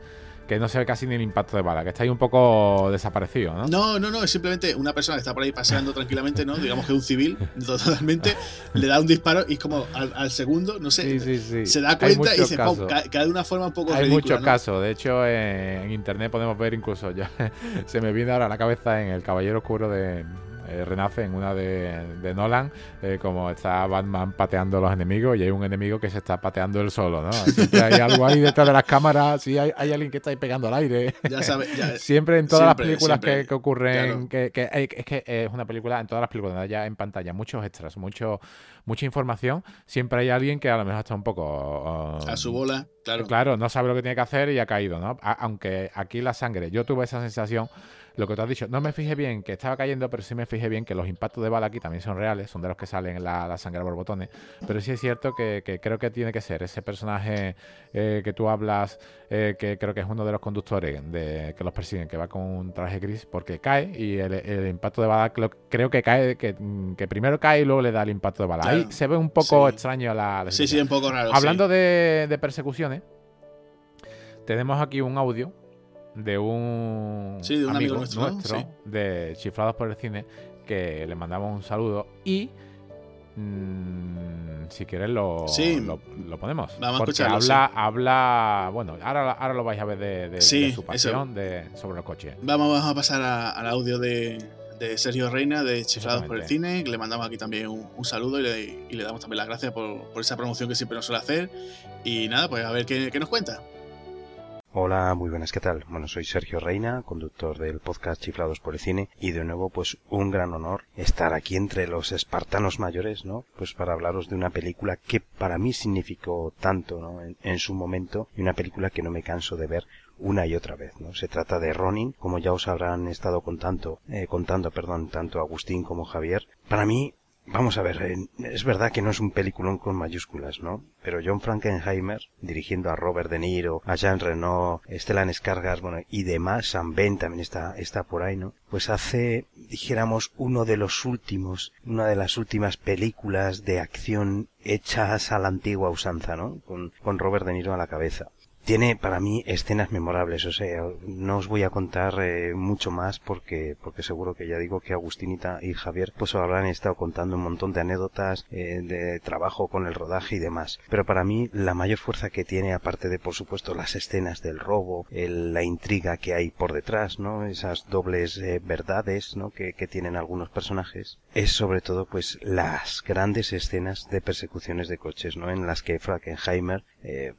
que no se ve casi ni el impacto de bala, que está ahí un poco desaparecido, ¿no? No, no, no, es simplemente una persona que está por ahí paseando tranquilamente, ¿no? Digamos que un civil, totalmente, le da un disparo y es como al, segundo, no sé, se da cuenta y dice, cae, de una forma un poco Hay muchos casos, de hecho en internet podemos ver incluso, ya se me viene ahora a la cabeza en El Caballero Oscuro de eh, renace en una de, Nolan, eh, como está Batman pateando a los enemigos y hay un enemigo que se está pateando él solo, ¿no? Siempre hay algo ahí detrás de las cámaras, sí, hay, alguien que está ahí pegando al aire. Ya sabes, siempre en todas las películas que, ocurren, que, es que es una película, en todas las películas, ya en pantalla, muchos extras, mucho, mucha información, siempre hay alguien que a lo mejor está un poco... a su bola, claro. Claro, no sabe lo que tiene que hacer y ha caído, ¿no? aunque aquí la sangre, yo tuve esa sensación lo que tú has dicho, no me fijé bien que estaba cayendo, pero sí me fijé bien que los impactos de bala aquí también son reales, son de los que salen en la, sangre por botones. Pero sí es cierto que, creo que tiene que ser ese personaje eh, que tú hablas, eh, que creo que es uno de los conductores de, que los persiguen, que va con un traje gris, porque cae y el, impacto de bala creo, que cae, que, primero cae y luego le da el impacto de bala. Ahí se ve un poco extraño la, Sí, sí, un poco raro. Hablando de, de persecuciones, tenemos aquí un audio de un, amigo, nuestro, de Chiflados por el Cine que le mandamos un saludo y mm, si quieres lo, lo, ponemos. porque habla, habla, bueno, ahora, ahora lo vais a ver de, su pasión de, sobre los coches. Vamos, a pasar al audio de, Sergio Reina de Chiflados por el Cine, que le mandamos aquí también un, saludo y le, damos también las gracias por, esa promoción que siempre nos suele hacer. Y nada, pues a ver qué nos cuenta. Hola, muy buenas, ¿qué tal? Bueno, soy Sergio Reina, conductor del podcast Chiflados por el Cine, y de nuevo, pues un gran honor estar aquí entre los espartanos mayores, ¿no? Pues para hablaros de una película que para mí significó tanto, ¿no? En, su momento, y una película que no me canso de ver una y otra vez, ¿no? Se trata de Ronin, como ya os habrán estado contando, eh, contando, perdón, tanto Agustín como Javier. Para mí, Vamos a ver, es verdad que no es un peliculón con mayúsculas, ¿no? Pero John Frankenheimer, dirigiendo a Robert De Niro, a Jean Reno, Stellan Skarsgård, bueno, y demás, Sam Ben también está, está por ahí, ¿no? Pues hace, dijéramos, uno de los últimos, una de las últimas películas de acción hechas a la antigua usanza, ¿no? Con, con Robert De Niro a la cabeza tiene para mí escenas memorables, o sea, no os voy a contar eh, mucho más porque porque seguro que ya digo que Agustinita y Javier pues habrán estado contando un montón de anécdotas eh, de trabajo con el rodaje y demás. Pero para mí la mayor fuerza que tiene, aparte de por supuesto las escenas del robo, la intriga que hay por detrás, ¿no? Esas dobles eh, verdades, ¿no? Que, que tienen algunos personajes, es sobre todo pues las grandes escenas de persecuciones de coches, ¿no? En las que Frankenheimer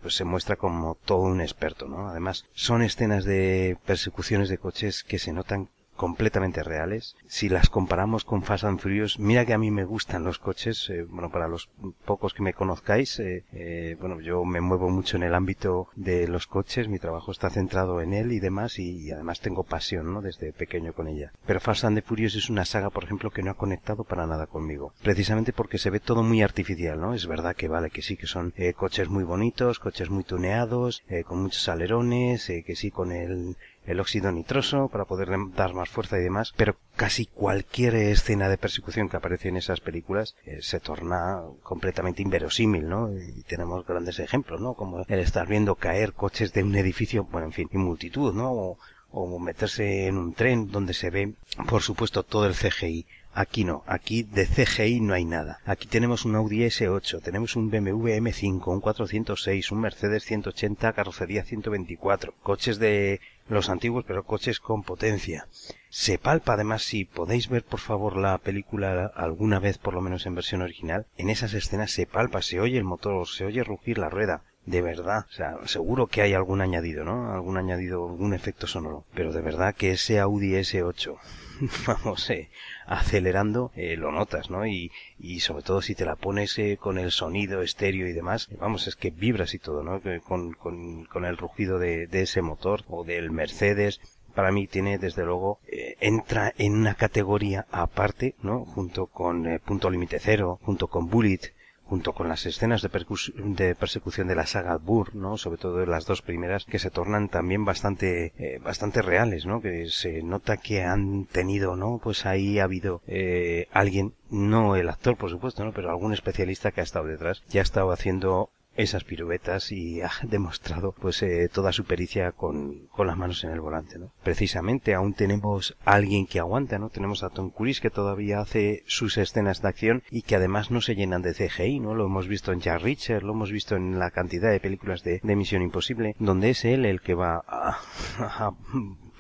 pues se muestra como todo un experto, ¿no? Además, son escenas de persecuciones de coches que se notan completamente reales. Si las comparamos con Fast and Furious, mira que a mí me gustan los coches, eh, bueno, para los pocos que me conozcáis, eh, eh, bueno, yo me muevo mucho en el ámbito de los coches, mi trabajo está centrado en él y demás, y, además tengo pasión, ¿no? Desde pequeño con ella. Pero Fast and Furious es una saga, por ejemplo, que no ha conectado para nada conmigo. Precisamente porque se ve todo muy artificial, ¿no? Es verdad que vale, que sí, que son coches muy bonitos, coches muy tuneados, con muchos alerones, que sí, con el el óxido nitroso para poder dar más fuerza y demás, pero casi cualquier escena de persecución que aparece en esas películas eh, se torna completamente inverosímil, ¿no? Y tenemos grandes ejemplos, ¿no? Como el estar viendo caer coches de un edificio, bueno, en fin, y multitud, ¿no? O, o meterse en un tren donde se ve, por supuesto, todo el CGI Aquí no, aquí de CGI no hay nada. Aquí tenemos un Audi S8, tenemos un BMW M5, un 406, un Mercedes 180, carrocería 124, coches de los antiguos, pero coches con potencia. Se palpa además, si podéis ver por favor la película alguna vez, por lo menos en versión original, en esas escenas se palpa, se oye el motor, se oye rugir la rueda. De verdad, o sea, seguro que hay algún añadido, ¿no? Algún añadido, algún efecto sonoro. Pero de verdad que ese Audi S8 vamos, eh, acelerando, eh, lo notas, ¿no? Y, y sobre todo si te la pones eh, con el sonido estéreo y demás, vamos, es que vibras y todo, ¿no? Con, con, con el rugido de, de ese motor o del Mercedes, para mí tiene desde luego eh, entra en una categoría aparte no junto con eh, punto límite cero junto con bullet junto con las escenas de, de, persecución de la saga Burr, ¿no? Sobre todo las dos primeras, que se tornan también bastante, eh, bastante reales, ¿no? Que se nota que han tenido, ¿no? Pues ahí ha habido eh, alguien, no el actor, por supuesto, ¿no? Pero algún especialista que ha estado detrás, ya ha estado haciendo esas piruetas y ha demostrado pues eh, toda su pericia con, con, las manos en el volante, ¿no? Precisamente aún tenemos alguien que aguanta, ¿no? Tenemos a Tom Cruise que todavía hace sus escenas de acción y que además no se llenan de CGI, ¿no? Lo hemos visto en Jack Richard, lo hemos visto en la cantidad de películas de, de Misión Imposible, donde es él el que va a, a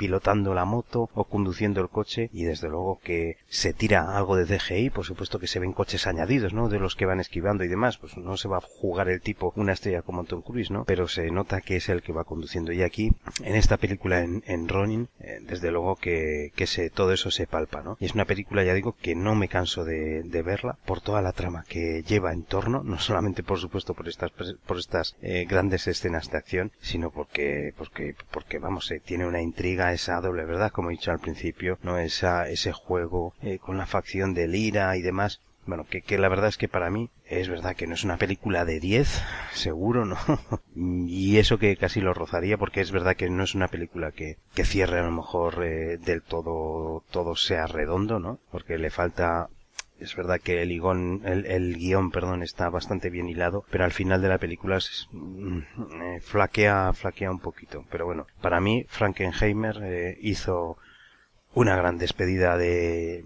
pilotando la moto o conduciendo el coche y desde luego que se tira algo de DGI, por supuesto que se ven coches añadidos, ¿no? De los que van esquivando y demás, pues no se va a jugar el tipo una estrella como Tom Cruise, ¿no? Pero se nota que es el que va conduciendo y aquí en esta película en, en Ronin, eh, desde luego que, que se, todo eso se palpa, ¿no? Y es una película, ya digo, que no me canso de, de verla por toda la trama que lleva en torno, no solamente por supuesto por estas, por estas eh, grandes escenas de acción, sino porque, porque, porque vamos, eh, tiene una intriga esa doble verdad, como he dicho al principio, no esa, ese juego eh, con la facción de Lira y demás. Bueno, que, que la verdad es que para mí es verdad que no es una película de 10, seguro, ¿no? y eso que casi lo rozaría porque es verdad que no es una película que, que cierre a lo mejor eh, del todo, todo sea redondo, ¿no? Porque le falta es verdad que el, el, el, guion perdón, está bastante bien hilado, pero al final de la película mm, eh, flaquea, flaquea un poquito. Pero bueno, para mí Frankenheimer eh, hizo una gran despedida de...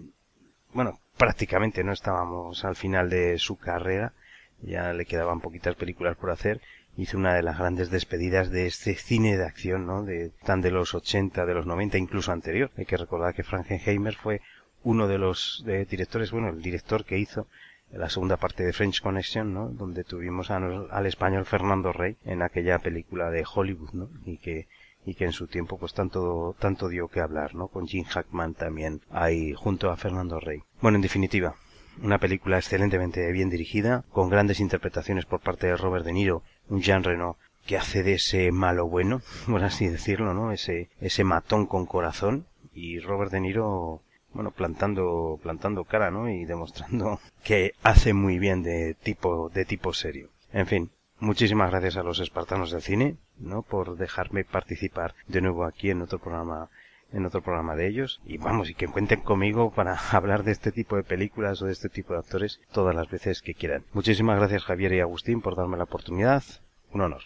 Bueno, prácticamente no estábamos al final de su carrera, ya le quedaban poquitas películas por hacer, hizo una de las grandes despedidas de este cine de acción, ¿no? De, tan de los 80, de los 90, incluso anterior. Hay que recordar que Frankenheimer fue uno de los directores, bueno, el director que hizo la segunda parte de French Connection, ¿no? Donde tuvimos al español Fernando Rey en aquella película de Hollywood, ¿no? Y que y que en su tiempo pues tanto tanto dio que hablar, ¿no? Con Jim Hackman también ahí junto a Fernando Rey. Bueno, en definitiva, una película excelentemente bien dirigida, con grandes interpretaciones por parte de Robert De Niro, un Jean Reno que hace de ese malo bueno, por así decirlo, ¿no? Ese ese matón con corazón y Robert De Niro bueno, plantando, plantando cara, ¿no? Y demostrando que hace muy bien de tipo, de tipo serio. En fin, muchísimas gracias a los espartanos del cine, ¿no? Por dejarme participar de nuevo aquí en otro programa en otro programa de ellos y vamos y que cuenten conmigo para hablar de este tipo de películas o de este tipo de actores todas las veces que quieran. Muchísimas gracias Javier y Agustín por darme la oportunidad. Un honor.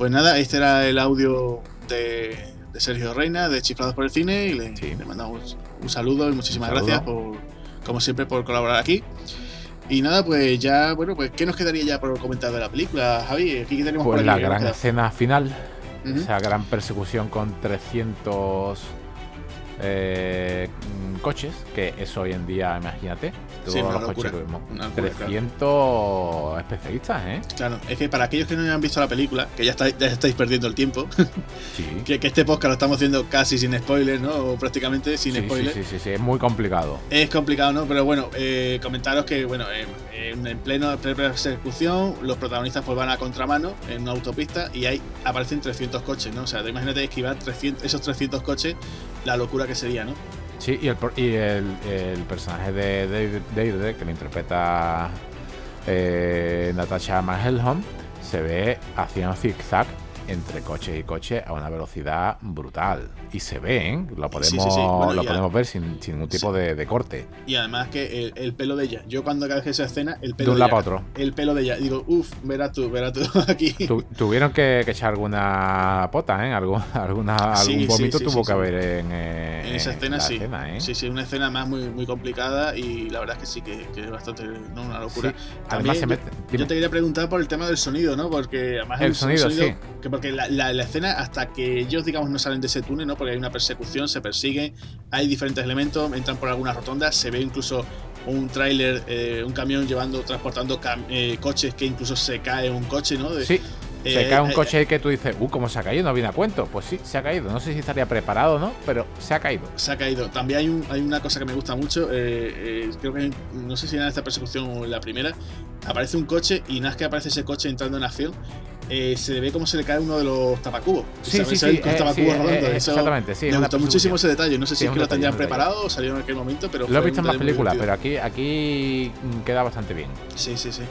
Pues nada, este era el audio de, Sergio Reina, de Chiflados por el Cine, y le, mandamos un saludo y muchísimas gracias por, como siempre, por colaborar aquí. Y nada, pues ya, bueno, pues ¿qué nos quedaría ya por comentar de la película, Javi? Aquí tenemos pues la gran escena final, esa gran persecución con 300 eh, coches, que es hoy en día, imagínate, todos los coches que vemos. 300 especialistas, ¿eh? Claro, es que para aquellos que no hayan visto la película, que ya, estáis perdiendo el tiempo, que, este podcast lo estamos haciendo casi sin spoilers, ¿no? O prácticamente sin spoilers. Sí, sí, sí, es muy complicado. Es complicado, ¿no? Pero bueno, eh, comentaros que, bueno, en, en pleno persecución, los protagonistas pues van a contramano en una autopista y ahí aparecen 300 coches, ¿no? O sea, imagínate esquivar 300, esos 300 coches, la locura que sería, ¿no? Sí, y el, y el, personaje de David, que lo interpreta eh, Natasha Manhelholm, se ve haciendo zigzag entre coche y coche a una velocidad brutal. Y se ven, lo podemos, lo podemos ver sin, ningún tipo de, corte. Y además que el, pelo de ella, yo cuando dejé esa escena, el pelo de, un lado otro. El pelo de ella, digo, uff, verás tú, verás tú aquí. tuvieron que, echar alguna pota, ¿eh? Algo, alguna, algún vómito tuvo que haber en, eh, en, esa escena, sí. ¿eh? Sí, sí, una escena más muy, muy complicada y la verdad es que sí, que, es bastante, ¿no? Una locura. además se mete, yo, te quería preguntar por el tema del sonido, ¿no? Porque además el, sonido, sí. Que porque la, la, escena, hasta que ellos, digamos, no salen de ese túnel, ¿no? Porque hay una persecución, se persiguen, hay diferentes elementos, entran por algunas rotondas, se ve incluso un tráiler, eh, un camión llevando, transportando eh, coches que incluso se cae un coche, ¿no? sí. Se eh, cae un coche que tú dices, uh, ¿cómo se ha caído? No viene a cuento. Pues sí, se ha caído. No sé si estaría preparado o no, pero se ha caído. Se ha caído. También hay, un, hay una cosa que me gusta mucho. creo que no sé si en esta persecución o la primera. Aparece un coche y nada más que aparece ese coche entrando en acción, eh, se ve cómo se le cae uno de los tapacubos. Sí, sí, sí, eh, eh, exactamente, sí. Me gustó muchísimo ese detalle. No sé si es que lo tenían preparado o salió en aquel momento, pero. Lo he visto en más películas, pero aquí, aquí queda bastante bien. Sí, sí, sí.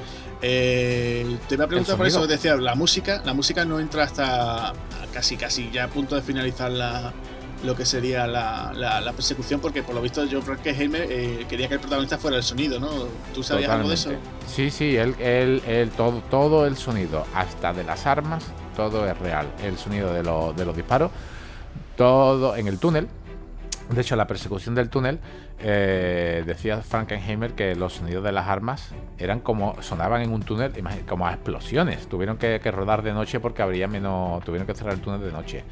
Te voy a preguntar por eso, decía, la música, la música no entra hasta casi, casi ya a punto de finalizar la, lo que sería la, la, persecución, porque por lo visto John Frankenheimer eh, quería que el protagonista fuera el sonido, ¿no? ¿Tú sabías algo de eso? Sí, sí, él, él, todo, todo el sonido, hasta de las armas, todo es real. El sonido de, de los disparos, todo en el túnel. De hecho, la persecución del túnel, eh, decía Frankenheimer que los sonidos de las armas eran como sonaban en un túnel, como a explosiones. Tuvieron que, que rodar de noche porque habría menos, tuvieron que cerrar el túnel de noche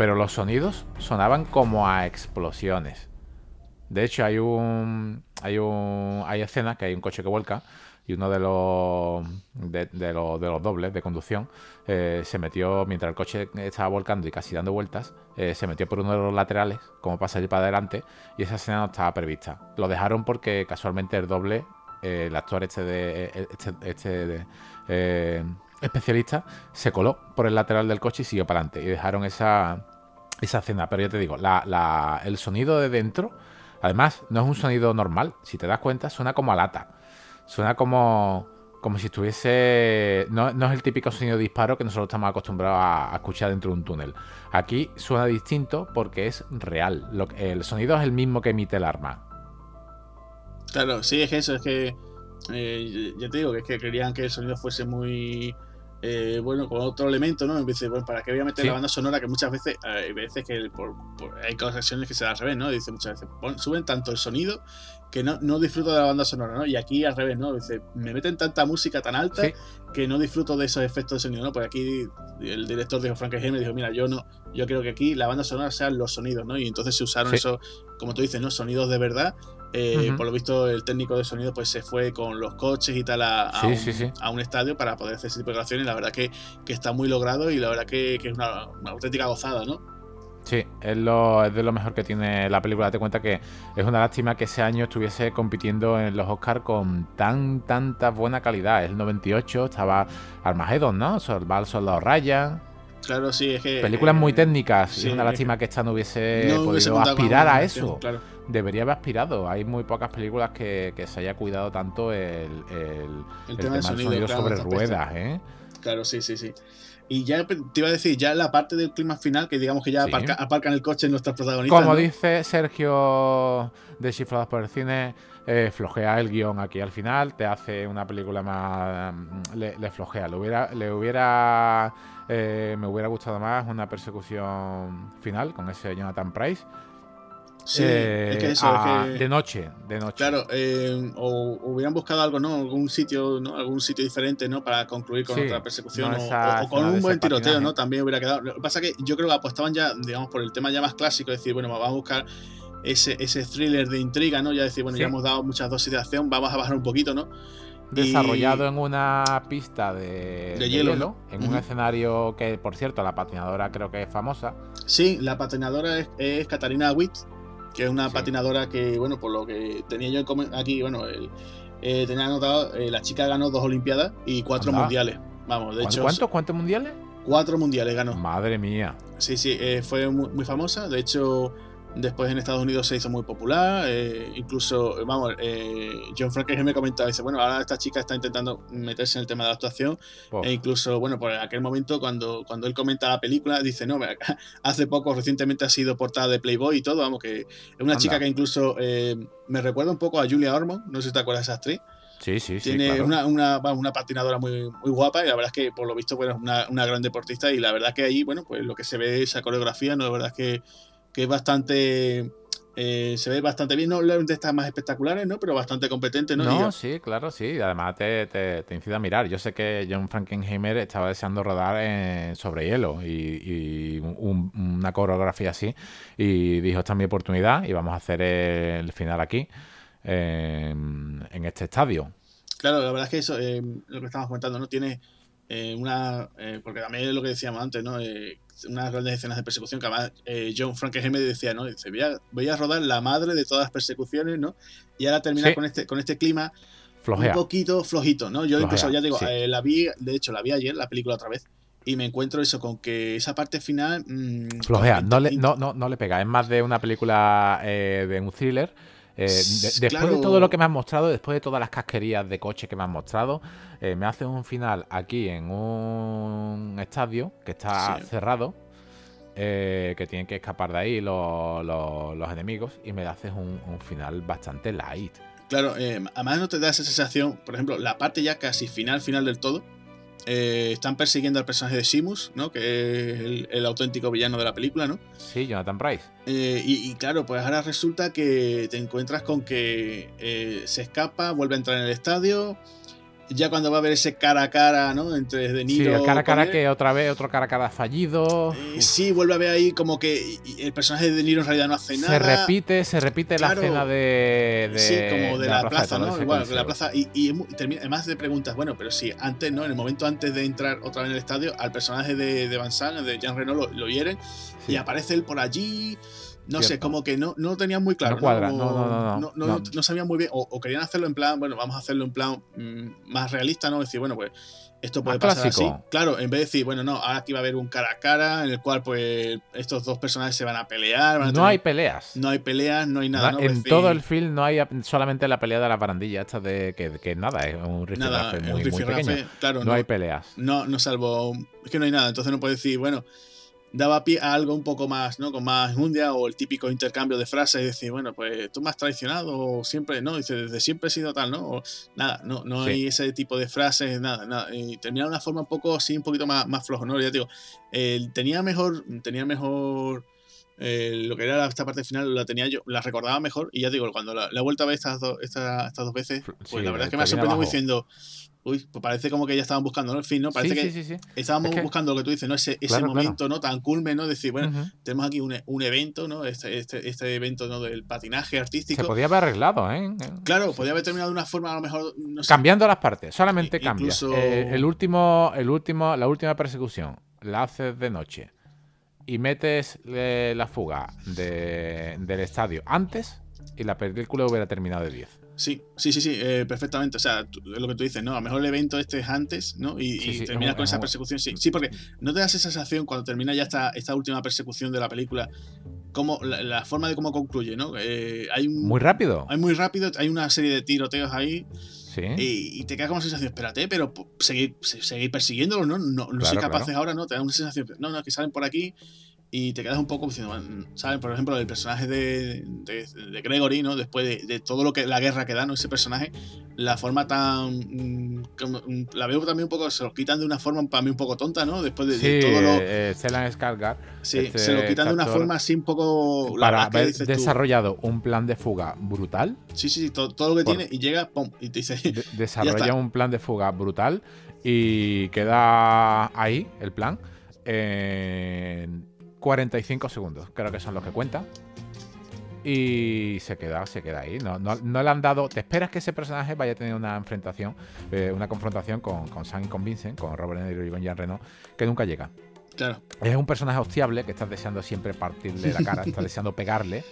pero los sonidos sonaban como a explosiones. De hecho, hay un hay un hay escenas que hay un coche que vuelca y uno de los de, los, dobles de conducción eh, se metió mientras el coche estaba volcando y casi dando vueltas eh, se metió por uno de los laterales como para salir para adelante y esa escena no estaba prevista lo dejaron porque casualmente el doble eh, el actor este de este, este especialista se coló por el lateral del coche y siguió para adelante y dejaron esa esa escena. Pero ya te digo, la, el sonido de dentro, además, no es un sonido normal. Si te das cuenta, suena como a lata. Suena como, como si estuviese. No, es el típico sonido de disparo que nosotros estamos acostumbrados a, escuchar dentro de un túnel. Aquí suena distinto porque es real. Lo, el sonido es el mismo que emite el arma. Claro, sí, es eso, es que. Eh, ya te digo que es que querían que el sonido fuese muy eh, bueno, con otro elemento, ¿no? Dice, bueno, ¿para qué voy a meter la banda sonora? Que muchas veces, hay veces que por, hay ocasiones que se da al revés, ¿no? Dice muchas veces, suben tanto el sonido que no, no disfruto de la banda sonora, ¿no? Y aquí al revés, ¿no? Dice, me meten tanta música tan alta que no disfruto de esos efectos de sonido, ¿no? Porque aquí el director dijo, Frank me dijo, mira, yo no, yo creo que aquí la banda sonora sean los sonidos, ¿no? Y entonces se usaron esos, como tú dices, ¿no? Sonidos de verdad eh, por lo visto, el técnico de sonido pues se fue con los coches y tal a, un, estadio para poder hacer ese tipo de grabaciones. La verdad que, está muy logrado y la verdad que, es una, auténtica gozada, ¿no? Sí, es, lo, es de lo mejor que tiene la película. Date cuenta que es una lástima que ese año estuviese compitiendo en los Oscars con tan, tanta buena calidad. El 98 estaba Armageddon, ¿no? El Soldado Ryan. Claro, sí, es que. Películas muy técnicas. es una lástima que esta no hubiese podido aspirar a eso. Claro debería haber aspirado. Hay muy pocas películas que, se haya cuidado tanto el, el, tema, del sonido, sobre ruedas, ¿eh? Claro, sí, sí, sí. Y ya te iba a decir, ya la parte del clima final, que digamos que ya aparcan el coche nuestros protagonistas. Como dice Sergio de Chiflados por el Cine, eh, flojea el guion aquí al final, te hace una película más. Mm, le, flojea. Le hubiera. Le hubiera eh, me hubiera gustado más una persecución final con ese Jonathan Price. Sí, es que eso, es que... De noche, de noche. Claro, eh, o hubieran buscado algo, ¿no? Algún sitio, ¿no? Algún sitio diferente, ¿no? Para concluir con otra persecución. o, con un buen tiroteo, ¿no? También hubiera quedado. Lo que pasa es que yo creo que apostaban ya, digamos, por el tema ya más clásico, es decir, bueno, vamos a buscar ese, ese thriller de intriga, ¿no? Ya decir, bueno, ya hemos dado muchas dosis de acción, vamos a bajar un poquito, ¿no? Desarrollado en una pista de, hielo, en un escenario que, por cierto, la patinadora creo que es famosa. Sí, la patinadora es, es Katarina Witt, que es una patinadora que, bueno, por lo que tenía yo aquí, bueno, eh, tenía anotado, eh, la chica ganó dos Olimpiadas y cuatro mundiales. Vamos, de hecho. ¿Cuántos? ¿Cuántos mundiales? Cuatro mundiales ganó. Madre mía. Sí, sí, eh, fue muy, famosa. De hecho, Después en Estados Unidos se hizo muy popular. Eh, incluso, vamos, eh, John Frankenheimer me comentaba, dice, bueno, ahora esta chica está intentando meterse en el tema de la actuación. E incluso, bueno, por aquel momento, cuando, cuando él comenta la película, dice, no, hace poco, recientemente ha sido portada de Playboy y todo, vamos, que es una chica que incluso eh, me recuerda un poco a Julia Ormond, no sé si te acuerdas de esa actriz. Sí, sí, sí. Tiene una, una, patinadora muy, muy guapa y la verdad es que por lo visto bueno, es una, una gran deportista y la verdad es que ahí, bueno, pues lo que se ve esa coreografía, no, la verdad es que que es bastante. Eh, se ve bastante bien, no de estas más espectaculares, ¿no? Pero bastante competente, ¿no? No, sí, claro, sí. Además te, te, incita a mirar. Yo sé que John Frankenheimer estaba deseando rodar sobre hielo y, una coreografía así. Y dijo, esta es mi oportunidad y vamos a hacer el final aquí, en, este estadio. Claro, la verdad es que eso, eh, lo que estamos comentando, ¿no? Tiene eh, una... porque también es lo que decíamos antes, ¿no? Unas grandes escenas de persecución que además eh, John Frankenheimer decía, ¿no? Dice, voy a, rodar la madre de todas las persecuciones, ¿no? Y ahora termina con este con este clima un poquito flojito, ¿no? Yo incluso ya digo, eh, la vi, de hecho la vi ayer, la película otra vez, y me encuentro eso con que esa parte final... Mmm, Flojea, no le, no, no, no le pega, es más de una película eh, de un thriller eh, después de todo lo que me has mostrado, después de todas las casquerías de coche que me has mostrado, eh, me haces un final aquí en un estadio que está cerrado, eh, que tienen que escapar de ahí los, enemigos, y me haces un, un final bastante light. Claro, además no te da esa sensación, por ejemplo, la parte ya casi final, final del todo, eh, están persiguiendo al personaje de Simus, ¿no? Que es el, auténtico villano de la película, ¿no? Sí, Jonathan Price. Eh, y, claro, pues ahora resulta que te encuentras con que eh, se escapa, vuelve a entrar en el estadio, ya cuando va a haber ese cara a cara, ¿no? Entre De Niro. Sí, el cara a cara que otra vez, otro cara a cara fallido. Eh, sí, vuelve a ver ahí como que el personaje de De Niro en realidad no hace nada. Se repite, se repite la escena de, Sí, como de, la, plaza, ¿no? Igual, de la plaza. Y, y, además de preguntas, bueno, pero sí, antes, ¿no? En el momento antes de entrar otra vez en el estadio, al personaje de, de Van Zandt, de Jean Reno, lo, lo hieren y aparece él por allí. No sé, como que no, no tenían muy claro. No cuadra, no, no, no, sabían muy bien. O, querían hacerlo en plan, bueno, vamos a hacerlo en plan mm, más realista, ¿no? Decir, bueno, pues esto puede pasar así. Claro, en vez de decir, bueno, no, ahora aquí va a haber un cara a cara en el cual, pues, estos dos personajes se van a pelear. no hay peleas. No hay peleas, no hay nada. en todo el film no hay solamente la pelea de la barandilla, esta de que, que nada, es un rifirrafe muy, muy pequeño. Claro, no, hay peleas. No, no salvo. Es que no hay nada. Entonces no puedes decir, bueno daba pie a algo un poco más, ¿no? Con más mundia o el típico intercambio de frases y decir, bueno, pues tú me has traicionado o siempre, ¿no? Dice, desde siempre he sido tal, ¿no? O, nada, no, no hay ese tipo de frases, nada, nada. Y termina de una forma un poco así, un poquito más, más flojo, ¿no? Ya digo, tenía mejor, tenía mejor... Eh, lo que era esta parte final la tenía yo, la recordaba mejor y ya digo, cuando la, he vuelto a ver estas, estas, estas dos veces, pues la verdad es que me ha sorprendido diciendo, Uy, pues parece como que ya estaban buscando, ¿no? En fin, ¿no? Parece que estábamos buscando lo que tú dices, ¿no? Ese, ese momento, ¿no? Tan culme, ¿no? Decir, bueno, tenemos aquí un, un, evento, ¿no? Este, este, este evento, ¿no? Del patinaje artístico. Se podía haber arreglado, ¿eh? Claro, podía haber terminado de una forma, a lo mejor. Cambiando las partes, solamente cambia. Eh, el último, el último, la última persecución la haces de noche y metes eh, la fuga de, del estadio antes y la película hubiera terminado de 10. Sí, sí, sí, sí, eh, perfectamente. O sea, lo que tú dices, ¿no? A lo mejor el evento este es antes, ¿no? Y, termina con esa persecución. Sí, sí, porque no te das esa sensación cuando termina ya esta, esta última persecución de la película, como la, forma de cómo concluye, ¿no? Eh, hay muy rápido. Hay muy rápido, hay una serie de tiroteos ahí. Y, te queda como sensación, espérate, pero seguir, seguir persiguiéndolo, ¿no? No, no soy capaces ahora, ¿no? Te da una sensación, no, no, que salen por aquí y te quedas un poco diciendo, ¿sabes? Por ejemplo, el personaje de, de, Gregory, ¿no? Después de, todo lo que la guerra que da, ¿no? Ese personaje, la forma tan. Mm, mm, la veo también un poco, se lo quitan de una forma para mí un poco tonta, ¿no? Después de, todo lo. Eh, Sí, este se lo quitan de una forma así un poco. para haber desarrollado un plan de fuga brutal. Sí, sí, sí, todo, lo que tiene y llega, pum, y te dice. desarrolla un plan de fuga brutal y queda ahí el plan. En 45 segundos, creo que son los que cuentan. Y se queda, se queda ahí. No, no, le han dado. ¿Te esperas que ese personaje vaya a tener una enfrentación, eh, una confrontación con, con Sam y con Vincent, con Robert De Niro y con Jean Reno, que nunca llega? Claro. Es un personaje hostiable que estás deseando siempre partirle la cara, estás deseando pegarle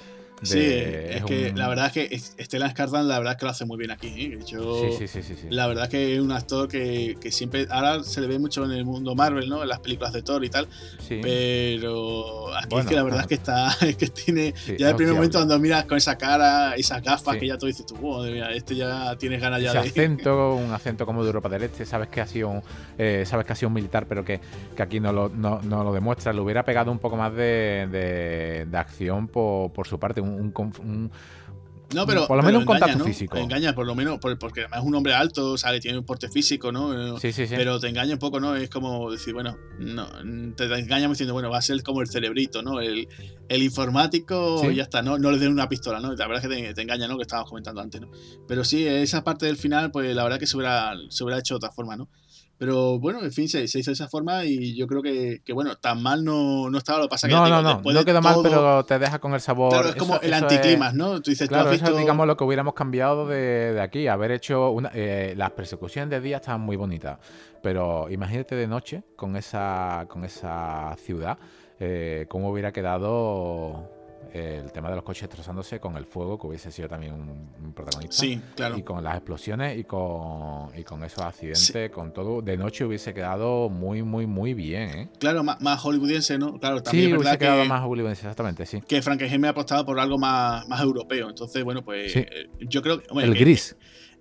sí, es, que la verdad es que Stellan Skarsgård la verdad es que lo hace muy bien aquí. ¿eh? Yo, sí, sí, sí, La verdad es que es un actor que, que, siempre ahora se le ve mucho en el mundo Marvel, ¿no? En las películas de Thor y tal. Pero aquí es que la verdad es que está, es que tiene ya el primer momento cuando miras con esa cara, esas gafas que ya tú dices tú, wow, este ya tienes ganas ya Ese de acento, un acento como de Europa del Este, sabes que ha sido un, eh, sabes que ha sido un militar, pero que, que aquí no lo, no, no, lo demuestra. Le hubiera pegado un poco más de, de, de acción por, por su parte, un, no, pero. Por lo menos un contacto físico. Engaña, por lo menos, porque además es un hombre alto, sale, tiene un porte físico, ¿no? Sí, sí, sí. Pero te engaña un poco, ¿no? Es como decir, bueno, no, te engaña diciendo, bueno, va a ser como el cerebrito, ¿no? El, el informático, y ya está, ¿no? No le den una pistola, ¿no? La verdad es que te, engaña, ¿no? Que estábamos comentando antes, ¿no? Pero sí, esa parte del final, pues la verdad que se hubiera, se hubiera hecho de otra forma, ¿no? Pero bueno, en fin, se, hizo de esa forma y yo creo que, bueno, tan mal no, no estaba. Lo que pasa que no, no, no, no quedó mal, pero te deja con el sabor. Claro, es como el anticlimax, ¿no? Tú dices, claro, eso es, digamos, lo que hubiéramos cambiado de, de aquí. Haber hecho. Una, eh, las persecuciones de día estaban muy bonitas, pero imagínate de noche con esa, con esa ciudad, eh, cómo hubiera quedado el tema de los coches trozándose con el fuego, que hubiese sido también un, protagonista. Sí, claro. Y con las explosiones y con, y con esos accidentes, con todo. De noche hubiese quedado muy, muy, muy bien, ¿eh? Claro, más, hollywoodiense, ¿no? Claro, también sí, es hubiese quedado más hollywoodiense, exactamente, sí. Que Frankenstein me ha apostado por algo más, más europeo. Entonces, bueno, pues eh, yo creo que. el gris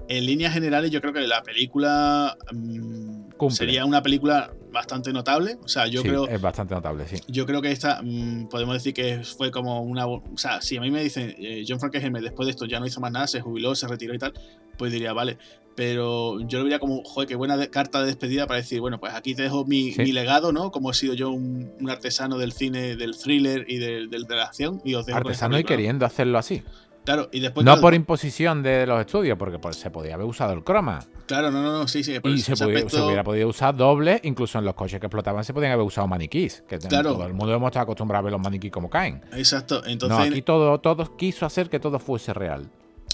en líneas generales, yo creo que la película mm, sería una película bastante notable. O sea, yo creo. Es bastante notable, sí. Yo creo que esta, mm, podemos decir que fue como una. O sea, si a mí me dicen, eh, John Frankenheimer después de esto ya no hizo más nada, se jubiló, se retiró y tal, pues diría, vale. Pero yo lo vería como, joder, qué buena carta de despedida para decir, bueno, pues aquí te dejo mi, legado, ¿no? Como he sido yo un, artesano del cine, del thriller y de, de la acción. Y os artesano y queriendo hacerlo así. Claro, y después. No por imposición de los estudios, porque pues, se podía haber usado el croma. Claro, no, no, no, sí, sí. Y se, hubiera podido usar doble, incluso en los coches que explotaban se podían haber usado maniquís. Que claro. todo el mundo hemos estado acostumbrado a ver los maniquís como caen. Exacto, entonces. No, aquí todo, todo quiso hacer que todo fuese real.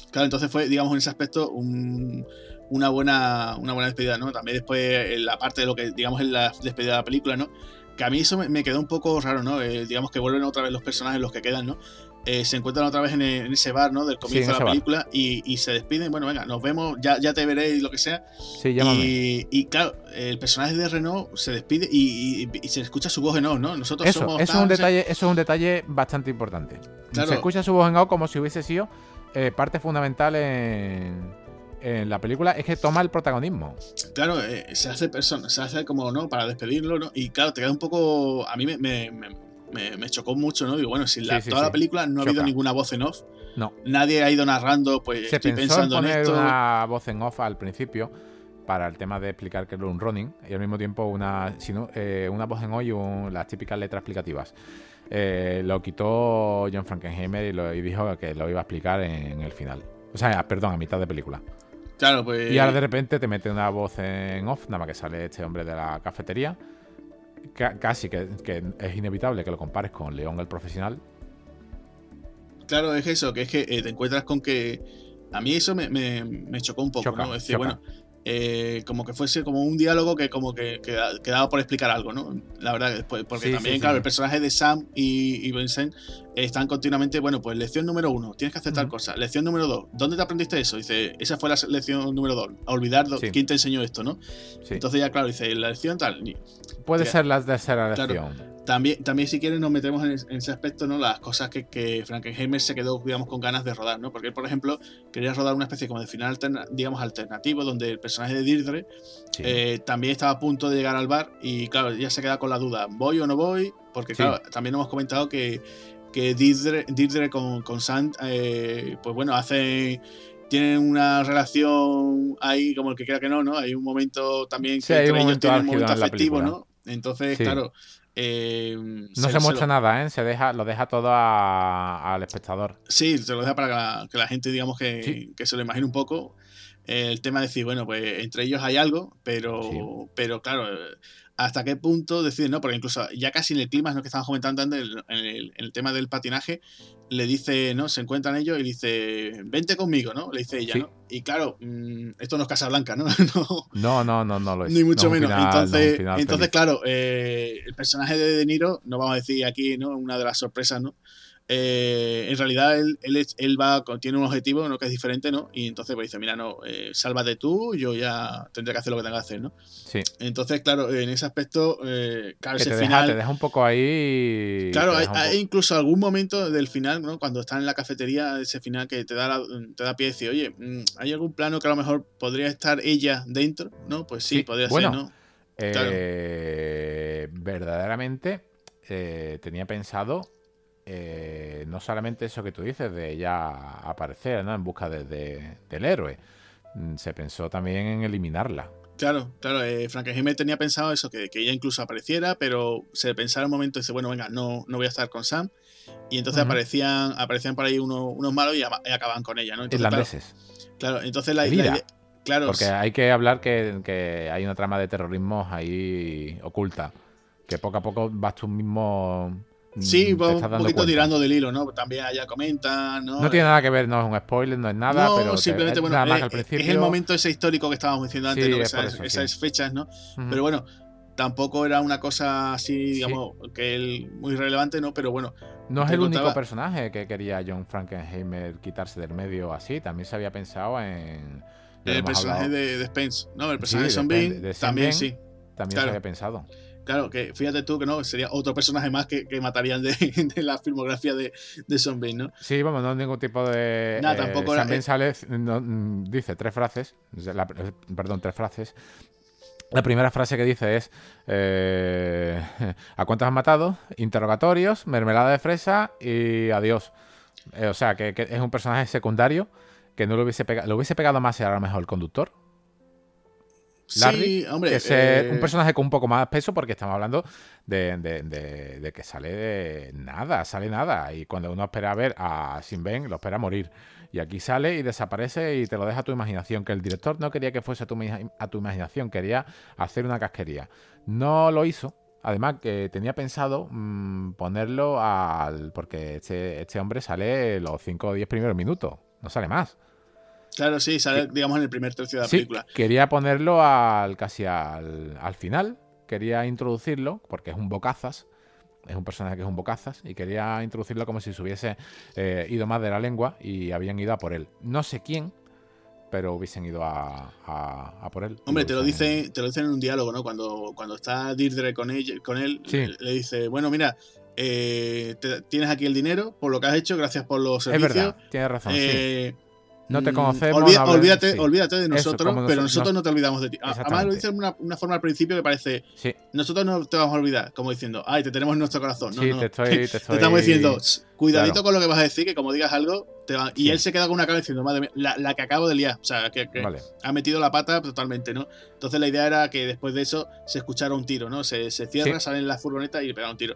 Claro, entonces fue, digamos, en ese aspecto una, buena, una buena despedida, ¿no? También después la parte de lo que, digamos, es la despedida de la película, ¿no? Que a mí eso me, quedó un poco raro, ¿no? Eh, digamos que vuelven otra vez los personajes, los que quedan, ¿no? Eh, se encuentran otra vez en, ese bar, ¿no? Del comienzo de la película y, se despiden. Bueno, venga, nos vemos, ya, ya te veré y lo que sea. Sí, y, y, claro, el personaje de Renault se despide y, se escucha su voz en off, ¿no? Nosotros eso, somos. Eso, es un detalle, eso es un detalle bastante importante. Se escucha su voz en off como si hubiese sido eh, parte fundamental en en la película es que toma el protagonismo. Claro, eh, se hace persona, se hace como, ¿no? Para despedirlo, ¿no? Y claro, te queda un poco. A mí me, me, chocó mucho, ¿no? Digo, bueno, si la, toda la película no ha habido ninguna voz en off. No. Nadie ha ido narrando, pues Se estoy pensó pensando en, poner esto. una voz en off al principio para el tema de explicar que era un running y al mismo tiempo una, sino, eh, una voz en off y las típicas letras explicativas. Eh, lo quitó John Frankenheimer y, lo, y dijo que lo iba a explicar en, el final. O sea, perdón, a mitad de película. Claro, pues. Y ahora de repente te mete una voz en off, nada más que sale este hombre de la cafetería casi que, es inevitable que lo compares con León el profesional. Claro, es eso, que es que eh, te encuentras con que a mí eso me, chocó un poco, ¿no? Es decir, bueno, eh, como que fuese como un diálogo que como que, quedaba por explicar algo, ¿no? La verdad, porque también, claro, el personaje de Sam y, Vincent están continuamente, bueno, pues lección número uno, tienes que hacer tal cosa. Lección número dos, ¿dónde te aprendiste eso? Dice, esa fue la lección número dos, a olvidar quién te enseñó esto, ¿no? Entonces ya, claro, dice, la lección tal. Puede ser la tercera lección. también, también si quieres nos metemos en, ese aspecto, ¿no? Las cosas que, que, Frankenheimer se quedó, digamos, con ganas de rodar, ¿no? Porque él, por ejemplo, quería rodar una especie como de final, digamos, alternativo, donde el personaje de Deirdre eh, también estaba a punto de llegar al bar y, claro, ya se queda con la duda, ¿voy o no voy? Porque, claro, también hemos comentado que, que Deirdre, con, con Sand, eh, pues bueno, hace tienen una relación ahí como el que crea que no, ¿no? Hay un momento también que entre ellos tienen un momento afectivo, ¿no? Entonces, claro, eh, no se, muestra nada, ¿eh? Se deja, lo deja todo al espectador. Sí, se lo deja para que la, gente, digamos, que, se lo imagine un poco. El tema de decir, bueno, pues entre ellos hay algo, pero, pero claro, hasta qué punto deciden, ¿no? Porque incluso ya casi en el clima, ¿no? Que estábamos comentando antes, en el, tema del patinaje, le dice, ¿no? Se encuentran ellos y dice, vente conmigo, ¿no? Le dice ella, ¿no? Y claro, mm, esto no es Casablanca, ¿no? no, no, no, no lo es. Ni mucho menos. entonces, entonces claro, eh, el personaje de De Niro, no vamos a decir aquí, ¿no? Una de las sorpresas, ¿no? Eh, en realidad él, él, va, tiene un objetivo ¿no? que es diferente, ¿no? Y entonces pues dice, mira, no, eh, sálvate tú, yo ya tendré que hacer lo que tenga que hacer, ¿no? Sí. Entonces, claro, en ese aspecto, eh, claro, ese te final... Deja, te deja un poco ahí... Claro, hay, incluso algún momento del final, ¿no? Cuando están en la cafetería, ese final que te da, te da pie y decir, oye, mm, ¿hay algún plano que a lo mejor podría estar ella dentro? ¿No? Pues sí, podría ser, ¿no? Verdaderamente tenía pensado eh, no solamente eso que tú dices de ella aparecer ¿no? en busca de, del héroe, mm, se pensó también en eliminarla. Claro, claro, eh, Frankenheimer tenía pensado eso, que, ella incluso apareciera, pero se pensaba en un momento y dice, bueno, venga, no, no voy a estar con Sam. Y entonces aparecían, aparecían por ahí unos malos y, acaban con ella, ¿no? Irlandeses. Claro, entonces la, idea claro, Porque hay que hablar que, que, hay una trama de terrorismo ahí oculta. Que poco a poco vas tú mismo Sí, un poquito tirando del hilo, ¿no? También allá comentan, ¿no? No tiene nada que ver, no es un spoiler, no es nada, no, pero simplemente, bueno, nada más es, al principio... es el momento ese histórico que estábamos diciendo antes, ¿no? esas, fechas, ¿no? Pero bueno, tampoco era una cosa así, digamos, que él muy relevante, ¿no? Pero bueno. No es el único personaje que quería John Frankenheimer quitarse del medio así, también se había pensado en... El personaje de, Spence, ¿no? El personaje de Zombie también, sí. También se había pensado. Claro, que fíjate tú que no, sería otro personaje más que, matarían de, la filmografía de, de Zombie, ¿no? Sí, vamos, no ningún tipo de. Nada, tampoco También eh, sale, mm, dice tres frases, perdón, tres frases. La primera frase que dice es: eh, ¿A cuántos han matado? Interrogatorios, mermelada de fresa y adiós. Eh, o sea, que, es un personaje secundario que no lo hubiese pegado. Lo hubiese pegado más si era mejor el conductor Larry, que es un eh, personaje con un poco más peso porque estamos hablando de, que sale de nada, sale nada. Y cuando uno espera ver a Sin Ben, lo espera morir. Y aquí sale y desaparece y te lo deja a tu imaginación. Que el director no quería que fuese a tu, a tu imaginación, quería hacer una casquería. No lo hizo, Además, que tenía pensado mm, ponerlo al. Porque este, este hombre sale los 5 o 10 primeros minutos, no sale más. Claro, sí, sale, digamos, en el primer tercio de la película. Quería ponerlo al casi al, final. Quería introducirlo, porque es un bocazas. Es un personaje que es un bocazas. Y quería introducirlo como si se hubiese eh, ido más de la lengua y habían ido a por él. No sé quién, pero hubiesen ido a, por él. Hombre, te lo, dicen, te lo dicen en un diálogo, ¿no? Cuando, cuando está Deirdre con, él, con él le, dice, bueno, mira, eh, tienes aquí el dinero por lo que has hecho, gracias por los servicios. Es verdad, tienes razón. Eh, no te mm, conocemos. olvídate, olvídate de nosotros, pero nosotros no te olvidamos de ti. Además lo dice de una, forma al principio que parece, nosotros no te vamos a olvidar, como diciendo, ay, te tenemos en nuestro corazón. No, sí, Te, estoy, te, estamos diciendo, cuidadito con lo que vas a decir, que como digas algo, te va... y él se queda con una cara diciendo, madre mía, la, que acabo de liar, o sea, que, ha metido la pata totalmente, ¿no? Entonces la idea era que después de eso se escuchara un tiro, ¿no? Se, se cierra, sale en la furgoneta y le pega un tiro.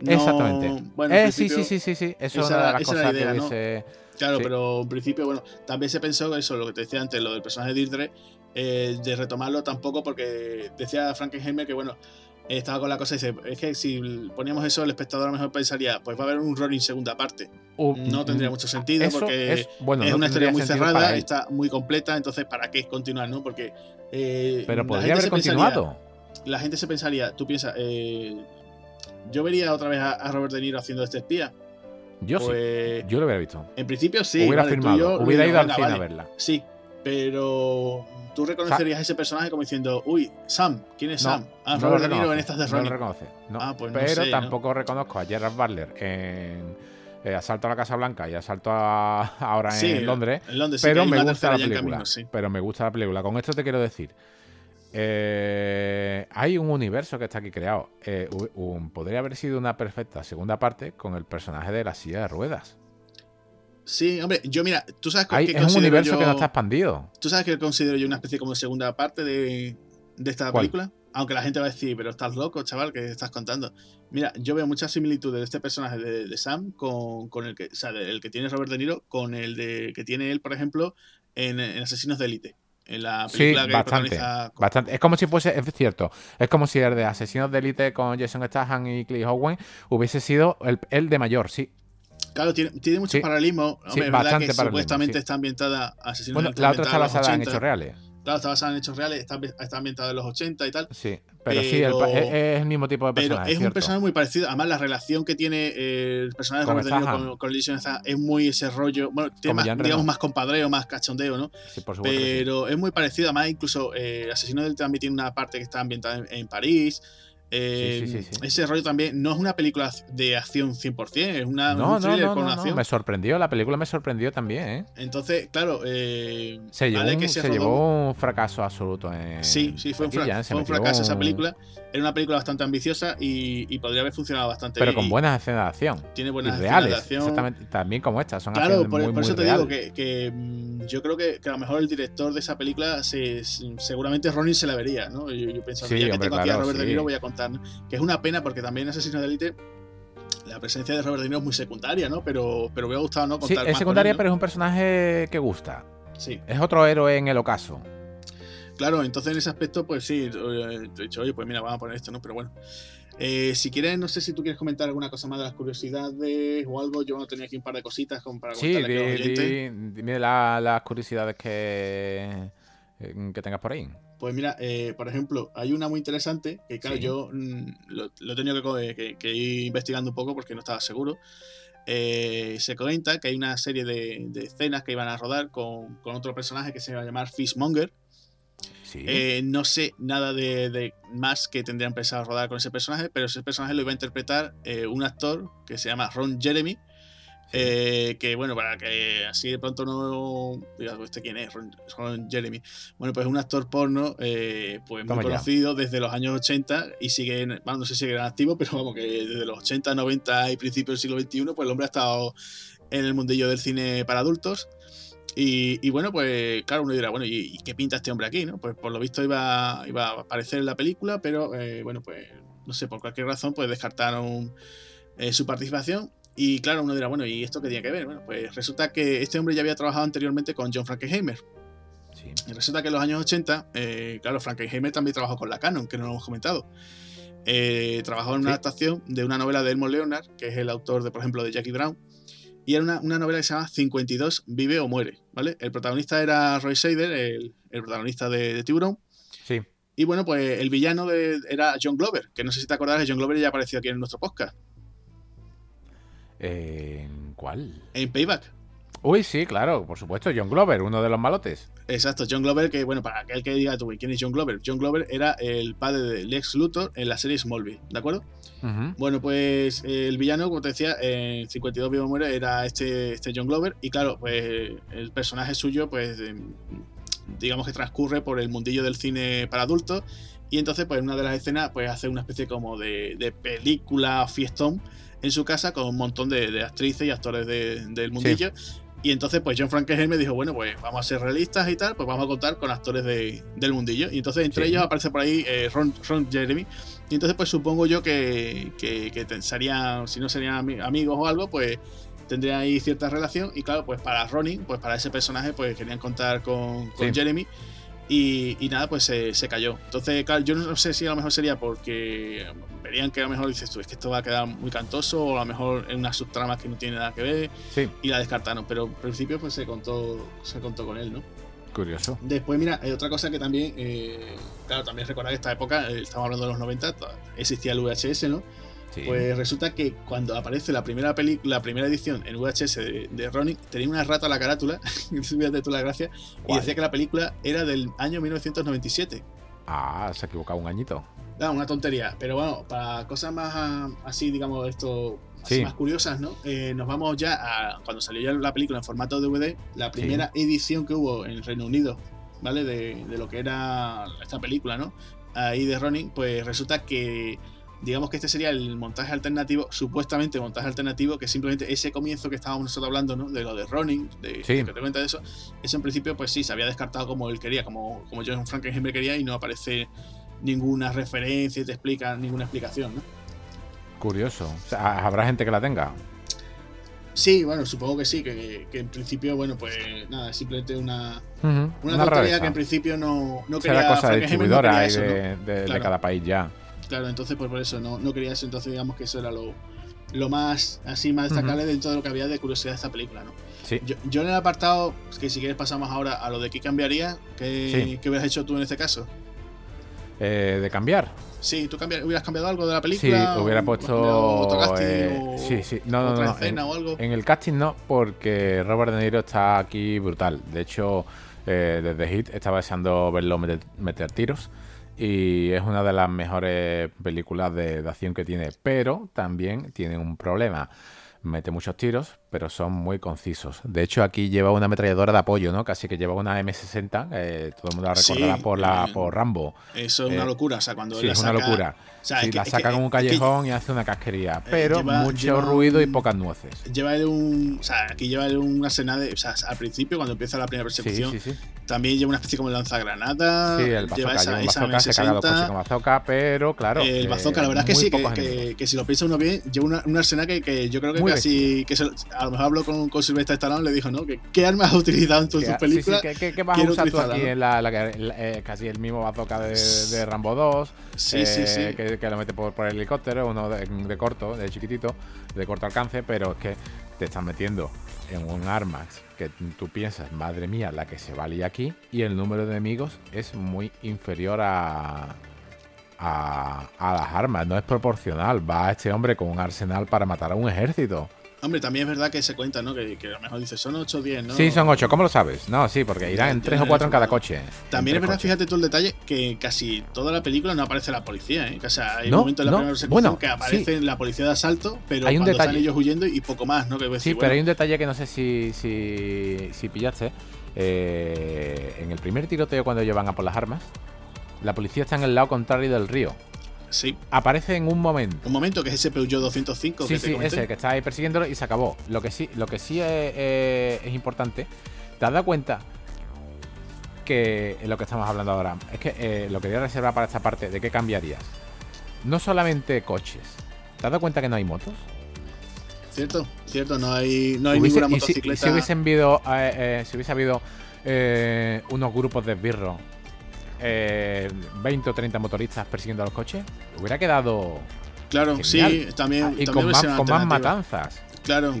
Exactamente. Bueno, eh, sí, sí, sí, sí, sí. Eso es una de las cosas que dice Claro, pero en principio, bueno, también se pensó eso, lo que te decía antes, lo del personaje de Deirdre, eh, de retomarlo tampoco porque decía Frankenheimer que, bueno, estaba con la cosa y dice, es que si poníamos eso, el espectador a lo mejor pensaría, pues va a haber un Ronin segunda parte. no tendría mucho sentido porque es, una historia muy cerrada, está muy completa, entonces ¿para qué continuar, no? Porque... Eh, pero podría haber continuado. la gente se pensaría, tú piensas, eh, yo vería otra vez a Robert De Niro haciendo este espía. Yo sí. Pues, yo lo hubiera visto. En principio sí. Hubiera firmado. hubiera ido al cine a verla. Sí. Pero tú reconocerías a ese personaje como diciendo, uy, Sam, ¿quién es Sam? Ah, Robert De Niro en estas de Ronnie. No lo reconoce. Ah, pues pero tampoco reconozco a Gerard Butler en eh, Asalto a la Casa Blanca y Asalto ahora en, Londres. pero me gusta la película. Pero me gusta la película. Con esto te quiero decir. Eh, hay un universo que está aquí creado. Eh, podría haber sido una perfecta segunda parte con el personaje de la silla de ruedas. Sí, hombre, yo mira, tú sabes que es un universo que no está expandido. ¿Tú sabes que considero yo una especie como segunda parte de, esta película? Aunque la gente va a decir, pero estás loco, chaval, ¿qué estás contando? Mira, yo veo muchas similitudes de este personaje de, Sam con, el que, o sea, el que tiene Robert De Niro con el de que tiene él, por ejemplo, en, Asesinos de Élite. En la película sí, bastante, bastante. Es como si fuese, es cierto, es como si el de Asesinos de Élite con Jason Statham y Cliff Owen hubiese sido el, el de mayor, sí, Claro, tiene, tiene mucho paralelismo. sí, bastante que supuestamente está ambientada Asesinos Bueno, la otra está basada en hechos reales. Claro, está basada en hechos reales, está, está ambientada en los 80 y tal. Sí, pero, sí, es, el mismo tipo de personaje. Pero es un personaje muy parecido. Además, la relación que tiene el personaje de Robert De con, con es muy ese rollo. Bueno, tiene más, digamos más compadreo, más cachondeo, ¿no? Sí, por supuesto. Pero es muy parecido. Además, incluso eh, Asesino del también tiene una parte que está ambientada en París. Eh, ese rollo también no es una película de acción 100%, es una no, no, no, con acción. Me sorprendió, la película me sorprendió también. ¿eh? Entonces, claro, eh, se, llevó, un, fracaso absoluto. sí, sí, fue un, fracaso esa película. Era una película bastante ambiciosa y, podría haber funcionado bastante Pero con buenas escenas de acción. Tiene buenas escenas reales, de acción. Exactamente, también como estas. Son claro, por, por eso te digo que, mm, yo creo que, a lo mejor el director de esa película seguramente Ronin se la vería, ¿no? Yo, yo pensaba, que tengo aquí a Robert De Niro, voy a contar que es una pena porque también en Asesino de Elite la presencia de Robert De Niro es muy secundaria, ¿no? Pero, pero me ha gustado, ¿no? Contar sí, es secundaria, pero es un personaje que gusta. Sí. Es otro héroe en el ocaso. Claro, entonces en ese aspecto, pues sí, he dicho, oye, pues mira, vamos a poner esto, ¿no? Pero bueno. Eh, si quieres, no sé si tú quieres comentar alguna cosa más de las curiosidades o algo. Yo tenía aquí un par de cositas como para sí, dime las curiosidades que, que tengas por ahí. Pues mira, eh, por ejemplo, hay una muy interesante que, claro, yo mm, lo, he tenido que, ir investigando un poco porque no estaba seguro. Eh, se comenta que hay una serie de, escenas que iban a rodar con, otro personaje que se va a llamar Fishmonger. Eh, no sé nada de, más que tendrían pensado rodar con ese personaje, pero ese personaje lo iba a interpretar un actor que se llama Ron Jeremy, eh, que bueno, para que así de pronto no digas, ¿este quién es? Ron, Jeremy. Bueno, pues es un actor porno, eh, pues muy conocido desde los años 80 y sigue, bueno, no sé si sigue activo, pero vamos, que desde los 80, 90 y principios del siglo XXI, pues el hombre ha estado en el mundillo del cine para adultos. Y, bueno, pues claro, uno dirá, bueno, ¿y, qué pinta este hombre aquí? ¿no? Pues por lo visto iba, iba a aparecer en la película, pero eh, bueno, pues no sé, por cualquier razón, pues descartaron su participación y claro, uno dirá, bueno, ¿y esto qué tiene que ver? Bueno, pues resulta que este hombre ya había trabajado anteriormente con John Frankenheimer. Sí. Y resulta que en los años 80, eh, claro, Frankenheimer también trabajó con la Canon, que no lo hemos comentado. Eh, trabajó en una adaptación de una novela de Elmo Leonard, que es el autor, de, por ejemplo, de Jackie Brown. Y era una, novela que se llama 52 Vive o Muere, ¿vale? El protagonista era Roy Shader, el, protagonista de, de, Tiburón. Sí. Y bueno, pues el villano era John Glover, que no sé si te acordarás, John Glover ya apareció aquí en nuestro podcast. ¿En cuál? En Payback. Uy, sí, claro, por supuesto, John Glover, uno de los malotes. Exacto, John Glover, que bueno, para aquel que diga tú, ¿quién es John Glover? John Glover era el padre de Lex Luthor en la serie Smallville, ¿de acuerdo? Bueno, pues el villano, como te decía, en 52 Vivo Muere era este, este John Glover, y claro, pues el personaje suyo, pues digamos que transcurre por el mundillo del cine para adultos, y entonces, pues en una de las escenas, pues hace una especie como de, de película fiestón en su casa con un montón de, actrices y actores del mundillo. Y entonces, pues John Frankenheimer me dijo, bueno, pues vamos a ser realistas y tal, pues vamos a contar con actores del mundillo. Y entonces, entre ellos aparece por ahí eh, Ron, Jeremy. Y entonces, pues supongo yo que, que, serían, si no serían amigos o algo, pues tendrían ahí cierta relación. Y claro, pues para Ronnie, pues para ese personaje, pues querían contar con, con Jeremy. Y, nada, pues se, cayó. Entonces, claro, yo no sé si a lo mejor sería porque verían que a lo mejor dices tú, es que esto va a quedar muy cantoso, o a lo mejor en una subtrama que no tiene nada que ver, y la descartaron. Pero al principio, pues se contó, se contó con él, ¿no? Curioso. Después, mira, hay otra cosa que también, eh, claro, también recordar que esta época, eh, estamos hablando de los 90, existía el VHS, ¿no? Pues resulta que cuando aparece la primera la primera edición en VHS de, de Ronin, tenía una rata a la carátula, fíjate tú la gracia, y decía que la película era del año 1997. Ah, se ha equivocado un añito. No, una tontería. Pero bueno, para cosas más ah, así, digamos, esto más curiosas, ¿no? Eh, nos vamos ya a cuando salió ya la película en formato DVD, la primera edición que hubo en Reino Unido, ¿vale? De, de, lo que era esta película, ¿no? Ahí de Ronin, pues resulta que digamos que este sería el montaje alternativo, supuestamente montaje alternativo, que simplemente ese comienzo que estábamos nosotros hablando, ¿no? De lo de Ronin, de que te cuenta de eso, eso en principio, pues sí, se había descartado como él quería, como, como John Frankenheimer quería, y no aparece ninguna referencia y te explica ninguna explicación, ¿no? Curioso. ¿Habrá gente que la tenga? Sí, bueno, supongo que sí, que, en principio, bueno, pues nada, simplemente una, una, que en principio no, no quería. cosa de distribuidora de, cada país ya. Claro, entonces pues por eso no, no quería eso, entonces digamos que eso era lo, lo más así más destacable dentro de lo que había de curiosidad de esta película, ¿no? Sí. Yo, en el apartado, que si quieres pasamos ahora a lo de qué cambiaría, ¿qué, ¿qué hubieras hecho tú en este caso? Eh, ¿De cambiar? Sí, ¿tú hubieras cambiado algo de la película? Sí, hubiera puesto. Eh, sí, sí, no, no, no. En, o algo? en, el casting no, porque Robert De Niro está aquí brutal. De hecho, eh, desde Hit estaba deseando verlo meter tiros y es una de las mejores películas de, acción que tiene, pero también tiene un problema. Mete muchos tiros, pero son muy concisos. De hecho, aquí lleva una ametralladora de apoyo, ¿no? Casi que lleva una M60, eh, todo el mundo la recordará por, la, eh, por Rambo. Eso es una eh, locura, o sea, cuando sí, es una locura. la saca en un callejón y hace una casquería, pero mucho ruido y pocas nueces. Lleva un, o sea, aquí lleva un arsenal de, o sea, al principio cuando empieza la primera persecución, también lleva una especie como lanzagranada. Sí, el bazooka, lleva esa, esa bazooka, se caga los coches con bazooka, pero claro. El bazooka, la verdad es que sí, que, que, si lo piensa uno bien, lleva un arsenal que, yo creo que casi, que a lo mejor hablo con, con Sylvester Stallone, le dijo, ¿no? ¿Qué armas has utilizado en tus películas? ¿Qué, qué, vas a usar tú aquí en la, eh, casi el mismo bazooka de, Rambo 2? Sí, sí, sí. Que, lo mete por, por, el helicóptero, uno de, corto, de chiquitito, de corto alcance, pero es que te están metiendo en un arma que tú piensas, madre mía, la que se vale aquí, y el número de enemigos es muy inferior a, a, a, las armas, no es proporcional. Va a este hombre con un arsenal para matar a un ejército. Hombre, también es verdad que se cuenta, ¿no? Que, a lo mejor dice, son 8 o 10, ¿no? Sí, son 8. ¿Cómo lo sabes? No, sí, porque irán en 3 o 4 en cada coche. También es verdad, fíjate tú el detalle, que casi toda la película no aparece la policía, ¿eh? O sea, hay un momento en la primera persecución que aparece la policía de asalto, pero hay un cuando están ellos huyendo y poco más, ¿no? sí, pero hay un detalle que no sé si, si, si pillaste. Eh, en el primer tiroteo cuando ellos van a por las armas, la policía está en el lado contrario del río. Sí. Aparece en un momento. Un momento, que es ese Peugeot 205 sí, que sí, ese, que está ahí persiguiéndolo y se acabó. Lo que sí, lo que sí es, importante, ¿te has dado cuenta que lo que estamos hablando ahora? Es que eh, lo quería reservar para esta parte, ¿de qué cambiarías? No solamente coches. ¿Te has dado cuenta que no hay motos? Cierto, cierto, no hay, no hay ninguna motocicleta. Si, hubiese habido, eh, eh, si hubiese habido unos grupos de esbirros eh, 20 o 30 motoristas persiguiendo a los coches, hubiera quedado. Claro, sí, también. Ah, y con, más, matanzas. Claro.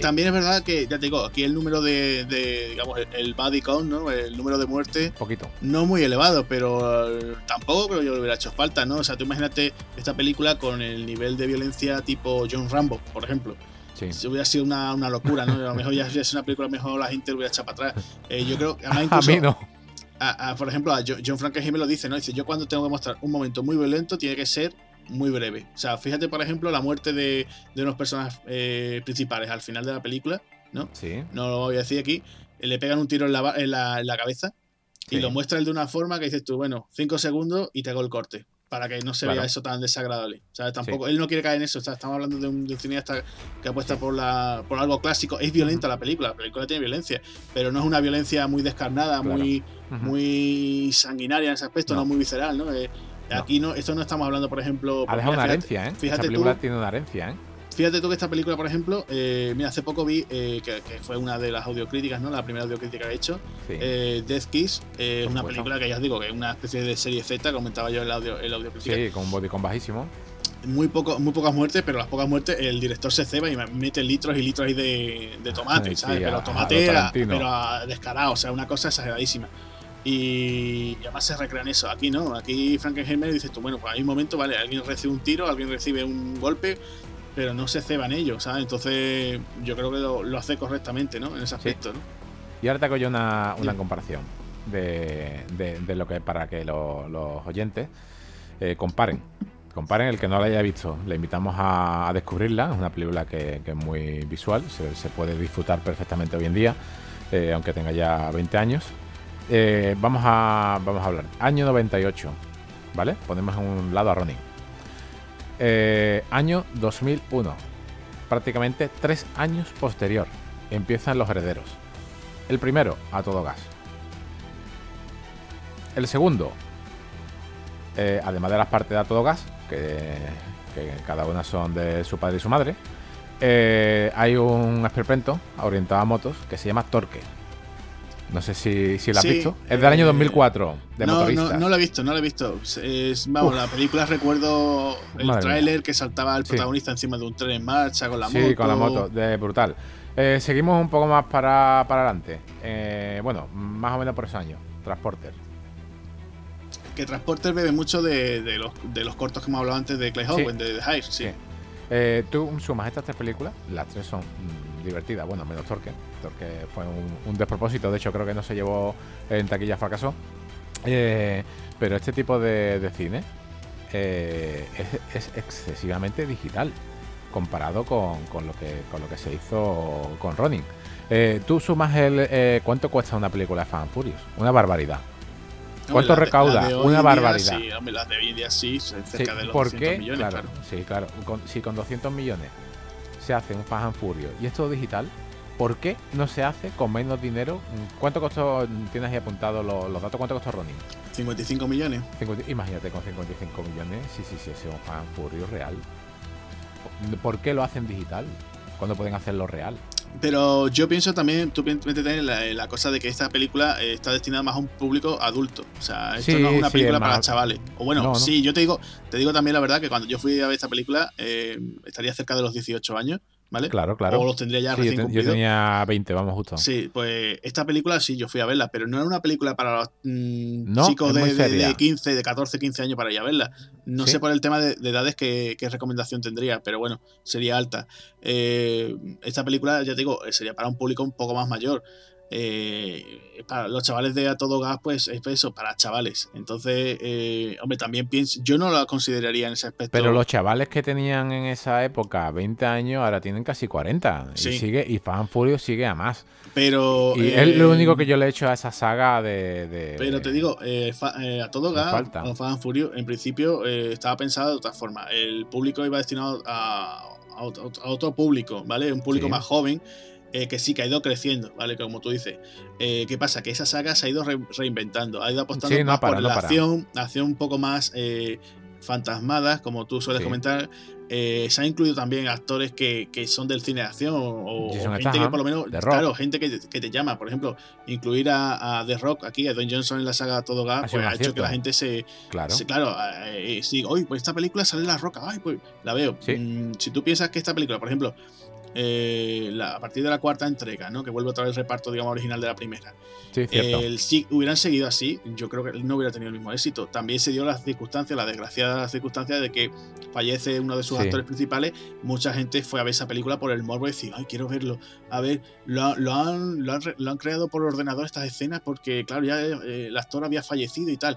también es verdad que, ya te digo, aquí el número de, digamos, el body count, ¿no? El número de muertes. Poquito. No muy elevado, pero eh, tampoco creo yo le hubiera hecho falta, ¿no? O sea, tú imagínate esta película con el nivel de violencia tipo John Rambo, por ejemplo. Sí. Si hubiera sido una, locura, ¿no? A lo mejor ya es una película mejor la gente lo hubiera echado para atrás. Eh, yo creo que a mí no por ejemplo, a John Frankenheimer lo dice, ¿no? Dice, yo cuando tengo que mostrar un momento muy violento tiene que ser muy breve. O sea, fíjate, por ejemplo, la muerte de, de unos personajes eh, principales al final de la película, ¿no? Sí. No lo voy a decir aquí. Le pegan un tiro en la, en la, cabeza y lo muestra él de una forma que dices tú, bueno, cinco segundos y te hago el corte. Para que no se vea eso tan desagradable. O sea, tampoco, él no quiere caer en eso. O sea, estamos hablando de un, de cineasta que apuesta por, la, por algo clásico. Es violenta la película, la película tiene violencia, pero no es una violencia muy descarnada, muy muy sanguinaria en ese aspecto, no, muy visceral, ¿no? Eh, aquí no, esto no estamos hablando, por ejemplo. Ha dejado una herencia, ¿eh? Fíjate película tiene una herencia, ¿eh? Fíjate tú que esta película, por ejemplo, eh, mira, hace poco vi eh, que, fue una de las audiocríticas, ¿no? La primera audiocrítica que he hecho. Death Kiss, es una película que ya os digo que es una especie de serie Z, comentaba yo el audio, el audiocrítica. Sí, con un bodycon bajísimo. Muy, poco, muy pocas muertes, pero las pocas muertes el director se ceba y mete litros y litros ahí de, de tomate, ¿sabes? pero tomate, pero descarado, o sea, una cosa exageradísima. Y, además se recrean eso. Aquí no, aquí Frankenheimer dices tú, bueno, pues hay un momento, vale, alguien recibe un tiro, alguien recibe un golpe, pero no se ceban ellos, ¿sabes? Entonces yo creo que lo, hace correctamente, ¿no? En ese aspecto, ¿no? Y ahora te hago yo una, comparación de, lo que para que los oyentes eh, comparen. Comparen el que no la haya visto. Le invitamos a, descubrirla. Es una película que, es muy visual. Se, puede disfrutar perfectamente hoy en día, eh, aunque tenga ya 20 años. Eh, vamos, a, vamos a hablar. Año 98. ¿Vale? Ponemos a un lado a Ronnie. Año 2001. Prácticamente tres años posterior. Empiezan los herederos. El primero, a todo gas. El segundo, eh, además de las partes de a todo gas, que, cada una son de su padre y su madre, eh, hay un esperpento orientado a motos que se llama Torque. No sé si, si lo has visto. Es del año 2004, eh, de no, motoristas. No, no lo he visto, no lo he visto. vamos, la película recuerdo el tráiler que saltaba el protagonista encima de un tren en marcha con la moto. Sí, con la moto, de brutal. seguimos un poco más para, para adelante. bueno, más o menos por ese año. Transporter que Transporter bebe mucho de, los, de los cortos que hemos hablado antes de Clay Owen, de The High, sí. Eh, tú sumas estas tres películas, las tres son divertidas, bueno, menos Torque. Torque fue un, despropósito, de hecho creo que no se llevó en taquilla, fracasó. Eh, pero este tipo de, cine eh, es, excesivamente digital comparado con, lo que, con lo que se hizo con Ronin. tú sumas el cuánto cuesta una película de Fan Furious, una barbaridad. ¿Cuánto recauda? Una barbaridad. Sí, hombre, las de hoy día sí, cerca de los ¿por 200 millones, claro, Sí, claro. si con 200 millones se hace un Fast and Furious y es todo digital, ¿por qué no se hace con menos dinero? ¿Cuánto costó, tienes ahí apuntado los, datos, cuánto costó Ronin? 55 millones. imagínate con 55 millones, sí, sí, sí, es un Fast and Furious real. ¿Por qué lo hacen digital cuando pueden hacerlo real? Pero yo pienso también, tú en la, la, cosa de que esta película eh, está destinada más a un público adulto. O sea, esto no es una película para chavales. O bueno, sí, yo te digo, te digo también la verdad que cuando yo fui a ver esta película, eh, estaría cerca de los 18 años. ¿Vale? Claro, claro. O los tendría ya recién yo, yo tenía 20, vamos justo. Sí, pues esta película sí, yo fui a verla, pero no era una película para los mm, chicos de, de, 15, de 14, 15 años para ir a verla. No sé por el tema de, edades qué, recomendación tendría, pero bueno, sería alta. Eh, esta película, ya te digo, sería para un público un poco más mayor eh, para los chavales de A Todo Gas, pues es eso, para chavales. Entonces, eh, hombre, también pienso, yo no lo consideraría en ese aspecto. Pero los chavales que tenían en esa época 20 años, ahora tienen casi 40. Y, sigue, y Fan Furious sigue a más. Pero. Y es lo eh, único que yo le he hecho a esa saga de. pero te digo, eh, A Todo Gas, o Fan Furious, en principio estaba pensado de otra forma. El público iba destinado a, a, otro, público, ¿vale? Un público más joven eh, que sí, que ha ido creciendo, ¿vale? Como tú dices. Eh, ¿Qué pasa? Que esa saga se ha ido reinventando, ha ido apostando más por la acción, acción un poco más eh, fantasmadas, como tú sueles comentar. se han incluido también actores que, son del cine de acción o, gente que por lo menos, claro, gente que, te llama. Por ejemplo, incluir a, The Rock aquí, a Don Johnson en la saga Todo Gas, pues ha hecho que la gente se. Claro. Se, claro, sí, hoy, pues esta película sale La Roca, ay, pues la veo. Mm, si tú piensas que esta película, por ejemplo, eh, a partir de la cuarta entrega, ¿no? Que vuelve otra vez el reparto, digamos, original de la primera. si hubieran seguido así, yo creo que no hubiera tenido el mismo éxito. También se dio las circunstancias, la desgraciada circunstancia de que fallece uno de sus actores principales. Mucha gente fue a ver esa película por el morbo y decir, ay, quiero verlo. A ver, lo, han, lo, han, creado por ordenador estas escenas porque, claro, ya eh, el actor había fallecido y tal.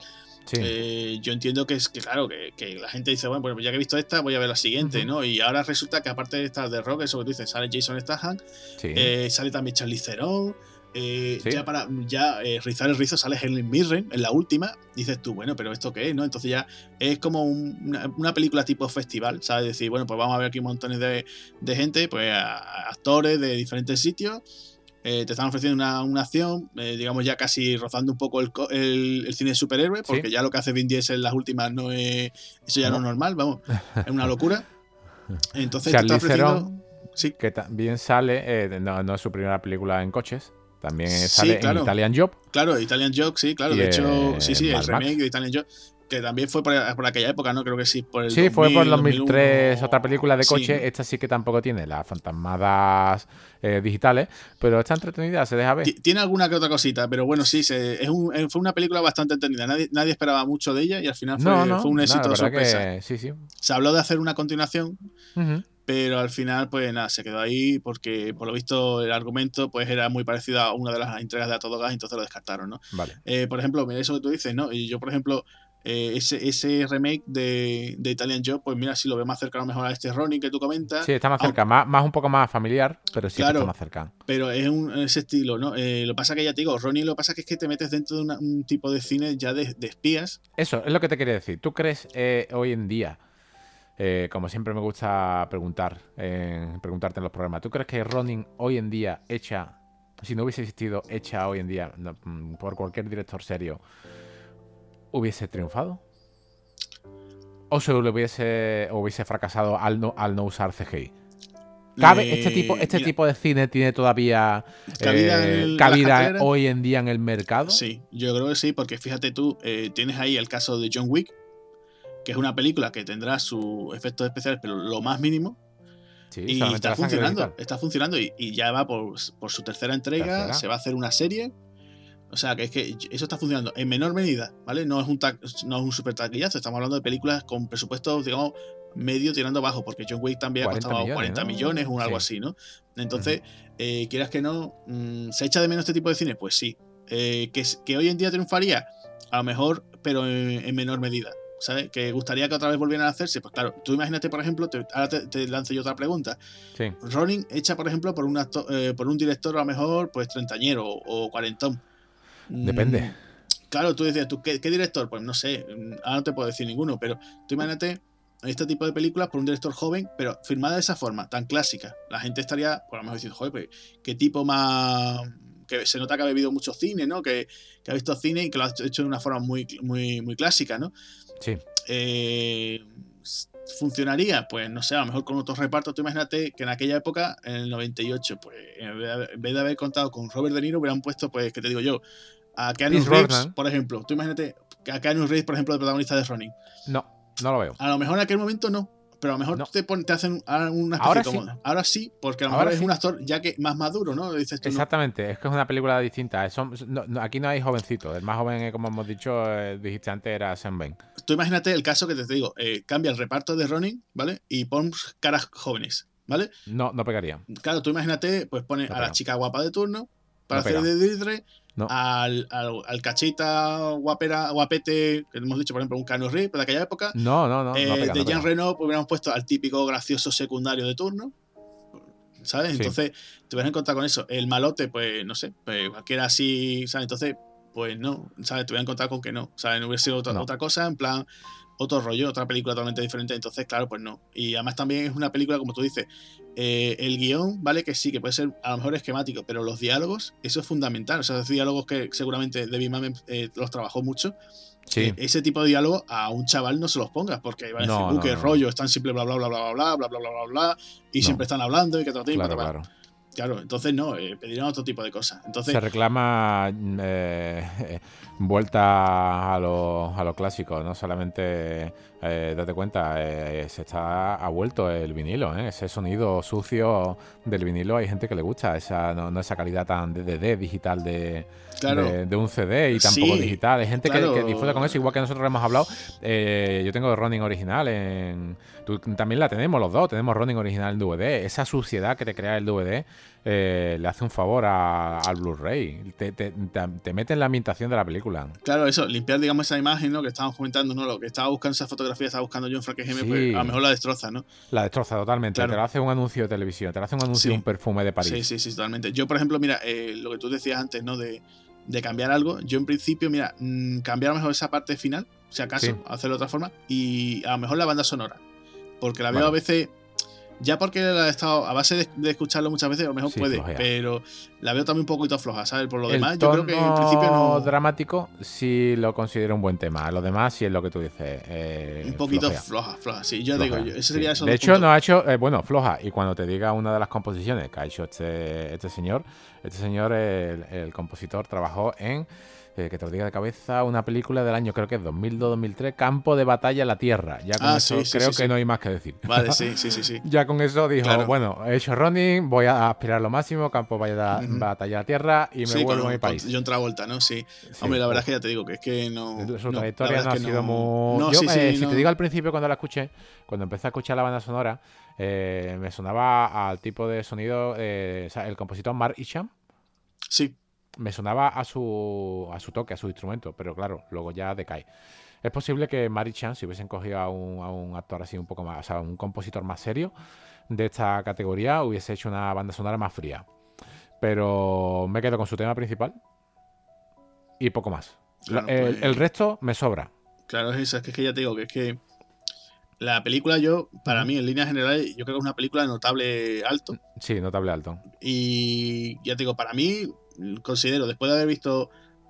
Eh, yo entiendo que es que, claro, que, la gente dice, bueno, pues ya que he visto esta, voy a ver la siguiente, ¿no? Y ahora resulta que aparte de estas de rock, eso que tú dices, sale Jason Statham, eh, sale también Charlie Theron, eh, ya para ya rizar el rizo sale Helen Mirren en la última. Dices tú, bueno, pero ¿esto qué es? ¿no? Entonces ya es como una, película tipo festival, ¿sabes? Decir, bueno, pues vamos a ver aquí montones de, de gente, pues actores de diferentes sitios eh, te están ofreciendo una, acción, eh, digamos ya casi rozando un poco el, el, cine de superhéroe, porque ya lo que hace Vin Diesel en las últimas no es. Eso ya no, es normal, vamos, es una locura. Entonces te está ofreciendo. Sí. Que también sale, eh, no, es su primera película en coches, también sale en Italian Job. Claro, Italian Job, sí, claro. de hecho, sí, sí, el remake de Italian Job. Que también fue por, aquella época, ¿no? Creo que sí, por el Sí, fue por el 2003, otra película de coche. Esta sí que tampoco tiene las fantasmadas eh, digitales, pero está entretenida, se deja ver. Tiene alguna que otra cosita, pero bueno, sí, es eh, fue una película bastante entretenida. Nadie, nadie, esperaba mucho de ella y al final fue, fue un éxito sorpresa. sí, sí. Se habló de hacer una continuación. Pero al final, pues nada, se quedó ahí porque por lo visto el argumento pues era muy parecido a una de las entregas de A Todo Gas, entonces lo descartaron, ¿no? Vale. Eh, por ejemplo, mira eso que tú dices, ¿no? Y yo, por ejemplo, eh, ese, ese remake de, de, Italian Job, pues mira, si lo veo más cerca a lo mejor a este Ronin que tú comentas. Sí, está más cerca, más, más, un poco más familiar, pero sí está más cerca. Pero es un, ese estilo, ¿no? Eh, lo pasa que ya te digo, Ronin lo pasa que es que te metes dentro de un tipo de cine ya de, espías. Eso, es lo que te quería decir. ¿Tú crees eh, hoy en día, como siempre me gusta preguntar, preguntarte en los programas, ¿tú crees que Ronin hoy en día hecha, si no hubiese existido, hecha hoy en día mm, por cualquier director serio, hubiese triunfado? ¿O se hubiese, hubiese fracasado al no, al no usar CGI? ¿Cabe, este tipo, este tipo de cine tiene todavía cabida, eh, hoy en día en el mercado? Sí, yo creo que sí, porque fíjate tú, eh, tienes ahí el caso de John Wick, que es una película que tendrá sus efectos especiales, pero lo más mínimo. y está funcionando, está funcionando y, ya va por, su tercera entrega, se va a hacer una serie o sea, que es que eso está funcionando en menor medida, ¿vale? No es un, no es un super taquillazo, estamos hablando de películas con presupuestos, digamos, medio tirando abajo, porque John Wick también ha costado 40 millones o algo así, ¿no? Entonces, eh, quieras que no, mm, ¿se echa de menos este tipo de cine? Pues sí. Eh, que, que hoy en día triunfaría, a lo mejor, pero en, menor medida. ¿sabes? Que gustaría que otra vez volvieran a hacerse. Pues claro, tú imagínate, por ejemplo, ahora te, lanzo yo otra pregunta. Sí. Ronin hecha, por ejemplo, por un, eh, por un director a lo mejor, pues treintañero o cuarentón. Depende. Mm, claro, tú decías, ¿tú qué, director? Pues no sé, mm, ahora no te puedo decir ninguno, pero tú imagínate este tipo de películas por un director joven, pero filmada de esa forma, tan clásica. La gente estaría, por lo mejor, diciendo, joder, pues, qué tipo más. que se nota que ha bebido mucho cine, ¿no? Que, ha visto cine y que lo ha hecho de una forma muy, muy, muy clásica, ¿no? Sí. Eh, ¿Funcionaría? Pues no sé, a lo mejor con otros repartos. Tú imagínate que en aquella época, en el 98, pues en vez de haber contado con Robert De Niro, hubieran puesto, pues, ¿qué te digo yo? A Keanu Reeves, por ejemplo. Tú imagínate a Keanu Reeves, por ejemplo, el protagonista de Ronin. No, no lo veo. A lo mejor en aquel momento no. Pero a lo mejor te, te hacen una especie Ahora sí. Ahora sí, porque a lo mejor es un actor ya que más maduro, ¿no? Dices Exactamente, es que es una película distinta. aquí no hay jovencitos. El más joven, eh, como hemos dicho, eh, dijiste antes, era Sam Ben. Tú imagínate el caso que te digo. Eh, cambia el reparto de Ronin, ¿vale? Y pon caras jóvenes, ¿vale? No, no pegaría. Claro, tú imagínate, pues pone a la chica guapa de turno para hacer de Didre al, al, cachita guapera, guapete, que hemos dicho, por ejemplo, un Cano Reeves de aquella época. No, no, no. Eh, de Jean Reno pues, hubiéramos puesto al típico gracioso secundario de turno. ¿Sabes? Entonces, te vas a encontrar con eso. El malote, pues, no sé, pues cualquiera así, ¿sabes? Entonces, pues no, ¿sabes? Te voy a encontrar con que no. ¿Sabes? No hubiera sido otra, otra cosa, en plan, otro rollo, otra película totalmente diferente. Entonces, claro, pues no. Y además también es una película, como tú dices, eh, el guion, vale que sí, que puede ser a lo mejor esquemático, pero los diálogos, eso es fundamental. O sea, esos diálogos que seguramente David Mamet eh, los trabajó mucho. Sí. Eh, ese tipo de diálogo a un chaval no se los pongas, porque va a decir, uh, qué rollo, están siempre bla bla bla bla bla bla bla bla bla bla bla y siempre están hablando y que todo claro, claro. Claro, entonces no, eh, pedirían otro tipo de cosas. Entonces, Se reclama eh, vuelta a lo, a lo clásico, no solamente, eh, date cuenta, eh, se está ha vuelto el vinilo, ese sonido sucio del vinilo, hay gente que le gusta, esa no, esa calidad tan DDD digital de, de, un CD y tampoco digital. Hay gente que, disfruta con eso, igual que nosotros hemos hablado. yo tengo Running original, en, también la tenemos los dos, tenemos Running original en DVD, esa suciedad que te crea el DVD eh, le hace un favor al Blu-ray. Te, te, mete en la ambientación de la película. Claro, eso, limpiar, digamos, esa imagen, ¿no? Que estábamos comentando, ¿no? Lo que estaba buscando esa fotografía, estaba buscando John Frank G.M., pues a lo mejor la destroza, ¿no? La destroza totalmente. Te lo hace un anuncio de televisión, te lo hace un anuncio de un perfume de París. Sí, sí, sí, totalmente. Yo, por ejemplo, mira, eh, lo que tú decías antes, ¿no? De, cambiar algo. Yo, en principio, mira, mm, cambiar a lo mejor esa parte final, si acaso, hacerlo de otra forma, y a lo mejor la banda sonora. Porque la veo a veces ya porque la he estado a base de, escucharlo muchas veces, a lo mejor puede, pero la veo también un poquito floja, ¿sabes? Por lo demás, yo creo que en principio no. dramático sí lo considero un buen tema. Lo demás sí es lo que tú dices. Eh, un poquito floja, floja. Sí, yo digo, yo, ese sería eso. De hecho, no ha hecho, eh, bueno, floja. Y cuando te diga una de las composiciones que ha hecho este, este señor, este señor, el, el compositor, trabajó en eh, que te lo diga de cabeza, una película del año, creo que es 2002-2003, Campo de Batalla la Tierra. Ya con ah, eso creo que no hay más que decir. Vale, sí, sí, sí. sí. ya con eso dijo, bueno, he hecho running, voy a aspirar lo máximo, Campo de Batalla la Tierra y me vuelvo a mi país. John Travolta, ¿no? Sí. Hombre, la verdad es que ya te digo que es que no. Su trayectoria no, ha sido muy. Yo, eh, si te digo al principio cuando la escuché, cuando empecé a escuchar la banda sonora, eh, me sonaba al tipo de sonido, eh, el compositor Mark Isham. Sí me sonaba a su, a su toque, a su instrumento, pero claro, luego ya decae. Es posible que Mary Chan, si hubiesen cogido a un, a un actor así un poco más, o sea, un compositor más serio de esta categoría, hubiese hecho una banda sonora más fría. Pero me quedo con su tema principal y poco más. Pues, el, resto me sobra. Claro, es eso, es que, ya te digo que es que la película yo, para mí, en líneas generales, yo creo que es una película de notable alto. Sí, notable alto. Y ya te digo, para mí, considero, después de haber visto,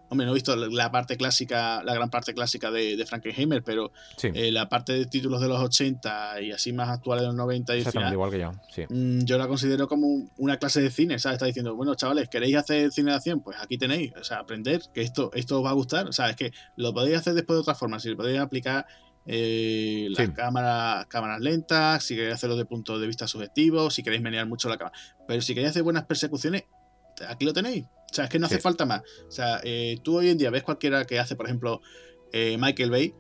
hombre, no he visto la parte clásica, la gran parte clásica de, de Frankenheimer, pero eh, la parte de títulos de los 80 y así más actuales de los 90 y final, igual que yo, mm, yo la considero como una clase de cine, ¿sabes? Está diciendo, bueno, chavales, ¿queréis hacer cine de acción? Pues aquí tenéis, o sea, aprender, que esto, esto os va a gustar, o sea, es que lo podéis hacer después de otra forma, si lo podéis aplicar eh, las cámaras, cámaras lentas, si queréis hacerlo de punto de vista subjetivo, si queréis menear mucho la cámara. Pero si queréis hacer buenas persecuciones, aquí lo tenéis. O sea, es que no hace falta más. O sea, eh, tú hoy en día ves cualquiera que hace, por ejemplo, eh, Michael Bay,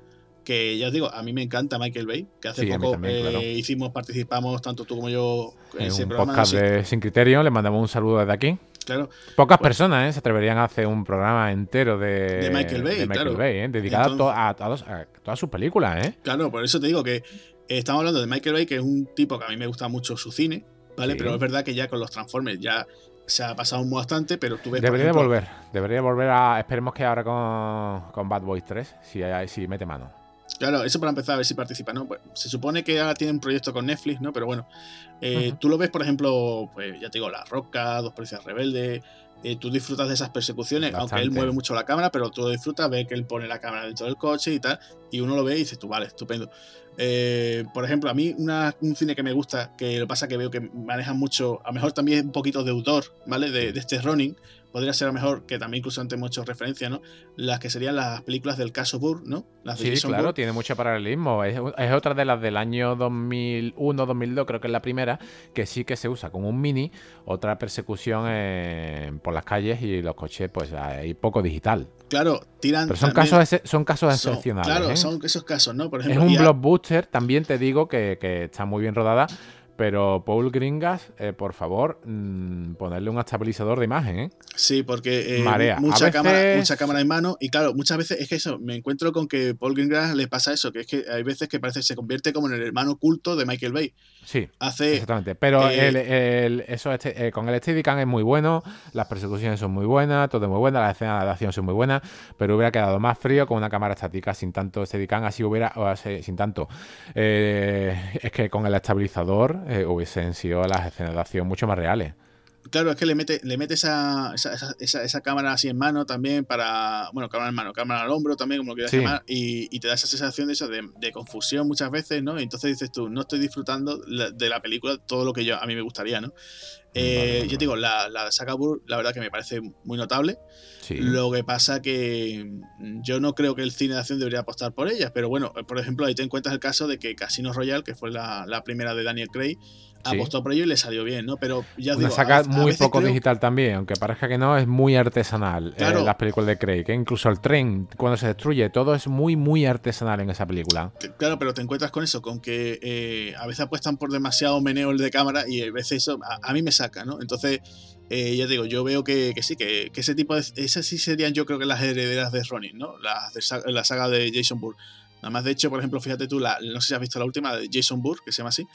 que ya os digo, a mí me encanta Michael Bay, que hace poco eh, hicimos, participamos, tanto tú como yo, en, ese un podcast de Sin Criterio, le mandamos un saludo desde aquí. Claro. Pocas pues personas se atreverían a hacer un programa entero de, de Michael Bay, Michael Bay dedicado a, a, todas sus películas. ¿eh? Claro, por eso te digo que estamos hablando de Michael Bay, que es un tipo que a mí me gusta mucho su cine, ¿vale? Pero es verdad que ya con los Transformers ya se ha pasado bastante, pero tú ves. Debería volver, debería volver a. Esperemos que ahora con, con Bad Boys 3, si, si mete mano. Claro, eso para empezar a ver si participa, ¿no? Pues, se supone que ahora tiene un proyecto con Netflix, ¿no? Pero bueno, eh, tú lo ves, por ejemplo, pues ya te digo, La Roca, Dos Policías Rebeldes, eh, tú disfrutas de esas persecuciones, aunque él mueve mucho la cámara, pero tú lo disfrutas, ves que él pone la cámara dentro del coche y tal, y uno lo ve y dices tú, vale, estupendo. Eh, por ejemplo, a mí un cine que me gusta, que lo pasa que veo que manejan mucho, a lo mejor también un poquito deudor, ¿vale? De, de este running, podría ser a lo mejor, que también incluso antes hemos hecho referencia, ¿no? Las que serían las películas del caso Burr, ¿no? Las de sí, claro, tiene mucho paralelismo. Es, otra de las del año 2001-2002, creo que es la primera, que sí que se usa como un mini, otra persecución por las calles y los coches, pues hay poco digital. Claro, tiran. Pero son casos, son casos excepcionales. Claro, ¿eh? son esos casos, ¿no? Por ejemplo, es un blockbuster, también te digo que, que está muy bien rodada pero Paul Gringas, eh, por favor, mm, ponerle un estabilizador de imagen, ¿eh? Sí, porque eh, Mucha, cámara, mucha cámara en mano. Y claro, muchas veces es que eso, me encuentro con que Paul Gringas le pasa eso, que es que hay veces que parece que se convierte como en el hermano oculto de Michael Bay. Sí, Hace, exactamente. Pero eh, eso este, con el Steadicam es muy bueno, las persecuciones son muy buenas, todo es muy buena, las escenas de acción son muy buenas, pero hubiera quedado más frío con una cámara estática sin tanto Steadicam, así hubiera, o sin tanto. es que con el estabilizador eh, hubiesen sido las escenas de acción mucho más reales. Claro, es que le mete, le mete esa, esa, cámara así en mano también para. Bueno, cámara en mano, cámara al hombro también, como lo quieras llamar, y, te da esa sensación de eso, de, confusión muchas veces, ¿no? Y entonces dices tú, no estoy disfrutando de la película todo lo que yo a mí me gustaría, ¿no? Eh, yo te digo, la, la saga la verdad que me parece muy notable. Lo que pasa que yo no creo que el cine de acción debería apostar por ellas, pero bueno, por ejemplo, ahí te encuentras el caso de que Casino Royale, que fue la, la primera de Daniel Craig, apostó por ello y le salió bien, ¿no? Pero ya Una saca muy poco digital también, aunque parezca que no, es muy artesanal eh, las películas de Craig. que Incluso el tren, cuando se destruye, todo es muy, muy artesanal en esa película. Claro, pero te encuentras con eso, con que eh, a veces apuestan por demasiado meneo de cámara y a veces eso a, mí me saca, ¿no? Entonces, eh, ya digo, yo veo que, sí, que, ese tipo de. Esas sí serían, yo creo que las herederas de Ronin, ¿no? la saga de Jason Bourne. Nada más, de hecho, por ejemplo, fíjate tú, la, no sé si has visto la última de Jason Bourne, que se llama así.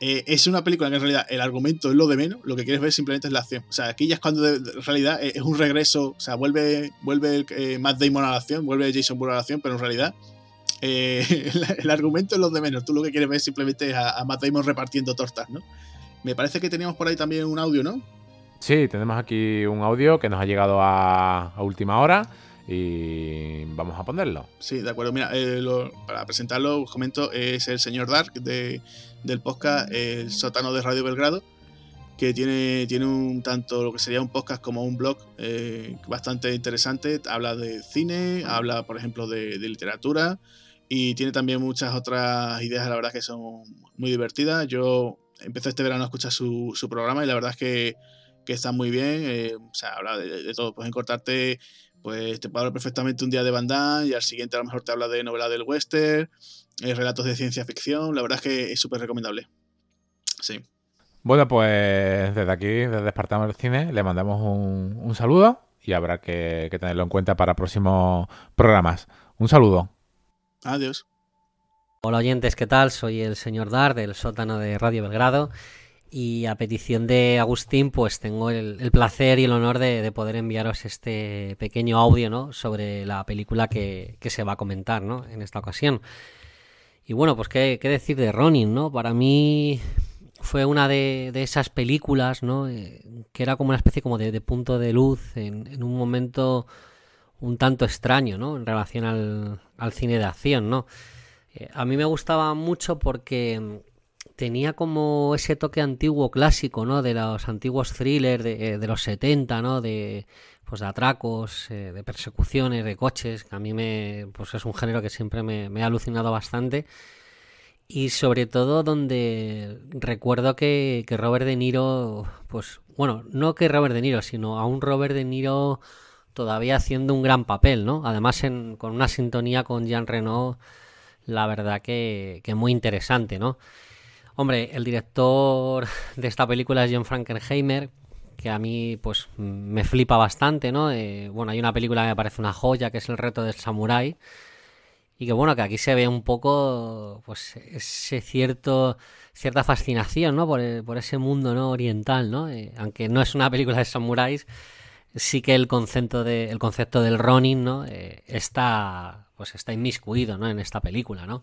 Eh, es una película que en realidad el argumento es lo de menos, lo que quieres ver simplemente es la acción. O sea, aquí ya es cuando en realidad es un regreso, o sea, vuelve, vuelve eh, Matt Damon a la acción, vuelve Jason Bourne a la acción, pero en realidad eh, el, argumento es lo de menos. Tú lo que quieres ver simplemente es a, Matt Damon repartiendo tortas, ¿no? Me parece que teníamos por ahí también un audio, ¿no? Sí, tenemos aquí un audio que nos ha llegado a, última hora y vamos a ponerlo. Sí, de acuerdo. Mira, para presentarlo, os comento, es el señor Dark de del podcast El sótano de Radio Belgrado. que tiene, tiene un tanto lo que sería un podcast como un blog eh, bastante interesante. Habla de cine, habla, por ejemplo, de, literatura y tiene también muchas otras ideas, la verdad, que son muy divertidas. Yo empecé este verano a escuchar su, programa y la verdad es que, que está muy bien. Eh, o sea, habla de, todo. Puedes encortarte, pues te puede hablar perfectamente un día de Bandán y al siguiente a lo mejor te habla de novela del western, eh, relatos de ciencia ficción. La verdad es que es súper recomendable. Sí. Bueno, pues desde aquí, desde Espartano del Cine, le mandamos un, saludo y habrá que, tenerlo en cuenta para próximos programas. Un saludo. Adiós. Hola oyentes, ¿qué tal? Soy el señor Dar del sótano de Radio Belgrado y a petición de Agustín pues tengo el, placer y el honor de, poder enviaros este pequeño audio ¿no? sobre la película que, se va a comentar ¿no? en esta ocasión. Y bueno, pues qué, qué decir de Ronin, ¿no? Para mí fue una de, esas películas, ¿no? Eh, que era como una especie como de, punto de luz en, un momento un tanto extraño, ¿no? En relación al, cine de acción, ¿no? Eh, a mí me gustaba mucho porque tenía como ese toque antiguo clásico, ¿no? De los antiguos thrillers de, eh, los 70, ¿no? De, pues de atracos, de persecuciones, de coches, que a mí me, pues es un género que siempre me, ha alucinado bastante y sobre todo donde recuerdo que, Robert De Niro, pues bueno, no que Robert De Niro, sino a un Robert De Niro todavía haciendo un gran papel, ¿no? Además con una sintonía con Jean Reno, la verdad que, que muy interesante, ¿no? Hombre, el director de esta película es John Frankenheimer, que a mí pues me flipa bastante, ¿no? Eh, bueno, hay una película que me parece una joya, que es El reto del samurái, y que bueno, que aquí se ve un poco pues ese cierto cierta fascinación, ¿no? Por, por ese mundo no oriental, ¿no? Eh, aunque no es una película de samuráis, sí que el concepto de el concepto del Ronin, ¿no? Eh, está pues está inmiscuido, ¿no? En esta película, ¿no?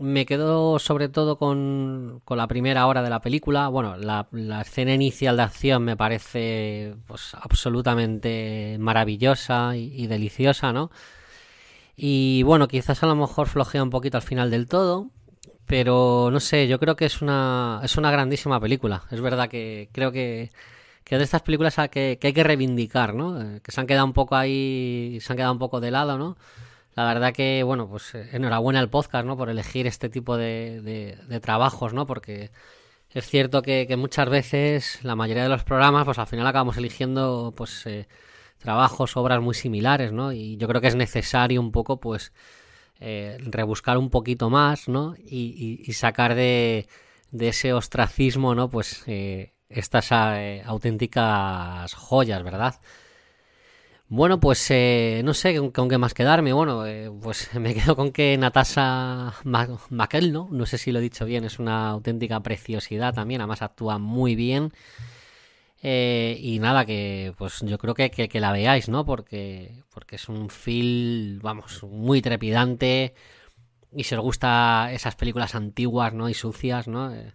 Me quedo sobre todo con, con la primera hora de la película. Bueno, la, la, escena inicial de acción me parece pues absolutamente maravillosa y, deliciosa, ¿no? Y bueno, quizás a lo mejor flojea un poquito al final del todo. Pero no sé, yo creo que es una, es una grandísima película. Es verdad que creo que, que de estas películas que, que hay que reivindicar, ¿no? Eh, que se han quedado un poco ahí, se han quedado un poco de lado, ¿no? La verdad que, bueno, pues eh, enhorabuena al podcast, ¿no? Por elegir este tipo de, de, trabajos, ¿no? Porque es cierto que, muchas veces la mayoría de los programas, pues al final acabamos eligiendo, pues... Eh, trabajos, obras muy similares, ¿no? Y yo creo que es necesario un poco, pues, eh, rebuscar un poquito más, ¿no? Y, sacar de, ese ostracismo, ¿no? Pues eh, estas auténticas joyas, ¿verdad? Bueno, pues no sé con, qué más quedarme. Bueno, pues me quedo con que Natasha Maquel, ¿no? No sé si lo he dicho bien, es una auténtica preciosidad también, además actúa muy bien. Eh, y nada, que pues yo creo que, que, la veáis, ¿no? Porque, porque es un feel, vamos, muy trepidante. Y si os gusta esas películas antiguas, ¿no? Y sucias, ¿no? Eh,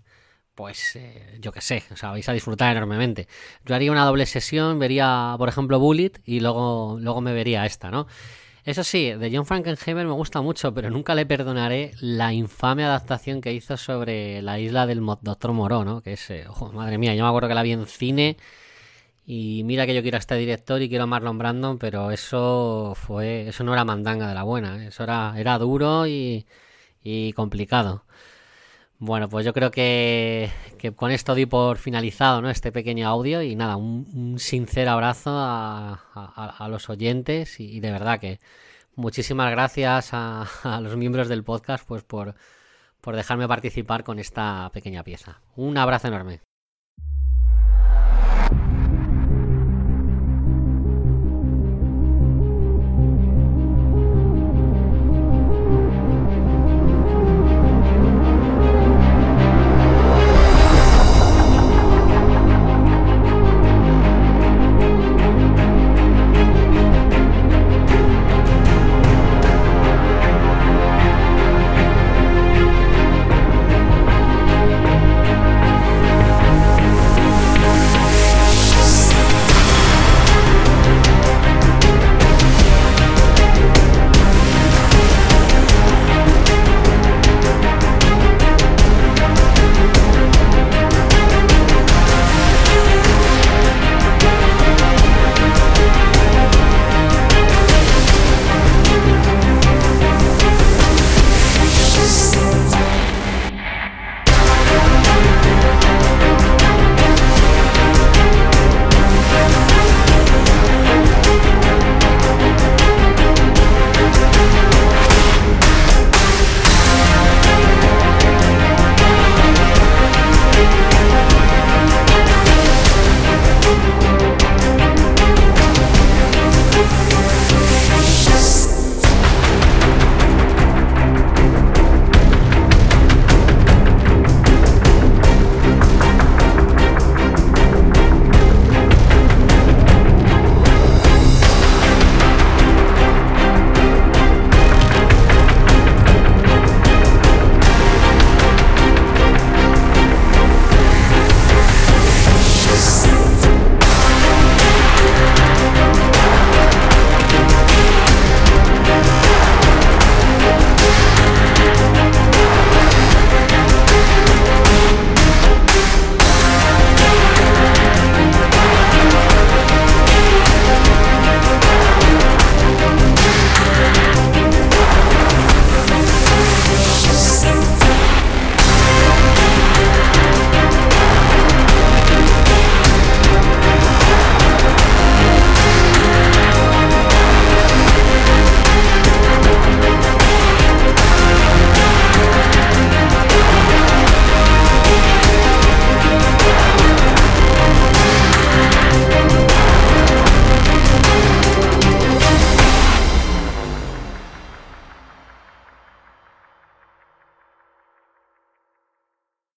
pues eh, yo qué sé, o sea, vais a disfrutar enormemente. Yo haría una doble sesión, vería, por ejemplo, Bullet y luego, luego me vería esta, ¿no? Eso sí, de John Frankenheimer me gusta mucho, pero nunca le perdonaré la infame adaptación que hizo sobre la isla del Doctor Moró, ¿no? Que es, eh, ojo, madre mía, yo me acuerdo que la vi en cine y mira que yo quiero a este director y quiero a Marlon Brandon, pero eso fue, eso no era mandanga de la buena, ¿eh? eso era, era duro y, y complicado. Bueno, pues yo creo que, con esto di por finalizado ¿no? este pequeño audio y nada, un, sincero abrazo a, los oyentes y, de verdad que muchísimas gracias a, los miembros del podcast pues por, por dejarme participar con esta pequeña pieza. Un abrazo enorme.